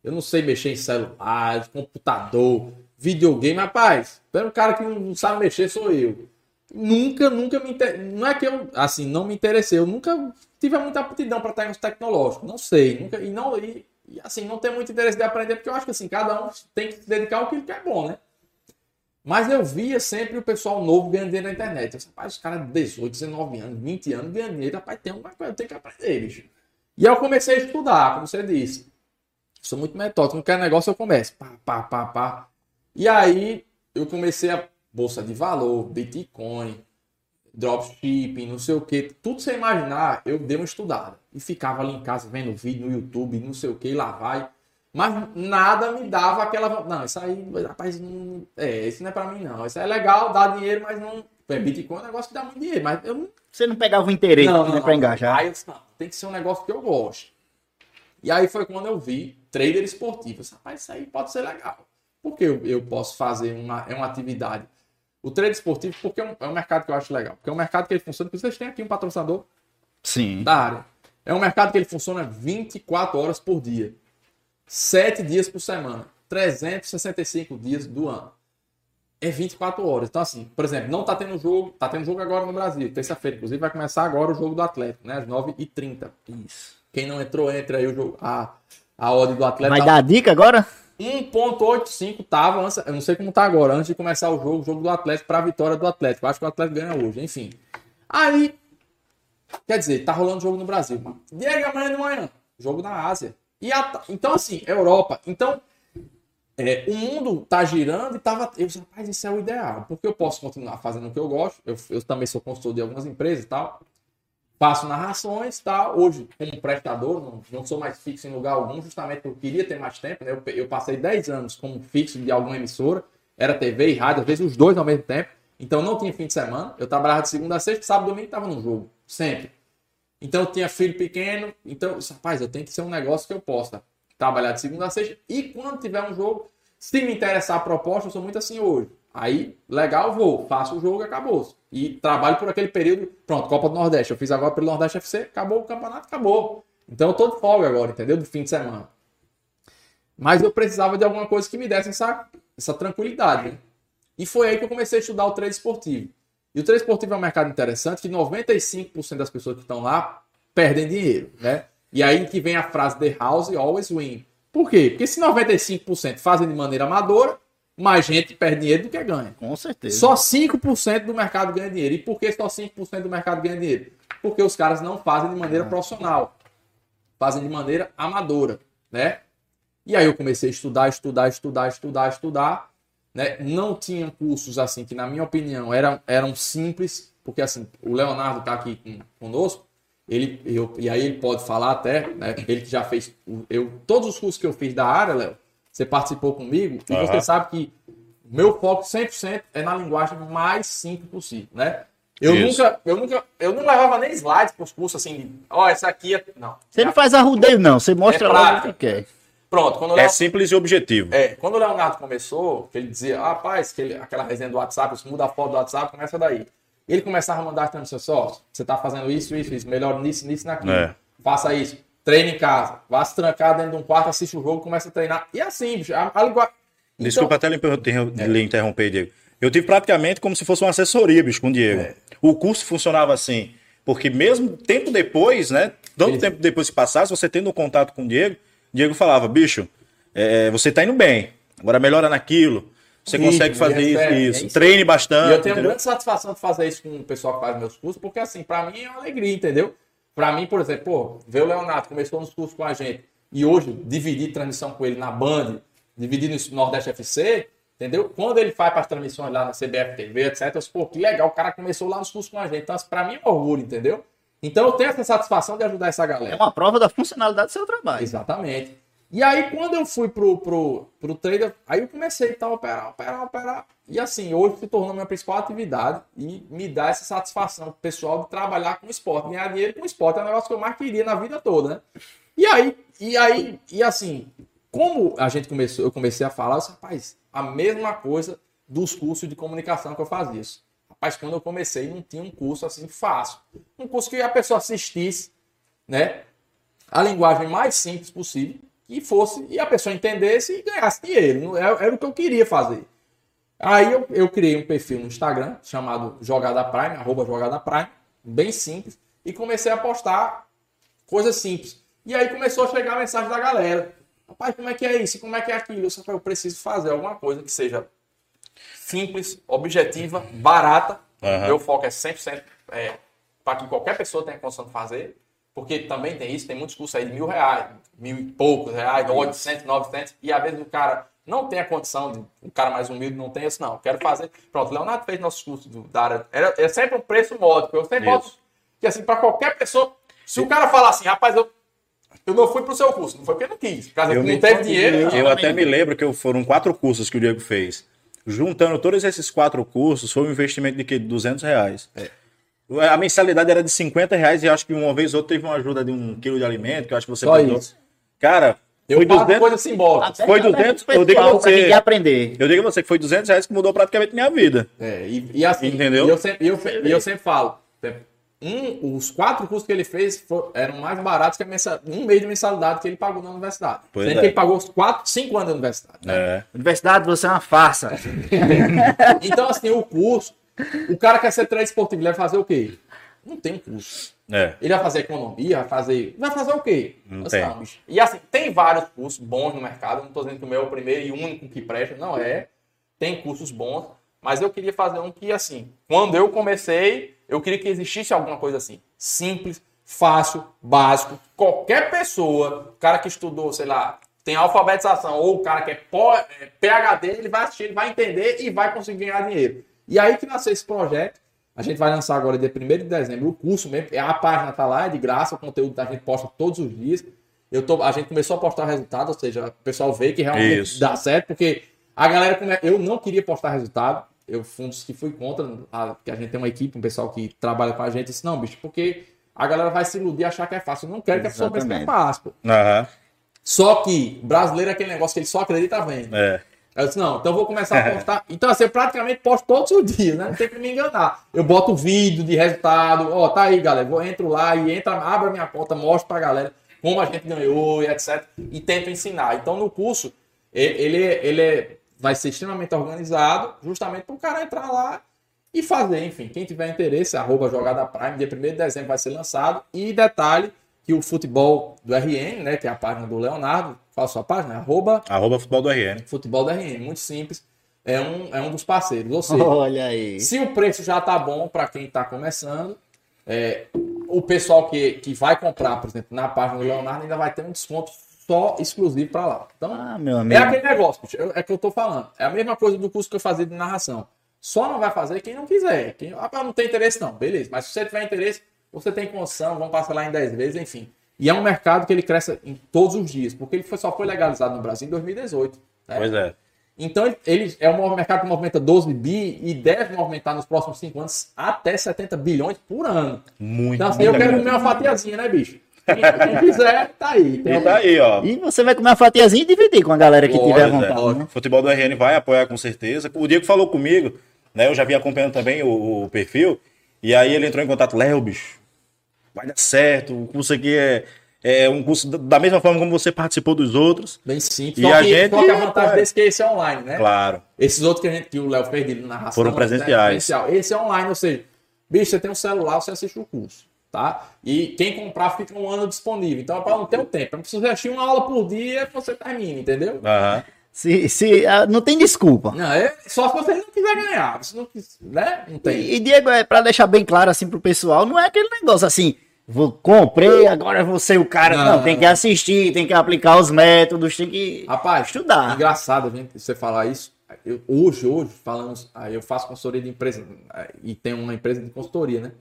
Eu não sei mexer em celular, computador, videogame, rapaz. Pelo um cara que não sabe mexer sou eu. Nunca, nunca me inter... não é que eu assim não me interessei, eu nunca tive muita aptidão para termos tecnológicos, não sei, nunca e não e, e, assim não tenho muito interesse de aprender porque eu acho que assim cada um tem que se dedicar ao que quer bom, né? Mas eu via sempre o pessoal novo ganhando dinheiro na internet. Eu disse, rapaz, os caras de 18, 19 anos, 20 anos ganhando dinheiro, rapaz, tem uma coisa, eu tenho que aprender, bicho. E aí eu comecei a estudar, como você disse. Sou muito metódico, não quer negócio, eu começo. Pá, pá, pá, pá. E aí eu comecei a bolsa de valor, Bitcoin, dropshipping, não sei o que, tudo sem imaginar, eu dei uma estudada. E ficava ali em casa vendo vídeo no YouTube, não sei o que, lá vai. Mas nada me dava aquela. Não, isso aí, rapaz, não... é, isso não é pra mim, não. Isso é legal, dá dinheiro, mas não. É, Bitcoin é um negócio que dá muito dinheiro, mas eu não. Você não pegava o interesse Não, né, não, pra engajar. Aí eu disse, não, tem que ser um negócio que eu gosto. E aí foi quando eu vi trader esportivo. Eu disse, rapaz, isso aí pode ser legal. Porque eu, eu posso fazer uma, é uma atividade. O trade esportivo, porque é um, é um mercado que eu acho legal. Porque é um mercado que ele funciona, porque vocês têm aqui um patrocinador Sim. da área. É um mercado que ele funciona 24 horas por dia. 7 dias por semana. 365 dias do ano. É 24 horas. Então, assim, por exemplo, não tá tendo jogo. Tá tendo jogo agora no Brasil, terça-feira. Inclusive, vai começar agora o jogo do Atlético, né? Às 9h30. Isso. Quem não entrou, entra aí o jogo. A, a odd do Atlético. Vai tá dar a dica agora? 1.85 tava, antes, eu não sei como tá agora, antes de começar o jogo, o jogo do Atlético para a vitória do Atlético. Eu acho que o Atlético ganha hoje, enfim. Aí, quer dizer, tá rolando jogo no Brasil, mano. Diego amanhã de manhã, jogo na Ásia. E a- então, assim, Europa. Então, é, o mundo tá girando e tava. Eu disse, rapaz, isso é o ideal, porque eu posso continuar fazendo o que eu gosto. Eu, eu também sou consultor de algumas empresas e tal. Faço narrações tal. Hoje, como prestador, não, não sou mais fixo em lugar algum, justamente porque eu queria ter mais tempo. Né? Eu, eu passei 10 anos como fixo de alguma emissora, era TV e rádio, às vezes os dois ao mesmo tempo. Então não tinha fim de semana. Eu trabalhava de segunda a sexta, sábado e domingo estava no jogo. Sempre. Então eu tinha filho pequeno. Então, rapaz, eu tenho que ser um negócio que eu possa trabalhar de segunda a sexta. E quando tiver um jogo, se me interessar a proposta, eu sou muito assim hoje. Aí, legal, vou, faço o jogo acabou. E trabalho por aquele período. Pronto, Copa do Nordeste. Eu fiz agora pelo Nordeste FC, acabou o campeonato, acabou. Então eu tô de folga agora, entendeu? Do fim de semana. Mas eu precisava de alguma coisa que me desse essa, essa tranquilidade. E foi aí que eu comecei a estudar o trade esportivo. E o trade esportivo é um mercado interessante que 95% das pessoas que estão lá perdem dinheiro, né? E aí que vem a frase The House always win. Por quê? Porque se 95% fazem de maneira amadora, mais gente perde dinheiro do que ganha. Com certeza. Só 5% do mercado ganha dinheiro. E por que só 5% do mercado ganha dinheiro? Porque os caras não fazem de maneira profissional. Fazem de maneira amadora, né? E aí eu comecei a estudar, estudar, estudar, estudar, estudar. Né? Não tinham cursos assim que, na minha opinião, eram, eram simples, porque assim, o Leonardo está aqui com, conosco, ele, eu, e aí ele pode falar até, né? Ele que já fez. Eu, todos os cursos que eu fiz da área, Léo, você participou comigo, e você sabe que o meu foco 100% é na linguagem mais simples possível, né? Eu Isso. nunca, eu nunca, eu não levava nem slides para os cursos assim, ó, essa aqui é. Não. Você não faz arrudeio, não. Você mostra É logo o que quer. Pronto, quando o É Léo simples e objetivo. é, quando o Leonardo começou, que ele dizia, ah, rapaz, que ele- aquela resenha do WhatsApp, você muda a foto do WhatsApp, começa daí. Ele começava a mandar para seu sócio, você tá fazendo isso, isso, isso, melhor nisso, nisso, naquilo. É. Faça isso. Treine em casa. Vá se trancar dentro de um quarto, assiste o jogo, começa a treinar. E assim, bicho, a, a linguagem... Desculpa até lhe interrom- lhe interromper, Diego. Eu tive praticamente como se fosse uma assessoria, bicho, com o Diego. É. O curso funcionava assim, porque mesmo tempo depois, né? Tanto tempo depois que passasse, você tendo um contato com o Diego, Diego falava, bicho, é, você tá indo bem, agora melhora naquilo, você consegue fazer isso, é isso, isso. treine E bastante, eu tenho entendeu? grande satisfação de fazer isso com o pessoal que faz meus cursos, porque assim, pra mim é uma alegria, entendeu? Pra mim, por exemplo, pô, ver o Leonardo começou nos cursos com a gente e hoje dividir transmissão com ele na Band, dividir no Nordeste FC, entendeu? Quando ele faz as transmissões lá na CBF TV, etc, eu disse, pô, que legal, o cara começou lá nos cursos com a gente. Então, isso pra mim é um orgulho, entendeu? Então eu tenho essa satisfação de ajudar essa É galera. uma prova da funcionalidade do seu trabalho. Exatamente. E aí, quando eu fui pro, pro, pro trader, aí eu comecei a operar, operar, operar. E assim, hoje se tornou minha principal atividade e me dá essa satisfação pessoal de trabalhar com esporte. Ganhar dinheiro com esporte é um negócio que eu mais queria na vida toda, né? E aí, e aí, e assim, como a gente começou, eu comecei a falar, eu disse, rapaz, a mesma coisa dos cursos de comunicação que eu fazia. Isso. Rapaz, quando eu comecei, não tinha um curso assim fácil. Um curso que a pessoa assistisse, né? A linguagem mais simples possível, e fosse, e a pessoa entendesse e ganhasse dinheiro. Era, era o que eu queria fazer. Aí eu, eu criei um perfil no Instagram chamado Jogada Prime, arroba Jogada Prime, bem simples, e comecei a postar coisas simples. E aí começou a chegar a mensagem da galera. Rapaz, como é que é isso? Como é que é aquilo? Eu só eu preciso fazer alguma coisa que seja simples, objetiva, barata. Uhum. Meu foco é 100% é, para que qualquer pessoa tenha condição de fazer. Porque também tem isso, tem muitos cursos aí de mil reais, mil e poucos reais, 800, 900. E às vezes o cara não tem a condição, de, um cara mais humilde não tem isso, não. Quero fazer. Pronto, Leonardo fez nossos cursos do, da área. Era, é sempre um preço módico. Eu sempre boto que assim, para qualquer pessoa. Se o cara falar assim, rapaz, eu eu não fui pro seu curso, não foi porque não quis. Por causa eu que não teve dinheiro. Eu, eu até me lembro que foram quatro cursos que o Diego fez. Juntando todos esses quatro cursos, foi um investimento de que? 200 reais. É. A mensalidade era de 50 reais e acho que uma vez ou outra teve uma ajuda de um quilo de alimento, que eu acho que você Só isso. Cara, eu foi 200, coisa simbólica. Foi 200, eu digo a você. aprender. Eu digo a você que foi 200 reais que mudou praticamente minha vida. É, e, e assim, Entendeu? E eu sempre, eu, eu sempre falo, um, os quatro cursos que ele fez foram, eram mais baratos que a mensal, um mês de mensalidade que ele pagou na universidade. Pois Sendo é. que ele pagou quatro, cinco anos da universidade. Né? É. Universidade, você é uma farsa. então, assim, o curso, o cara quer ser trade esportivo, ele vai fazer o quê? Não tem um curso. É. Ele vai fazer economia, vai fazer. Vai fazer o quê? Não tem. E assim, tem vários cursos bons no mercado. Não estou dizendo que o meu é o primeiro e único que presta, não é. Tem cursos bons, mas eu queria fazer um que, assim, quando eu comecei, eu queria que existisse alguma coisa assim. Simples, fácil, básico. Qualquer pessoa, cara que estudou, sei lá, tem alfabetização, ou o cara que é PHD, ele vai assistir, ele vai entender e vai conseguir ganhar dinheiro. E aí que nasceu esse projeto. A gente vai lançar agora, dia 1 de dezembro, o curso mesmo. A página está lá, é de graça, o conteúdo a gente posta todos os dias. Eu tô, a gente começou a postar resultado, ou seja, o pessoal vê que realmente Isso. dá certo, porque a galera, eu não queria postar resultado, eu fui um dos que fui contra, a, que a gente tem uma equipe, um pessoal que trabalha com a gente, disse, não, bicho, porque a galera vai se iludir e achar que é fácil. Eu não quero que a pessoa pense que é fácil. Uhum. Só que brasileiro é aquele negócio que ele só acredita vendo. É. Eu disse, não, então eu vou começar a postar. Então, assim, eu praticamente posto todos os dias, né? Não tem que me enganar. Eu boto vídeo de resultado, ó, tá aí, galera. Eu entro lá e entra, abro a minha conta, mostro pra galera como a gente ganhou e etc. E tento ensinar. Então, no curso, ele, ele é vai ser extremamente organizado, justamente para o cara entrar lá e fazer. Enfim, quem tiver interesse, arroba Jogada Prime, dia 1 de dezembro vai ser lançado. E detalhe que o futebol do RN, né, que é a página do Leonardo, qual a sua página? Arroba, arroba futebol do RN. Futebol do RN, muito simples. É um, é um dos parceiros. Ou seja, Olha aí. se o preço já tá bom para quem está começando, é, o pessoal que, que vai comprar, por exemplo, na página do Leonardo ainda vai ter um desconto só exclusivo para lá. Então, ah, meu amigo. é aquele negócio, é que eu tô falando. É a mesma coisa do curso que eu fazia de narração. Só não vai fazer quem não quiser. Quem ah, não tem interesse, não. Beleza. Mas se você tiver interesse, você tem condição, vamos passar lá em 10 vezes, enfim. E é um mercado que ele cresce em todos os dias, porque ele foi, só foi legalizado no Brasil em 2018. Né? Pois é. Então, ele é um mercado que movimenta 12 bi e deve movimentar nos próximos 5 anos até 70 bilhões por ano. Muito. Então, assim, eu quero comer uma fatiazinha, né, bicho? Quem quiser, tá aí. Tem e tá aí, ó. E você vai comer uma fatiazinha e dividir com a galera que tiver vontade. É. Né? Futebol do RN vai apoiar com certeza. O Diego falou comigo, né? Eu já vi acompanhando também o, o perfil. E aí ele entrou em contato, Léo, bicho, vai dar certo. O curso aqui é, é um curso da mesma forma como você participou dos outros. Bem simples. E só a gente. Só que a vantagem desse que esse é online, né? Claro. Esses outros que, a gente, que o Léo fez de narração. Foram presenciais. Né? Esse é online, ou seja, bicho, você tem um celular, você assiste o curso tá? E quem comprar fica um ano disponível. Então, para não ter o tempo, não precisa assistir uma aula por dia, você termina, entendeu? Uhum. Se, se, uh, não tem desculpa. Não, é só se você não quiser ganhar. Se não, né? não tem. E, e Diego, é para deixar bem claro assim pro pessoal, não é aquele negócio assim, vou, comprei, agora vou ser o cara. Não, não, tem que assistir, tem que aplicar os métodos, tem que Rapaz, estudar. Engraçado gente, você falar isso. Eu, hoje, hoje, falamos, eu faço consultoria de empresa e tenho uma empresa de consultoria, né?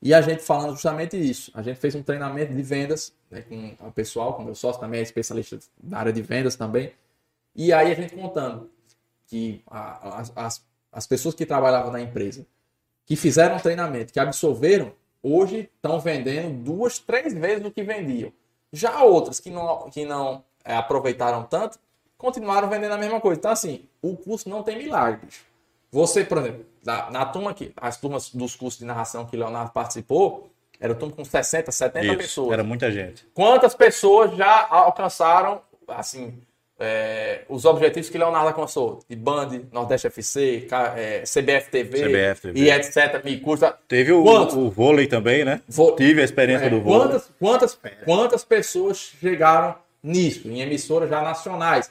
E a gente falando justamente isso. A gente fez um treinamento de vendas né, com o pessoal, com o meu sócio também é especialista na área de vendas também. E aí a gente contando que a, a, as, as pessoas que trabalhavam na empresa, que fizeram um treinamento, que absorveram, hoje estão vendendo duas, três vezes o que vendiam. Já outras que não, que não é, aproveitaram tanto, continuaram vendendo a mesma coisa. Então, assim, o curso não tem milagre. bicho. Você, por exemplo, na, na turma aqui, as turmas dos cursos de narração que Leonardo participou, era turma com 60, 70 Isso, pessoas. era muita gente. Quantas pessoas já alcançaram, assim, é, os objetivos que Leonardo alcançou? De Band, Nordeste FC, é, CBF TV, CBF TV. e etc. Me custa. Teve o, o vôlei também, né? Vo- Tive a experiência É, do vôlei. quantas, quantas, quantas pessoas chegaram nisso, em emissoras já nacionais?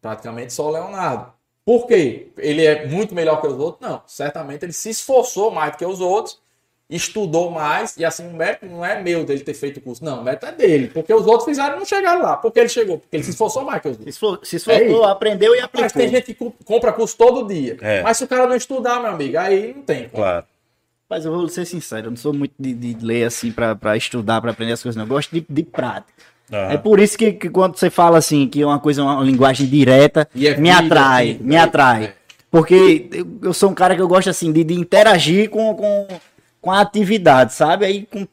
Praticamente só o Leonardo. Por quê? Ele é muito melhor que os outros? Não. Certamente ele se esforçou mais do que os outros, estudou mais, e assim, o mérito não é meu dele ter feito o curso. Não, o mérito é dele. Porque os outros fizeram e não chegaram lá. Porque ele chegou? Porque ele se esforçou mais que os outros. Se Se esforçou, aprendeu e aplicou. Mas tem gente que compra curso todo dia. É. Mas se o cara não estudar, meu amigo, aí não tem. Claro. Mas eu vou ser sincero, eu não sou muito de, de ler assim pra, pra estudar, pra aprender as coisas, não. Eu gosto de, de prática. É por isso que, que quando você fala assim, que é uma coisa, uma linguagem direta, E é me vida, atrai, assim, me é- atrai. é. Porque eu, eu sou um cara que eu gosto assim, de, de interagir com, com, com a atividade, sabe? Aí, com,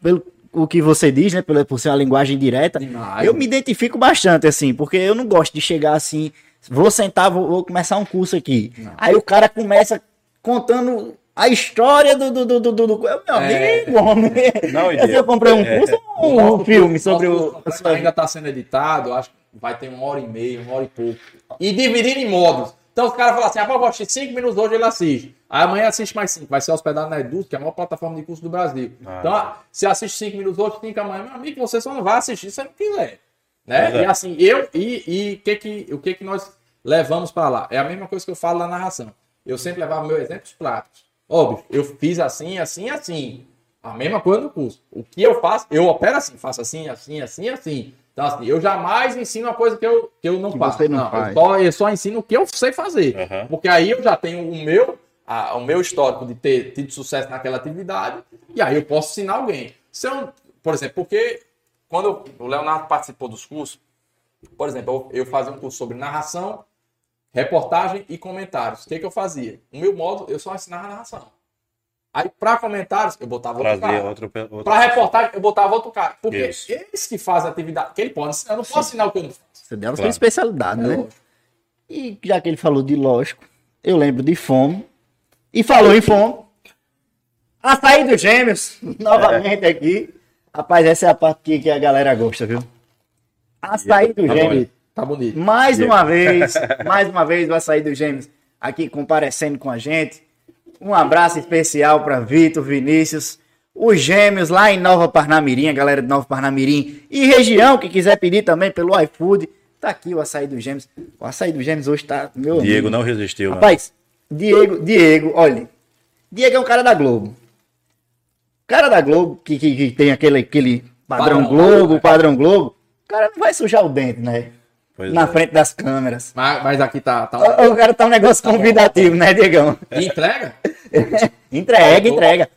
pelo o que você diz, né? Pela, por ser uma linguagem direta, Demais. eu me identifico bastante, assim, porque eu não gosto de chegar assim, vou sentar, vou, vou começar um curso aqui. Aí o cara começa contando a história do. do, do, do, do, do- meu É. amigo, homem. Não, eu comprei um é. curso ou um, filme sobre o. ainda está sendo editado, acho que vai ter uma hora e meia, uma hora e pouco. E dividindo em modos. Então os caras falam assim, ah, eu gosto de 5 minutos hoje, ele assiste. Aí amanhã assiste mais 5. Vai ser hospedado na Edu, que é a maior plataforma de curso do Brasil. Ah. Então, ah, se assiste 5 minutos hoje, 5 amanhã, meu amigo, você só não vai assistir se você não quiser. Né? É. E assim, eu e, e que que, o que que nós levamos para lá? É a mesma coisa que eu falo na narração. Eu sempre levava meu exemplo práticos. Ó, bicho, eu fiz assim, assim, assim. A mesma coisa no curso. O que eu faço, eu opero assim, faço assim, assim, assim, assim. Então, assim, eu jamais ensino uma coisa que eu, que eu não Que faço. você não eu faz. só, eu só ensino o que eu sei fazer. Aham. Porque aí eu já tenho o meu, a- o meu histórico de ter tido sucesso naquela atividade, e aí eu posso ensinar alguém. Se eu, por exemplo, porque quando eu- o Leonardo participou dos cursos, por exemplo, eu, eu fazia um curso sobre narração, reportagem e comentários. O que, que eu fazia? O meu modo, eu só ensinava narração. Aí, para comentários, eu botava outro Trazia cara. outro, pe- outro... Para reportagem, eu botava outro cara. Porque Isso. eles que fazem a atividade, que ele pode eu não posso ensinar o que eu não faço. Você deu a sua especialidade, É né? lógico. E já que ele falou de lógico, eu lembro de fome. E falou em fome. Açaí dos gêmeos, novamente aqui. Rapaz, essa é a parte que, a galera gosta, viu? Açaí dos Tá gêmeos. bonito. Tá bonito. Mais uma vez, mais uma vez o Açaí dos Gêmeos aqui comparecendo com a gente. Um abraço especial para Vitor, Vinícius, os gêmeos lá em Nova Parnamirim, a galera de Nova Parnamirim e região que quiser pedir também pelo iFood. Tá aqui o Açaí dos Gêmeos. O Açaí dos Gêmeos hoje tá, meu Diego amigo. não resistiu, né? Rapaz, Diego, Diego, olha. Diego é um cara da Globo. Cara da Globo, que, que, que tem aquele, aquele padrão, Padrão, Globo, né? padrão Globo. O cara não vai sujar o dente, né? Pois Na é. frente das câmeras. Mas, mas aqui tá. tá um- O, o cara tá um negócio convidativo, né, Diegão? E entrega? entrega, entrega.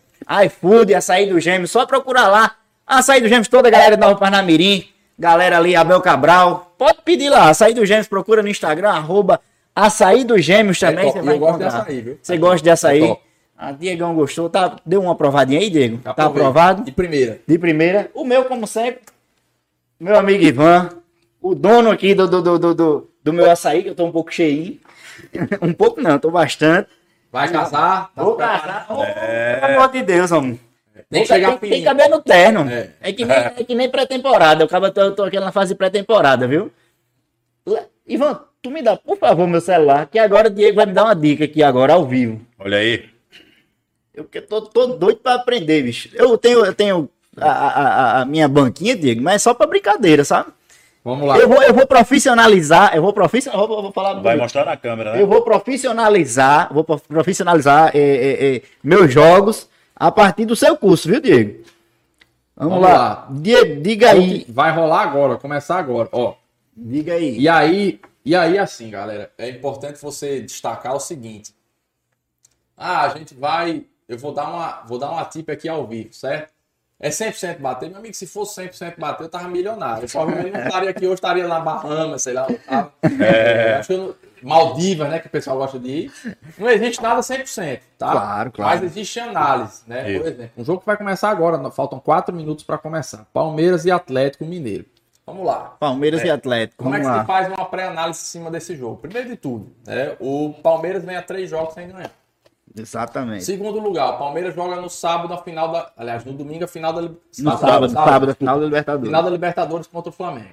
iFood, açaí do Gêmeos, só procurar lá. Açaí do Gêmeos, toda a galera da Nova Parnamirim, galera ali, Abel Cabral. Pode pedir lá, açaí do Gêmeos, procura no Instagram, arroba açaí do Gêmeos também. É você vai eu gosto de encontrar. açaí, viu? Você gosta de açaí? É a Diegão gostou, tá, deu uma aprovadinha aí, Diego? Tá aprovado? De primeira. De primeira. O meu, como sempre, meu amigo Ivan, o dono aqui do, do, do, do, do, do meu açaí, que eu tô um pouco cheinho. um pouco não, tô bastante. Vai casar. tá Vou casar. Oh, Pelo amor de Deus, homem. Que chegar tem, tem caber no terno. É. É, que nem, é que nem pré-temporada. Eu acabo, tô, tô aqui na fase pré-temporada, viu? Ivan, tu me dá, por favor, meu celular, que agora o Diego vai me dar uma dica aqui agora, ao vivo. Olha aí. Eu que tô, tô doido pra aprender, bicho. Eu tenho, eu tenho a, a, a- a minha banquinha, Diego, mas é só pra brincadeira, sabe? Vamos lá. Eu vou, eu vou profissionalizar, eu vou profissionalizar, vou, vou falar Vai mostrar na câmera, né? eu vou profissionalizar, vou prof- profissionalizar é, é, é, meus jogos a partir do seu curso, viu, Diego? Vamos, Vamos lá. lá. Diego, diga aí. Vai rolar agora, começar agora. Ó. Diga aí. E aí, e aí assim, galera, é importante você destacar o seguinte. Ah, a gente vai, eu vou dar uma, vou dar uma tip aqui ao vivo, certo? É 100% bater, meu amigo, se fosse 100% bater, eu tava milionário. Eu provavelmente não estaria aqui hoje, estaria lá na Bahamas, sei lá. tava- É. Acho que eu não- Maldivas, né? Que o pessoal gosta de ir. Não existe nada 100%, tá? Claro, claro. Mas existe análise, né? Isso. Por exemplo, um jogo que vai começar agora, faltam quatro minutos para começar. Palmeiras e Atlético Mineiro. Vamos lá. Palmeiras e Atlético. Como é Vamos que lá. se faz uma pré-análise em cima desse jogo? Primeiro de tudo, né? O Palmeiras vem a três jogos sem ganhar. Exatamente. Segundo lugar, o Palmeiras joga no sábado a final da. Aliás, no domingo a final da. No sábado, sábado, final da Libertadores. Final da Libertadores contra o Flamengo.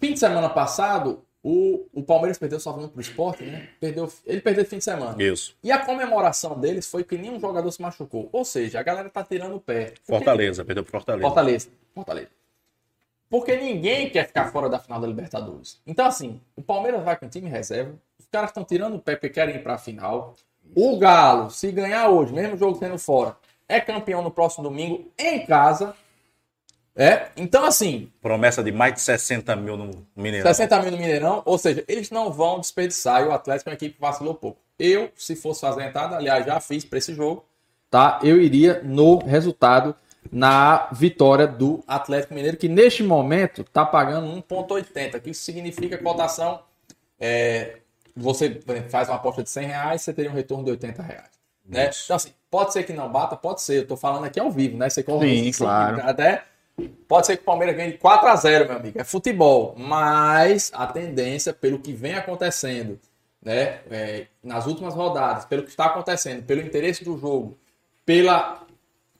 Fim de semana passado, o, o Palmeiras perdeu só falando pro esporte, né? Perdeu, ele perdeu fim de semana. Isso. E a comemoração deles foi que nenhum jogador se machucou. Ou seja, a galera tá tirando o pé. Porque- Fortaleza, perdeu pro Fortaleza. Fortaleza. Fortaleza. Porque ninguém quer ficar fora da final da Libertadores. Então, assim, o Palmeiras vai com time reserva. Os caras estão tirando o pé porque querem ir para a final. O Galo, se ganhar hoje, mesmo jogo tendo fora, é campeão no próximo domingo em casa. É. Então, assim, Promessa de mais de 60 mil no Mineirão. 60 mil no Mineirão, ou seja, eles não vão desperdiçar. E o Atlético é uma equipe que vacilou pouco. Eu, se fosse fazer a entrada, aliás, já fiz para esse jogo, tá? Eu iria no resultado na vitória do Atlético Mineiro, que neste momento tá pagando 1,80, que isso significa cotação. é, você faz uma aposta de 100 reais, você teria um retorno de 80 reais. Né? Então, assim, pode ser que não bata, pode ser. Eu tô falando aqui ao vivo, né? Você corre Sim, risco, claro. Até Pode ser que o Palmeiras ganhe de 4 a 0 meu amigo. É futebol. Mas a tendência, pelo que vem acontecendo, né, é, nas últimas rodadas, pelo que está acontecendo, pelo interesse do jogo, pela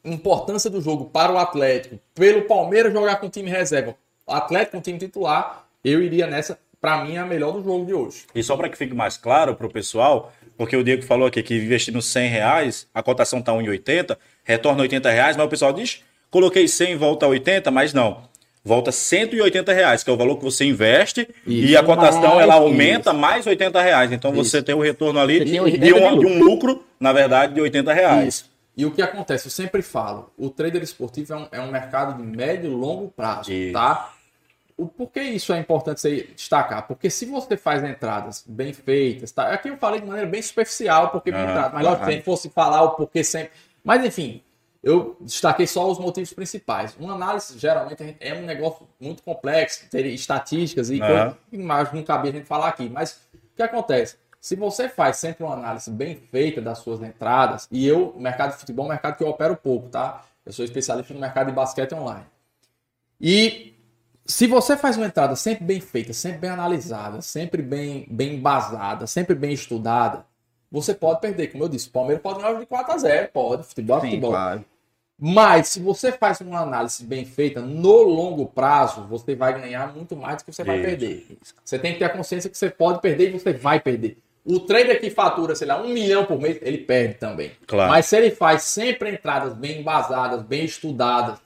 importância do jogo para o Atlético, pelo Palmeiras jogar com time reserva, o Atlético com time titular, eu iria nessa, para mim, é a melhor do jogo de hoje. E só para que fique mais claro para o pessoal, porque o Diego falou aqui que investindo 100 reais, a cotação tá 1,80, retorna 80 reais, mas o pessoal diz, coloquei 100 e volta a 80, mas não. Volta 180 reais, que é o valor que você investe, e Isso, a cotação mais ela isso. aumenta mais 80 reais. Então você tem o retorno ali de, 80 de um, de um lucro, na verdade, de 80 reais. Isso. E o que acontece? Eu sempre falo, o trader esportivo é um, é um mercado de médio e longo prazo, Isso. tá? O, por que isso é importante você destacar? Porque se você faz entradas bem feitas, tá? Aqui eu falei de maneira bem superficial, porque Aham, entrada, mas lógico, se a gente fosse falar o porquê sempre. Mas enfim, eu destaquei só os motivos principais. Uma análise, geralmente, é um negócio muito complexo, ter estatísticas e Aham. coisas que mais não cabia a gente falar aqui. Mas o que acontece? Se você faz sempre uma análise bem feita das suas entradas, e eu, o mercado de futebol é um mercado que eu opero pouco, tá? Eu sou especialista no mercado de basquete online. E se você faz uma entrada sempre bem feita, sempre bem analisada, sempre bem, bem embasada, sempre bem estudada, você pode perder. Como eu disse, o Palmeiras pode ganhar de 4 a 0 pode. Futebol é Sim, futebol. claro. Mas se você faz uma análise bem feita, no longo prazo, você vai ganhar muito mais do que você vai Isso. perder. Você tem que ter a consciência que você pode perder e você vai perder. O trader que fatura, sei lá, um milhão por mês, ele perde também. Claro. Mas se ele faz sempre entradas bem embasadas, bem estudadas,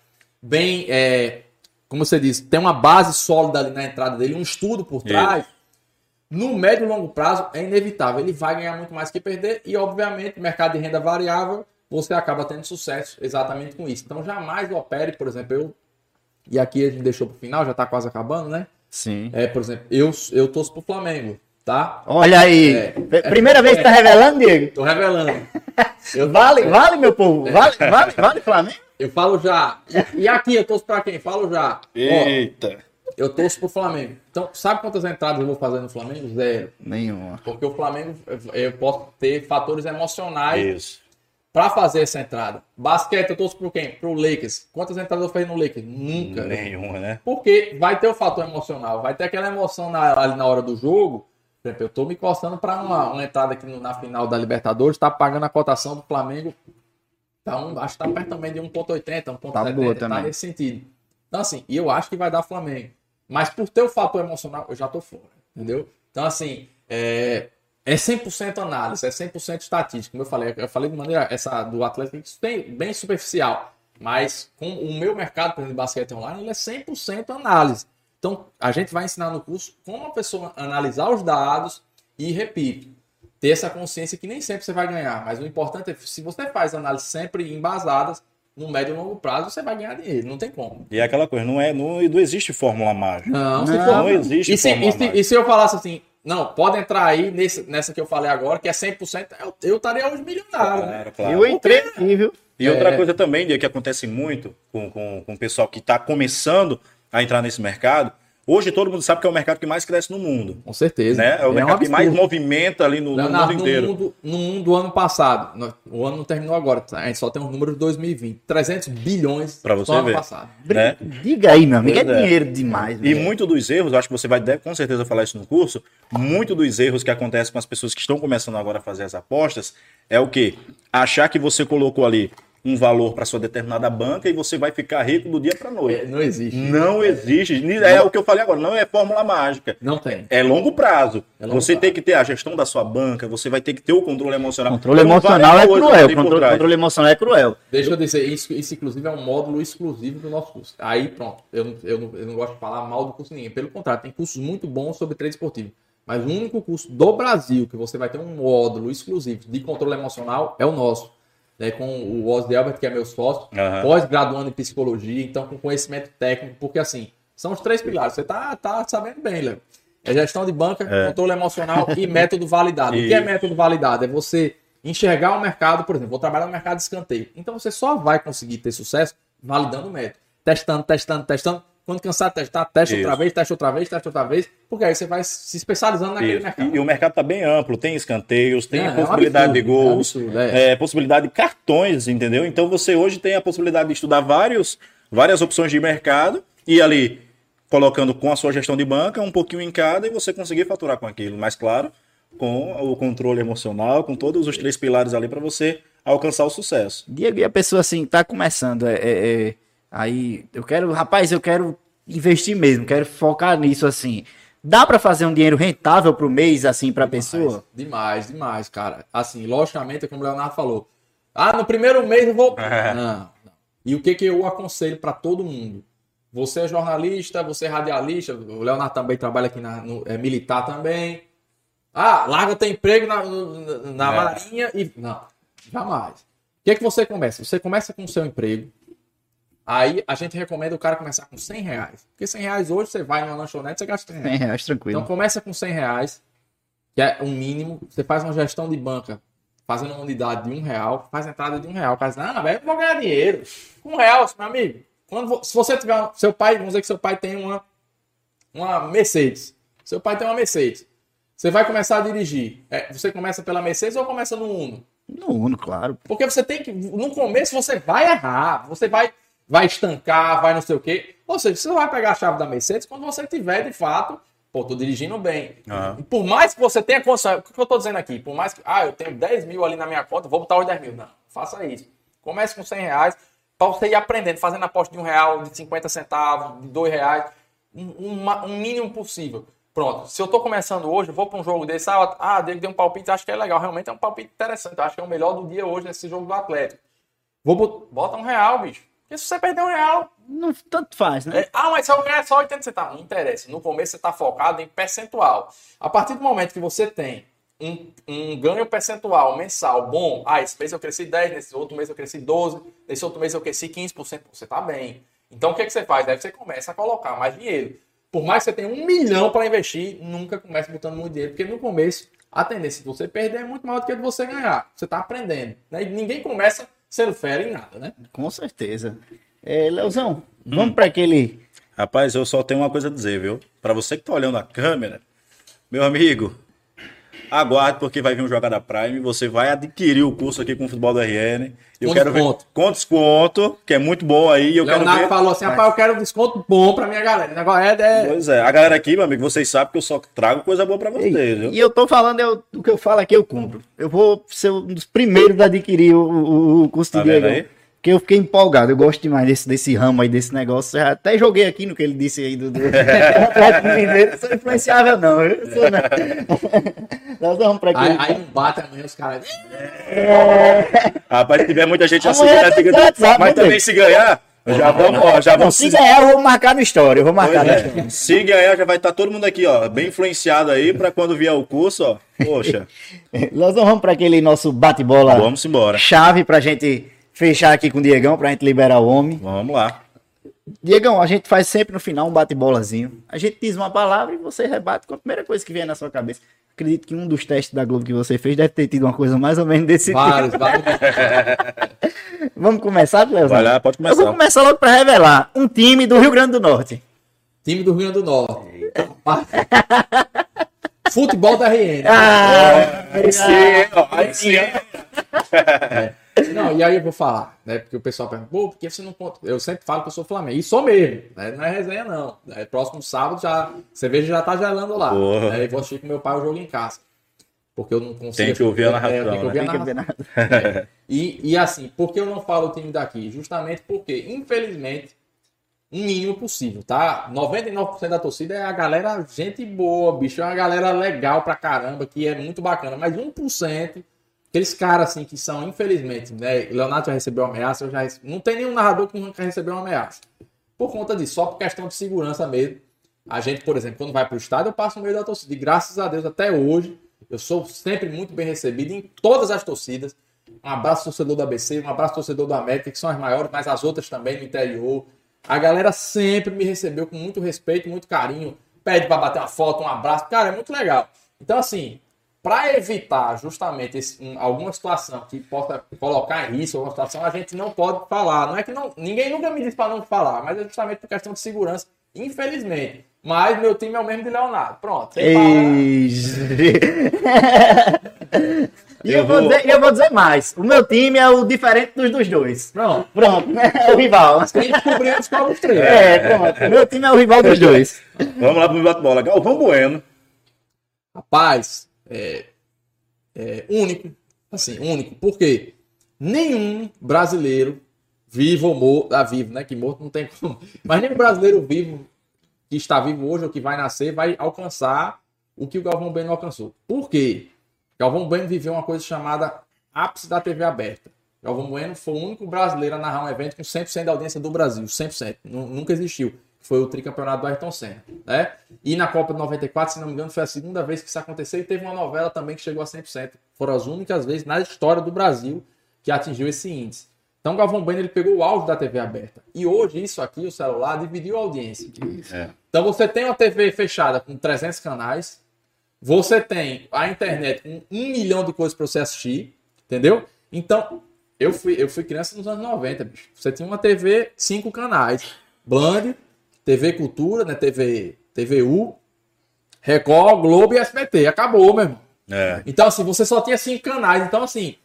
bem, é, como você disse, tem uma base sólida ali na entrada dele, um estudo por trás, no médio e longo prazo é inevitável. Ele vai ganhar muito mais que perder e, obviamente, mercado de renda variável, você acaba tendo sucesso exatamente com isso. Então, jamais opere, por exemplo, eu. E aqui a gente deixou pro final, já tá quase acabando, né? Sim. É, por exemplo, eu, eu torço pro Flamengo, tá? Olha aí. É. Primeira vez que tá revelando, Diego. Tô revelando. Eu, Vale, vale, meu povo. Vale, vale, vale, Flamengo. Eu falo já. E aqui eu torço pra quem? Falo já. Ó, Eita. eu torço pro Flamengo. Então, sabe quantas entradas eu vou fazer no Flamengo? Zero. Nenhuma. Porque o Flamengo, eu posso ter fatores emocionais Isso. pra fazer essa entrada. Basquete, eu torço pro quem? Pro Lakers. Quantas entradas eu fiz no Lakers? Nunca. Nenhuma, né? Porque vai ter o fator emocional, vai ter aquela emoção na, ali na hora do jogo. Por exemplo, eu tô me coçando pra uma, uma entrada aqui no- na final da Libertadores, tá pagando a cotação do Flamengo. Tá um, acho que tá perto também de 1,80, 1,70. Tá boa tá também. nesse sentido. Então, assim, e eu acho que vai dar Flamengo. Mas por ter o fator emocional, eu já tô fora. Entendeu? Então, assim, é, é 100% análise, é 100% estatística. Como eu falei, eu falei de maneira essa do Atlético isso tem bem superficial. Mas com o meu mercado, exemplo, de basquete online, ele é 100% análise. Então, a gente vai ensinar no curso como a pessoa analisar os dados e, repito, ter essa consciência que nem sempre você vai ganhar. Mas o importante é, se você faz análises sempre embasadas, no médio e longo prazo, você vai ganhar dinheiro. Não tem como. E é aquela coisa, não, é, não, não existe fórmula mágica. Não, Não, for- Não existe e se, fórmula e, se, mágica. e se eu falasse assim, não, pode entrar aí nesse, nessa que eu falei agora, que é 100%, eu, eu estaria hoje milionário, né? Claro, claro. Eu entrei aqui, viu? E outra É. coisa também, que acontece muito com, com, com o pessoal que está começando a entrar nesse mercado, Hoje todo mundo sabe que é o mercado que mais cresce no mundo. Com certeza. Né? É o um mercado que mais movimenta ali no, no Leonardo, mundo no inteiro. mundo, no mundo do ano passado, no- o ano não terminou agora, tá? a gente só tem os números de 2020. 300 bilhões Pra você só ano ver. passado. Né? Diga aí, meu amigo. É é. dinheiro demais. E velho. muito dos erros, eu acho que você vai deve, com certeza falar isso no curso, muito dos erros que acontecem com as pessoas que estão começando agora a fazer as apostas é o quê? Achar que você colocou ali um valor para sua determinada banca e você vai ficar rico do dia para É, noite. não existe. Não existe. É o que eu falei agora, não é fórmula mágica. Não tem. É longo prazo. É longo você prazo. tem que ter a gestão da sua banca, você vai ter que ter o controle emocional. Controle Então, emocional é cruel. Controle, controle emocional é cruel. Deixa eu dizer, isso, isso inclusive é um módulo exclusivo do nosso curso. Aí pronto, eu, não- eu, não, eu não gosto de falar mal do curso de ninguém. Pelo contrário, tem cursos muito bons sobre trade esportivo. Mas o único curso do Brasil que você vai ter um módulo exclusivo de controle emocional é o nosso. Né, com o Osde Albert, que é meu sócio, Aham. pós-graduando em psicologia, então com conhecimento técnico, porque assim, são os três pilares. Você tá, tá sabendo bem, Léo. É gestão de banca, controle emocional e método validado. O que é método validado? É você enxergar o mercado, por exemplo, vou trabalhar no mercado de escanteio. Então você só vai conseguir ter sucesso validando o método. Testando, testando, testando. Quando cansar de testar, testa outra vez, testa outra vez, testa outra vez, porque aí você vai se especializando naquele Isso. mercado. E, e o mercado está bem amplo, tem escanteios, tem É, a é um possibilidade absurdo, de gols, é um absurdo, é. é, possibilidade de cartões, entendeu? Então você hoje tem a possibilidade de estudar vários, várias opções de mercado e ali colocando com a sua gestão de banca um pouquinho em cada e você conseguir faturar com aquilo. Mas claro, com o controle emocional, com todos os três pilares ali para você alcançar o sucesso. Diego, e a pessoa assim, tá começando, é, é, é, aí eu quero, rapaz, eu quero investir mesmo, quero focar nisso assim. Dá pra fazer um dinheiro rentável pro mês assim pra pessoa? Demais, demais, cara. Assim, logicamente, como o Leonardo falou. Ah, no primeiro mês eu vou. É. Não, não. E o que, que eu aconselho para todo mundo? Você é jornalista, você é radialista, o Leonardo também trabalha aqui na, no, é militar também. Ah, larga teu emprego na, no- na É. marinha e. Não, jamais. O que é que você começa? Você começa com o seu emprego. Aí a gente recomenda o cara começar com 100 reais. Porque 100 reais hoje você vai numa lanchonete você gasta 100 reais. 100 reais, tranquilo. Então começa com 100 reais, que é o mínimo. Você faz uma gestão de banca fazendo uma unidade de um real, faz entrada de um real. O cara diz, ah, velho, eu vou ganhar dinheiro. Um real, meu amigo. Quando, se você tiver. Seu pai, vamos dizer que seu pai tem uma, uma Mercedes. Seu pai tem uma Mercedes. Você vai começar a dirigir. É, você começa pela Mercedes ou começa no Uno? No Uno, claro. Porque você tem que. No começo você vai errar. Você vai, vai estancar, vai não sei o quê. Ou seja, você vai pegar a chave da Mercedes quando você tiver, de fato, pô, tô dirigindo bem. E por mais que você tenha condição. O que eu tô dizendo aqui? Por mais que. Ah, eu tenho 10 mil ali na minha conta, vou botar os 10 mil. Não, faça isso. Comece com 100 reais. Pra você ir aprendendo, fazendo aposta de um real, de 50 centavos, de dois reais. Um, uma- um mínimo possível. Pronto. Se eu tô começando hoje, eu vou para um jogo desse. Ah, ah, deu um palpite, acho que é legal. Realmente é um palpite interessante. Acho que é o melhor do dia hoje nesse jogo do Atlético. Vou bot... Bota um real, bicho. Porque se você perder um real. Não, tanto faz, né? é, ah, mas se eu ganhar só 80 centavos. Não interessa. No começo você está focado em percentual. A partir do momento que você tem um, um ganho percentual mensal bom, ah, esse mês eu cresci 10, nesse outro mês eu cresci 12, nesse outro mês eu cresci 15%, você está bem. Então o que, que você faz? Aí você começa a colocar mais dinheiro. Por mais que você tenha um milhão para investir, nunca comece botando muito dinheiro, porque no começo a tendência de você perder é muito maior do que de você ganhar. Você está aprendendo. Né? E ninguém começa sendo fera em nada, né? Com certeza. É, Leozão, Hum. vamos pra aquele. Rapaz, eu só tenho uma coisa a dizer, viu? Para você que tá olhando a câmera, meu amigo, aguarde porque vai vir um Jogada Prime, você vai adquirir o curso aqui com o Futebol do RN. Eu Com quero desconto. ver com desconto, que é muito bom aí, eu quero Leonardo ver. falou assim, rapaz, eu quero um desconto bom pra minha galera. O negócio é... é... Pois é, a galera aqui, meu amigo, vocês sabem que eu só trago coisa boa pra vocês, viu? E eu tô falando, eu, o que eu falo aqui eu cumpro. Eu vou ser um dos primeiros a adquirir o, o, o curso Tá de vendo Diego. Aí? Porque eu fiquei empolgado, eu gosto demais desse, desse ramo aí, desse negócio. Eu até joguei aqui no que ele disse aí do. do... Atlético sou influenciável, não. Eu sou, não. Nós vamos pra Aí, aquele. aí não bate amanhã os caras... Rapaz, se tiver muita gente assim, né, mas também se ganhar, já vamos, já vamos se ganhar, eu vou marcar no história. Eu vou marcar é. Se ganhar, já vai estar todo mundo aqui, ó, bem influenciado aí pra quando vier o curso, ó. Poxa, Nós vamos para aquele nosso bate-bola vamos embora. chave pra gente fechar aqui com o Diegão, pra gente liberar o homem. Vamos lá. Diegão, a gente faz sempre no final um bate-bolazinho. A gente diz uma palavra e você rebate com a primeira coisa que vier na sua cabeça. Acredito que um dos testes da Globo que você fez deve ter tido uma coisa mais ou menos desse Vários, tipo. vários. Vamos começar, Leozão? Vai lá, pode Eu vou começar. começar logo pra revelar. Um time do Rio Grande do Norte. Time do Rio Grande do Norte. Futebol da RN. Ah, Aí sim, ó, aí sim. Não, e aí eu vou falar, né? Porque o pessoal pergunta, pô, por que você não conta? Eu sempre falo que eu sou Flamengo. E sou mesmo, né? Não é resenha, não. É, próximo sábado já. Cerveja já tá gelando lá. Né? E vou assistir com meu pai o jogo em casa. Porque eu não consigo. Tem que ouvir a É, narração, eu tenho que ouvir a Tem que ver narração. É. E, e assim, por que eu não falo o time daqui? Justamente porque, infelizmente, um mínimo possível, tá? 99% da torcida é a galera, gente boa, bicho, é uma galera legal pra caramba, que é muito bacana, mas 1%, aqueles caras assim que são, infelizmente, né? Leonardo já recebeu ameaça, eu já rece- não tem nenhum narrador que nunca recebeu uma ameaça. Por conta disso, só por questão de segurança mesmo. A gente, por exemplo, quando vai pro estádio, eu passo no meio da torcida. E graças a Deus, até hoje, eu sou sempre muito bem recebido em todas as torcidas. Um abraço torcedor do ABC, um abraço torcedor do América, que são as maiores, mas as outras também no interior. A galera sempre me recebeu com muito respeito, muito carinho. Pede pra bater uma foto, um abraço. Cara, é muito legal. Então, assim, para evitar justamente esse- um- alguma situação que possa colocar em risco alguma situação, a gente não pode falar. Não é que não, ninguém nunca me disse para não falar, mas é justamente por questão de segurança, infelizmente. Mas meu time é o mesmo de Leonardo. Pronto. sem. E eu, Eu vou vou- dizer, eu vou dizer mais. O meu time é o diferente dos dos dois. Pronto. Pronto, é o rival. Quem descobriu, descobre os três. É, pronto. Meu time é o rival dos dois. Vamos lá pro bate-bola. Galvão Bueno. Rapaz, é, é único. Assim, único. Por quê? Nenhum brasileiro vivo ou morto, ah, vivo, né? Que morto não tem como. Mas nenhum brasileiro vivo que está vivo hoje ou que vai nascer vai alcançar o que o Galvão Bueno alcançou. Por quê? Galvão Bueno viveu uma coisa chamada ápice da TV aberta. Galvão Bueno foi o único brasileiro a narrar um evento com 100% da audiência do Brasil. 100%. Nu- Nunca existiu. Foi o tricampeonato do Ayrton Senna. Né? E na Copa de 94, se não me engano, foi a segunda vez que isso aconteceu. E teve uma novela também que chegou a 100%. Foram as únicas vezes na história do Brasil que atingiu esse índice. Então, Galvão Bueno ele pegou o auge da TV aberta. E hoje, isso aqui, o celular, dividiu a audiência. É. Então, você tem uma TV fechada com 300 canais. Você tem a internet com um milhão de coisas para você assistir. Entendeu? Então, eu fui, eu fui criança nos anos 90, bicho. Você tinha uma TV, cinco canais. Band, TV Cultura, né? TV, TVU, Record, Globo e SBT. Acabou, meu irmão. É. Então, assim, você só tinha cinco canais. Então, assim,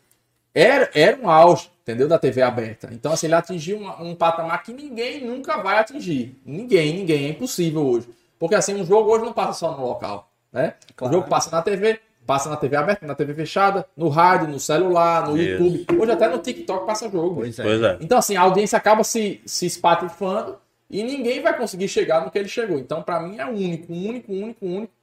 era, era um auge, entendeu? Da TV aberta. Então, assim, ele atingiu uma- um patamar que ninguém nunca vai atingir. Ninguém, ninguém. É impossível hoje. Porque, assim, um jogo hoje não passa só no local, né? O jogo passa na TV, passa na TV aberta, na TV fechada, no rádio, no celular, no Isso. YouTube. Hoje até no TikTok passa jogo. Pois é. Pois é. Então, assim, a audiência acaba se, se espatifando e ninguém vai conseguir chegar no que ele chegou. Então, pra mim, é único, único, único, único.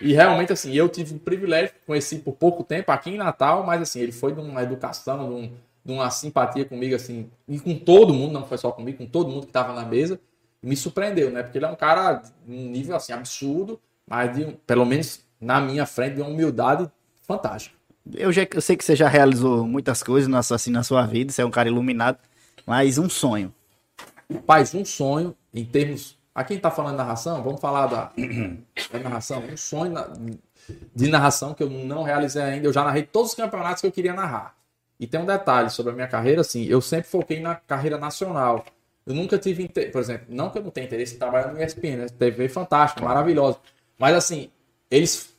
E realmente, assim, eu tive o privilégio, conheci por pouco tempo aqui em Natal, mas, assim, ele foi de uma educação, de, um- de uma simpatia comigo, assim, e com todo mundo, não foi só comigo, com todo mundo que tava na mesa. Me surpreendeu, né? Porque ele é um cara de um nível, assim, absurdo, mas, de, pelo menos na minha frente, de uma humildade fantástica. Eu, já, eu sei que você já realizou muitas coisas assim, na sua vida, você é um cara iluminado, mas um sonho. Rapaz, um sonho em termos. A quem tá falando narração, vamos falar da, da narração. Um sonho na- de narração que eu não realizei ainda. Eu já narrei todos os campeonatos que eu queria narrar. E tem um detalhe sobre a minha carreira, assim, eu sempre foquei na carreira nacional. Eu nunca tive, por exemplo, não que eu não tenha interesse em trabalhar no ESPN, né? TV fantástica, maravilhosa. Mas assim, eles,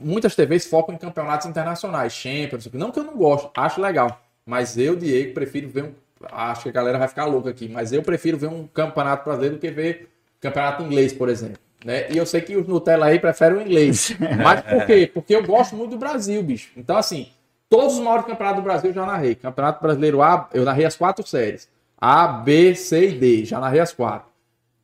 muitas TVs focam em campeonatos internacionais, Champions, não que eu não gosto, acho legal. Mas eu, Diego, prefiro ver um. Acho que a galera vai ficar louca aqui, mas eu prefiro ver um campeonato brasileiro do que ver campeonato inglês, por exemplo. Né? E eu sei que os Nutella aí preferem o inglês. Mas por quê? Porque eu gosto muito do Brasil, bicho. Então, assim, todos os maiores campeonatos do Brasil eu já narrei. Campeonato Brasileiro A, eu narrei as quatro séries. A, B, C e D. Já narrei as quatro.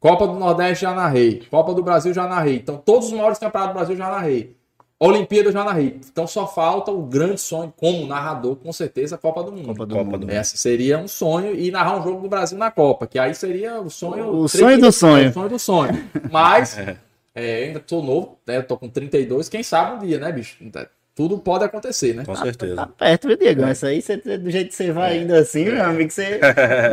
Copa do Nordeste já narrei. Copa do Brasil já narrei. Então, todos os maiores campeonatos do Brasil já narrei. Olimpíada eu já narrei. Então, só falta o grande sonho, como narrador, com certeza, a Copa do Mundo. Copa do Copa Mundo. do Essa seria um sonho e narrar um jogo do Brasil na Copa, que aí seria o sonho. O sonho do sonho. O sonho do sonho. Mas, é, ainda tô novo, né? Eu tô com 32, quem sabe um dia, né, bicho? Tudo pode acontecer, né? Com Tá certeza. perto, viu, Diego? Essa aí, você- do jeito que você vai ainda assim, meu amigo, você...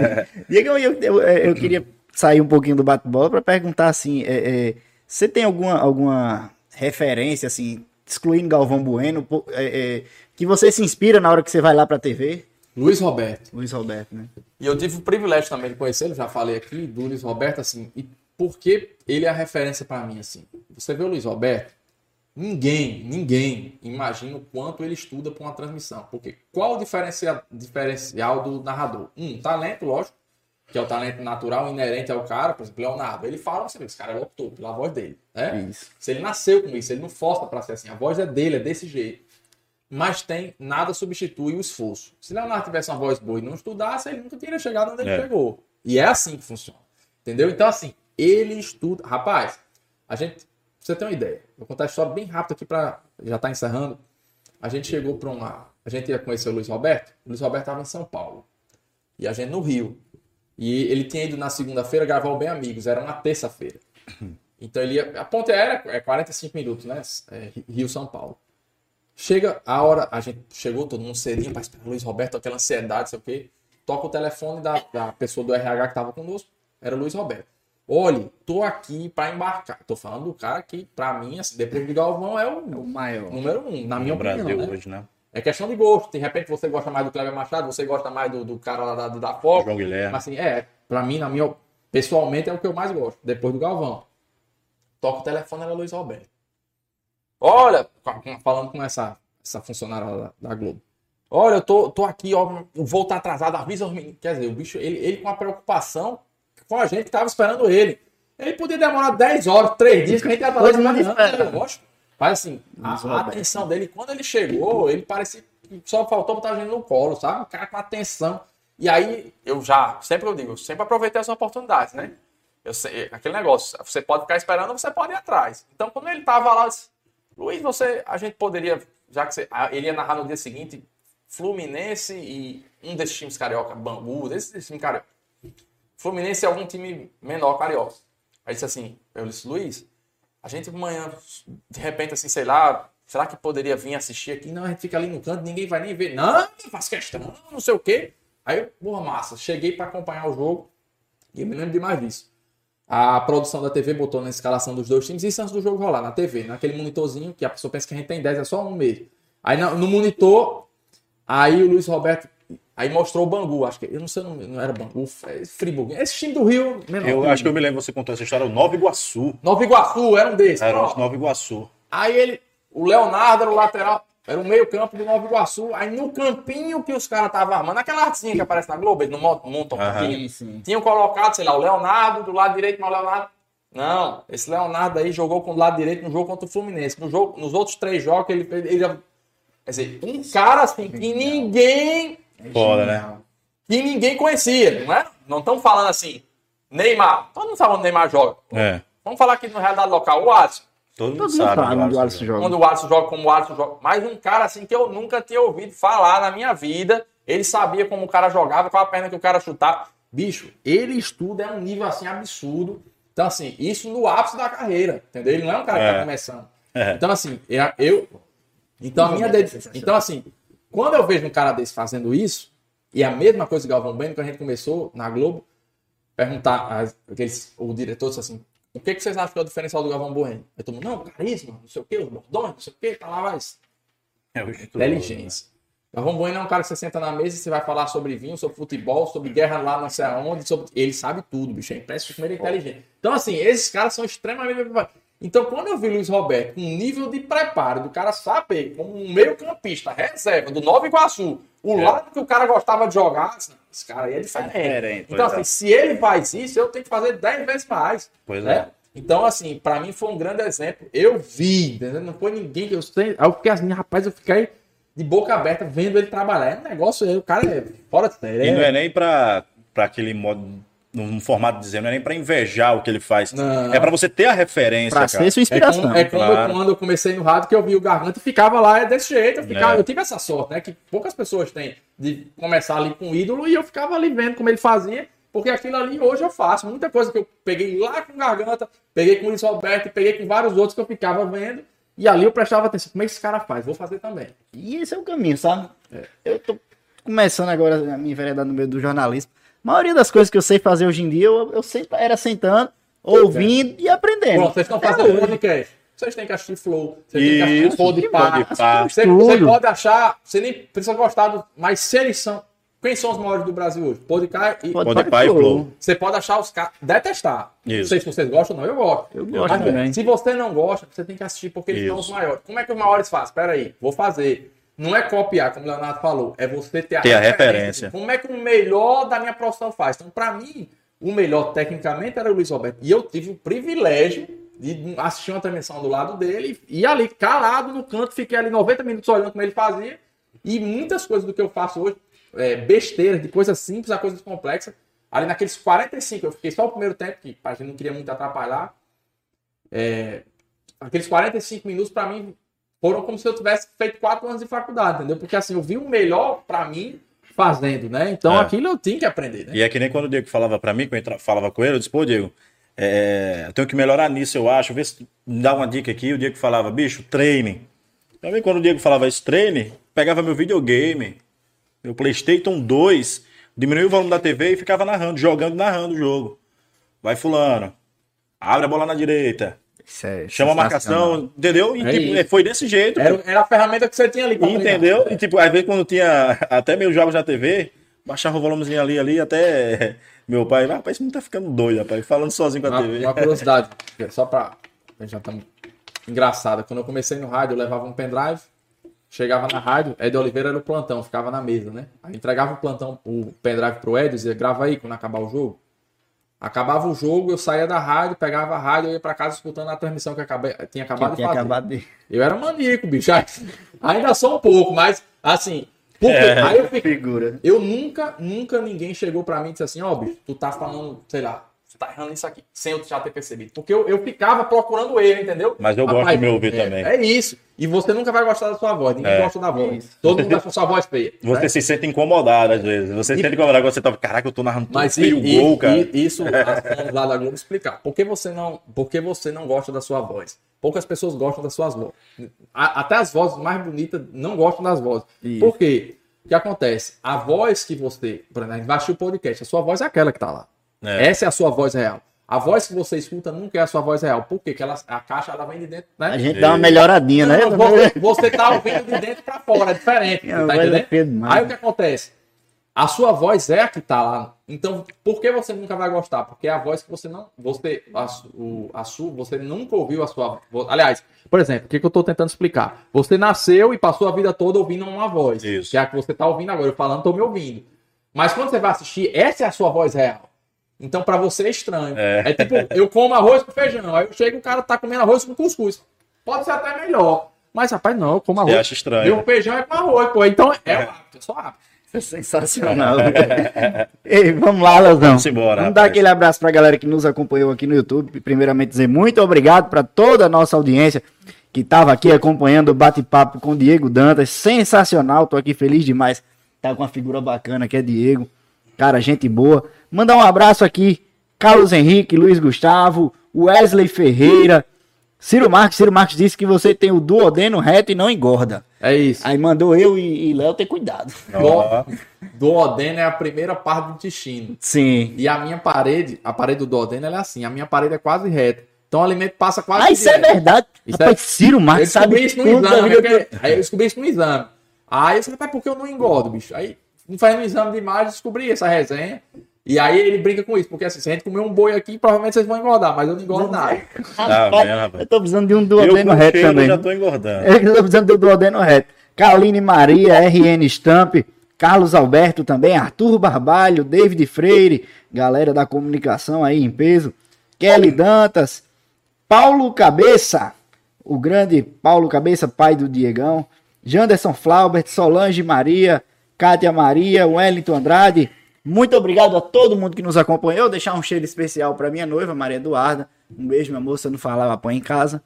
Diego, eu, eu, eu queria sair um pouquinho do bate-bola para perguntar, assim, é, é, você tem alguma, alguma referência, assim, excluindo Galvão Bueno, é, é, que você se inspira na hora que você vai lá pra TV? Luiz Roberto. Luiz Roberto, né? E eu tive o privilégio também de conhecê-lo, já falei aqui, do Luiz Roberto, assim, e porque ele é a referência pra mim, assim. Você vê o Luiz Roberto, ninguém, ninguém imagina o quanto ele estuda pra uma transmissão. Porque qual o diferencial do narrador? Um, talento, lógico, que é o talento natural inerente ao cara, por exemplo, Leonardo. Ele fala, você vê, esse cara é locutor, pela voz dele, né? Isso. Se ele nasceu com isso, ele não força pra ser assim. A voz é dele, é desse jeito. Mas tem, nada substitui o esforço. Se Leonardo tivesse uma voz boa e não estudasse, ele nunca teria chegado onde ele É. chegou. E é assim que funciona. Entendeu? Então, assim, ele estuda. Rapaz, a gente. Pra você ter uma ideia, vou contar a história bem rápido aqui pra. Já tá encerrando. A gente chegou pra uma. A gente ia conhecer o Luiz Roberto. O Luiz Roberto estava em São Paulo. E a gente no Rio. E ele tinha ido na segunda-feira gravar o Bem Amigos, era uma terça-feira. Então ele ia. A ponte aérea é 45 minutos, né? É, Rio-São Paulo. Chega a hora, a gente chegou todo mundo esperar o Luiz Roberto, aquela ansiedade, sei o quê. Toca o telefone da, da pessoa do RH que tava conosco, era o Luiz Roberto. Olhe, tô aqui para embarcar. Tô falando do cara que, para mim, assim, depois do Galvão, é o O maior. número um, na minha no Brasil opinião. né? hoje, né? É questão de gosto. De repente você gosta mais do Kleber Machado, você gosta mais do, do cara lá da, da Fox. João Guilherme. Mas assim, é, pra mim, na minha, pessoalmente, é o que eu mais gosto, depois do Galvão. Toca o telefone, era Luiz Roberto. Olha, falando com essa, essa funcionária da, da Globo. Olha, eu tô, tô aqui, ó, o voo tá atrasado, avisa os meninos. Quer dizer, o bicho, ele, ele com a preocupação com a gente que tava esperando ele. Ele podia demorar 10 horas, 3 dias, que a gente ia estar. Mas assim, a, Luiz a atenção dele, quando ele chegou, ele parecia que só faltou botar a gente no colo, sabe? O cara com atenção. E aí, eu já, sempre eu digo, eu sempre aproveitei as oportunidades, né? Eu sei, aquele negócio, você pode ficar esperando você pode ir atrás. Então, quando ele tava lá, eu disse, Luiz, você, a gente poderia, já que você, ele ia narrar no dia seguinte, Fluminense e um desses times carioca, Bangu, desses, desses times carioca. Fluminense é algum time menor carioca. Aí disse assim, eu disse, Luiz, a gente amanhã, de repente, assim, sei lá, será que poderia vir assistir aqui? Não, a gente fica ali no canto, ninguém vai nem ver. Não, faz questão, não sei o quê. Aí, porra, massa, cheguei para acompanhar o jogo e eu me lembro demais disso. A produção da TV botou na escalação dos dois times isso antes do jogo rolar, na TV, naquele monitorzinho que a pessoa pensa que a gente tem 10, é só um mesmo. Aí no monitor, aí o Luiz Roberto, aí mostrou o Bangu, acho que, eu não sei, não, não era Bangu, é Friburgo. Esse time do Rio, menor. Eu acho que eu me lembro, você contou essa história, o Nova Iguaçu. Nova Iguaçu, era um desses. Era o Nova Iguaçu. Aí ele, o Leonardo era o lateral, era o meio campo do Nova Iguaçu. Aí no campinho que os caras estavam armando, aquela artezinha que aparece na Globo, eles não montam, Aham. campinho. Sim. Tinham colocado, sei lá, o Leonardo do lado direito, mas o Leonardo. Não, esse Leonardo aí jogou com o lado direito no jogo contra o Fluminense. No jogo, nos outros três jogos ele fez, ele já. Quer dizer, um cara assim que ninguém. Foda, né? Que ninguém conhecia, não é? Não estamos falando assim, Neymar. Todo mundo sabe onde Neymar joga. É. Vamos falar aqui no realidade local, o Alisson. Todo mundo Todo mundo sabe. sabe do onde o Alisson joga. Quando o Alisson joga como o Alisson joga. Mas um cara assim que eu nunca tinha ouvido falar na minha vida. Ele sabia como o cara jogava, qual a perna que o cara chutava. Bicho, ele estuda é um nível assim absurdo. Então, assim, isso no ápice da carreira, entendeu? Ele não é um cara que É. tá começando. É. Então, assim, eu. eu- então, a minha dedicação. Então, assim, quando eu vejo um cara desse fazendo isso, e a mesma coisa que o Galvão Bueno, quando a gente começou na Globo, perguntar, aqueles, o diretor disse assim: o que, que vocês acham que é o diferencial do Galvão Bueno? Todo mundo, não, carisma, não sei o quê, os bordões, não sei o quê, tá lá, mas. É o. Inteligência. Galvão Bueno é um cara que você senta na mesa e você vai falar sobre vinho, sobre futebol, sobre guerra lá não sei aonde, sobre... ele sabe tudo, bicho. É impressionante como ele é inteligente. Então, assim, esses caras são extremamente. Então, quando eu vi Luiz Roberto com um nível de preparo do cara saber, como um meio-campista, reserva, do Nova Iguaçu, o É. lado que o cara gostava de jogar, assim, esse cara aí é diferente. Diferente, então, pois é. assim, se ele faz isso, eu tenho que fazer 10 vezes mais. Pois né? é. Então, assim, pra mim foi um grande exemplo. Eu vi, entendeu? Não foi ninguém que eu sei. Aí eu fiquei assim, rapaz, eu fiquei de boca aberta vendo ele trabalhar. É um negócio, aí, o cara é fora de série. E não é nem pra, pra aquele modo, num formato de dizer, não é nem pra invejar o que ele faz. Não. É pra você ter a referência, Pra cara. ser sua É inspiração. como, é como claro. quando eu comecei no rádio que eu vi o Garganta e ficava lá é desse jeito. Eu, ficava, É. eu tive essa sorte, né? Que poucas pessoas têm de começar ali com ídolo e eu ficava ali vendo como ele fazia. Porque aquilo ali hoje eu faço. Muita coisa que eu peguei lá com o Garganta, peguei com o Luiz Roberto, peguei com vários outros que eu ficava vendo. E ali eu prestava atenção. Como é que esse cara faz? Vou fazer também. E esse é o caminho, sabe? Eu tô começando agora a minha enveredar no meio do jornalismo. A maioria das coisas que eu sei fazer hoje em dia, eu, eu sempre era sentando, ouvindo e aprendendo. Pronto, vocês estão fazendo podcast. Vocês têm que assistir Flow, vocês têm que assistir Isso, Podpah. Podpah. Você, você pode achar, você nem precisa gostar do. Mas se eles são. Quem são os maiores do Brasil hoje? Podcar e. Pode- Podpah e Flow. Você pode achar os caras. Detestar. Isso. Não sei se vocês gostam ou não, eu gosto. Eu gosto Mas, também. Se você não gosta, você tem que assistir, porque eles são os Isso. maiores. Como é que os maiores fazem? Espera aí, vou fazer. Não é copiar, como o Leonardo falou, é você ter a, Ter a referência. Como é que o melhor da minha profissão faz? Então, pra mim, o melhor tecnicamente era o Luiz Roberto. E eu tive o privilégio de assistir uma transmissão do lado dele e ali, calado no canto, fiquei ali 90 minutos olhando como ele fazia. E muitas coisas do que eu faço hoje, é, besteiras, de coisas simples a coisas complexas. Ali naqueles 45, eu fiquei só o primeiro tempo, que a gente não queria muito atrapalhar. É, aqueles 45 minutos, pra mim, foram como se eu tivesse feito quatro anos de faculdade, entendeu? Porque assim, eu vi o melhor pra mim fazendo, né? Então É. aquilo eu tinha que aprender, né? E é que nem quando o Diego falava pra mim, quando eu falava com ele, eu disse, pô, Diego, é, eu tenho que melhorar nisso, eu acho. Vê se me dá uma dica aqui. O Diego falava, bicho, treine. Também quando o Diego falava isso, treine, pegava meu videogame, meu Playstation 2, diminuía o volume da TV e ficava narrando, jogando e narrando o jogo. Vai fulano, abre a bola na direita, é chama a marcação, entendeu? E É tipo, foi desse jeito. Era, era a ferramenta que você tinha ali treinar. Entendeu? E tipo, às vezes quando tinha até meus jogos na TV, baixava o volumezinho ali, ali, até meu pai, ah, rapaz, isso não tá ficando doido, rapaz, falando sozinho com a Uma, TV. uma curiosidade, só pra. Já estamos engraçada. Quando eu comecei no rádio, eu levava um pendrive, chegava na rádio, Ed Oliveira era o plantão, ficava na mesa, né? Aí entregava o plantão, o pendrive pro Ed, dizia, grava aí quando acabar o jogo. Acabava o jogo, eu saía da rádio, pegava a rádio, eu ia pra casa escutando a transmissão que acabei, tinha acabado Que de tinha fazer. acabado de... Eu era maníaco, bicho. Ainda sou um pouco, mas assim. Porque É. aí eu fiquei. Figura. Eu nunca, nunca ninguém chegou pra mim e disse assim, ó, bicho, tu tá falando, sei lá, você tá errando isso aqui, sem eu já ter percebido. Porque eu, eu ficava procurando ele, entendeu? Mas eu gosto de me ouvir é, também. É isso. E você nunca vai gostar da sua voz, ninguém É. gosta da voz. Isso. Todo mundo acha a sua voz feia. Você né? se sente incomodado às vezes. Você se sente incomodado quando você tá. Caraca, eu tô narrando tudo Mas feio e, gol, e- cara. e isso, as fãs lá da Globo explicar. Por que você não, por que você não gosta da sua voz? Poucas pessoas gostam das suas vozes. Até as vozes mais bonitas não gostam das vozes. Isso. Por quê? O que acontece? A voz que você, por exemplo, a gente vai assistir o podcast, a sua voz é aquela que tá lá. É. Essa é a sua voz real. A voz que você escuta nunca é a sua voz real. Por quê? Porque ela, a caixa ela vem de dentro, né? A gente dá uma melhoradinha, né? Não, você, você tá ouvindo de dentro pra fora, é diferente. Minha tá é. Aí o que acontece? A sua voz é a que tá lá. Então, por que você nunca vai gostar? Porque é a voz que você não. Você, a, o, a sua, você nunca ouviu a sua voz. Aliás, por exemplo, o que, que eu tô tentando explicar? Você nasceu e passou a vida toda ouvindo uma voz. Isso. Que é a que você tá ouvindo agora. Eu falando, tô me ouvindo. Mas quando você vai assistir, essa é a sua voz real. Então, pra você é estranho. É. É, tipo, eu como arroz com feijão. Aí eu chego e o cara tá comendo arroz com cuscuz. Pode ser até melhor. Mas, rapaz, não, eu como arroz. acha estranho. Meu feijão é com arroz, pô. Então, é o hábito, é só hábito. É sensacional. Ei, vamos lá, Leozão. Vamos embora, Vamos dar rapaz. aquele abraço pra galera que nos acompanhou aqui no YouTube. Primeiramente, dizer muito obrigado para toda a nossa audiência que estava aqui acompanhando o bate-papo com o Diego Dantas. Sensacional, tô aqui feliz demais. Tá com uma figura bacana que é Diego. Cara, gente boa. Mandar um abraço aqui, Carlos Henrique, Luiz Gustavo, Wesley Ferreira, Ciro Marques. Ciro Marques disse que você tem o duodeno reto e não engorda. É isso. Aí mandou eu e, e Léo ter cuidado. Ó, Duodeno é a primeira parte do intestino. Sim. E a minha parede, a parede do duodeno, ela é assim. A minha parede é quase reta. Então o alimento passa quase Ah, isso é direto. verdade. Isso Rapaz, é- Ciro Eu Marques descobri sabe isso no exame. que- Aí eu descobri isso no exame. Aí eu disse, rapaz, por que eu não engordo, bicho? Aí, não faz um exame de imagem, descobri essa resenha. E aí ele brinca com isso, porque assim, se a gente comer um boi aqui, provavelmente vocês vão engordar, mas eu não engordo nada. Tá Rapaz, eu tô precisando de um eu duodeno reto também. já tô engordando. Eu tô precisando do duodeno reto. Carline Maria, RN Stamp, Carlos Alberto também, Arthur Barbalho, David Freire, galera da comunicação aí em peso, Kelly Dantas, Paulo Cabeça, o grande Paulo Cabeça, pai do Diegão, Janderson Flaubert, Solange Maria, Kátia Maria, Wellington Andrade. Muito obrigado a todo mundo que nos acompanhou. Deixar um cheiro especial para minha noiva, Maria Eduarda. Um beijo, minha moça. Não falava, põe em casa.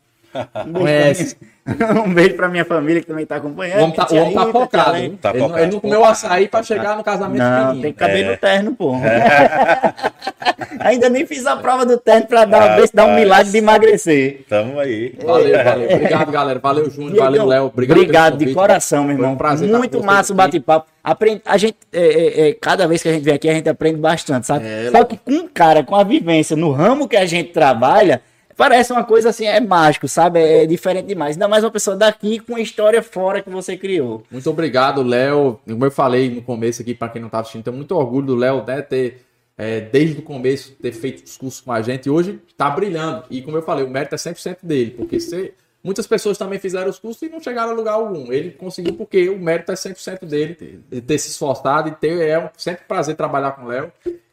Um beijo, pra minha... um beijo pra minha família que também tá O acompanhando. homem tá, o homem tá Rita, focado. Tá ele, focado. ele não comeu açaí pra chegar no casamento Não, tem que caber É. no terno, pô. Ainda nem fiz a prova do terno pra dar, ver se dá um milagre de emagrecer. Tamo aí. Valeu, valeu. Obrigado, galera. Valeu, Júnior. Valeu, Léo. Obrigado, Obrigado, de coração, meu irmão. um prazer Muito massa o bate-papo. Aprende, a gente, é, é, é, cada vez que a gente vem aqui, a gente aprende bastante, sabe? É, Só que com um cara com a vivência no ramo que a gente trabalha, parece uma coisa assim, é mágico, sabe? É diferente demais. Ainda mais uma pessoa daqui com a história fora que você criou. Muito obrigado, Léo. Como eu falei no começo aqui, para quem não estava assistindo, tenho muito orgulho do Léo, né, ter é, desde o começo ter feito os cursos com a gente e hoje está brilhando. E como eu falei, o mérito é 100% dele, porque você Muitas pessoas também fizeram os cursos e não chegaram a lugar algum. Ele conseguiu porque o mérito é 100% dele, de ter se esforçado e ter, é um, sempre um prazer trabalhar com o Léo,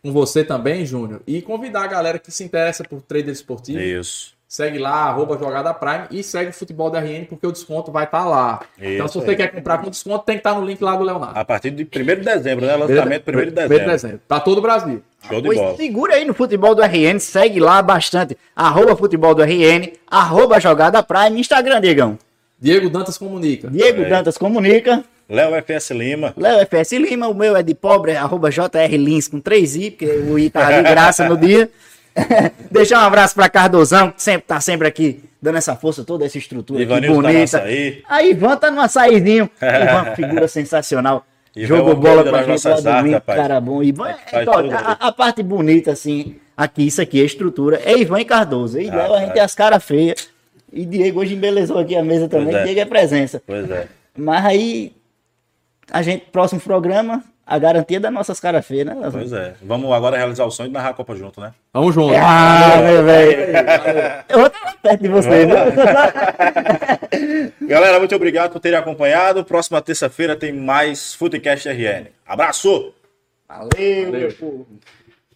com você também, Júnior, e convidar a galera que se interessa por trader esportivo. Isso. Segue lá, arroba Jogada Prime e segue o Futebol da RN, porque o desconto vai estar tá lá. Isso então, se você aí. quer comprar com desconto, tem que estar no link lá do Leonardo. A partir de 1 de dezembro, né? Lançamento 1 de dezembro. Primeiro de dezembro. Pra todo o Brasil. Show de Pois bola. segura aí no futebol do RN, segue lá bastante. Arroba futebol do RN, arroba jogada Prime, Instagram, Diegão. Diego Dantas comunica. Diego É. Dantas comunica. Léo FS Lima. Léo FS Lima, o meu é de pobre, é arroba JR Lins com 3i, porque o I tá de graça no dia. Deixar um abraço pra Cardozão, que sempre tá sempre aqui dando essa força, toda essa estrutura aqui Ivanildo tá bonita. açaí. A Ivan tá no açaizinho. Ivan, figura sensacional. Ivan é Jogou bola querido com a das gente lá domingo, rapaz. cara bom. Ivan, é, tudo a, a parte bonita, assim, aqui, isso aqui, a estrutura, é Ivan e Cardoso. E Léo, a gente tem as caras feias. E Diego hoje embelezou aqui a mesa também. é. Diego é presença. Pois é. Mas aí, a gente, próximo programa, a garantia das nossas caras feias, né? Pois é. Vamos agora realizar o sonho de narrar a Copa junto, né? Vamos junto. Ah, meu velho. Eu vou estar perto de você, viu? Galera, muito obrigado por terem acompanhado. Próxima terça-feira tem mais Futecast RN. Abraço! Valeu, meu povo.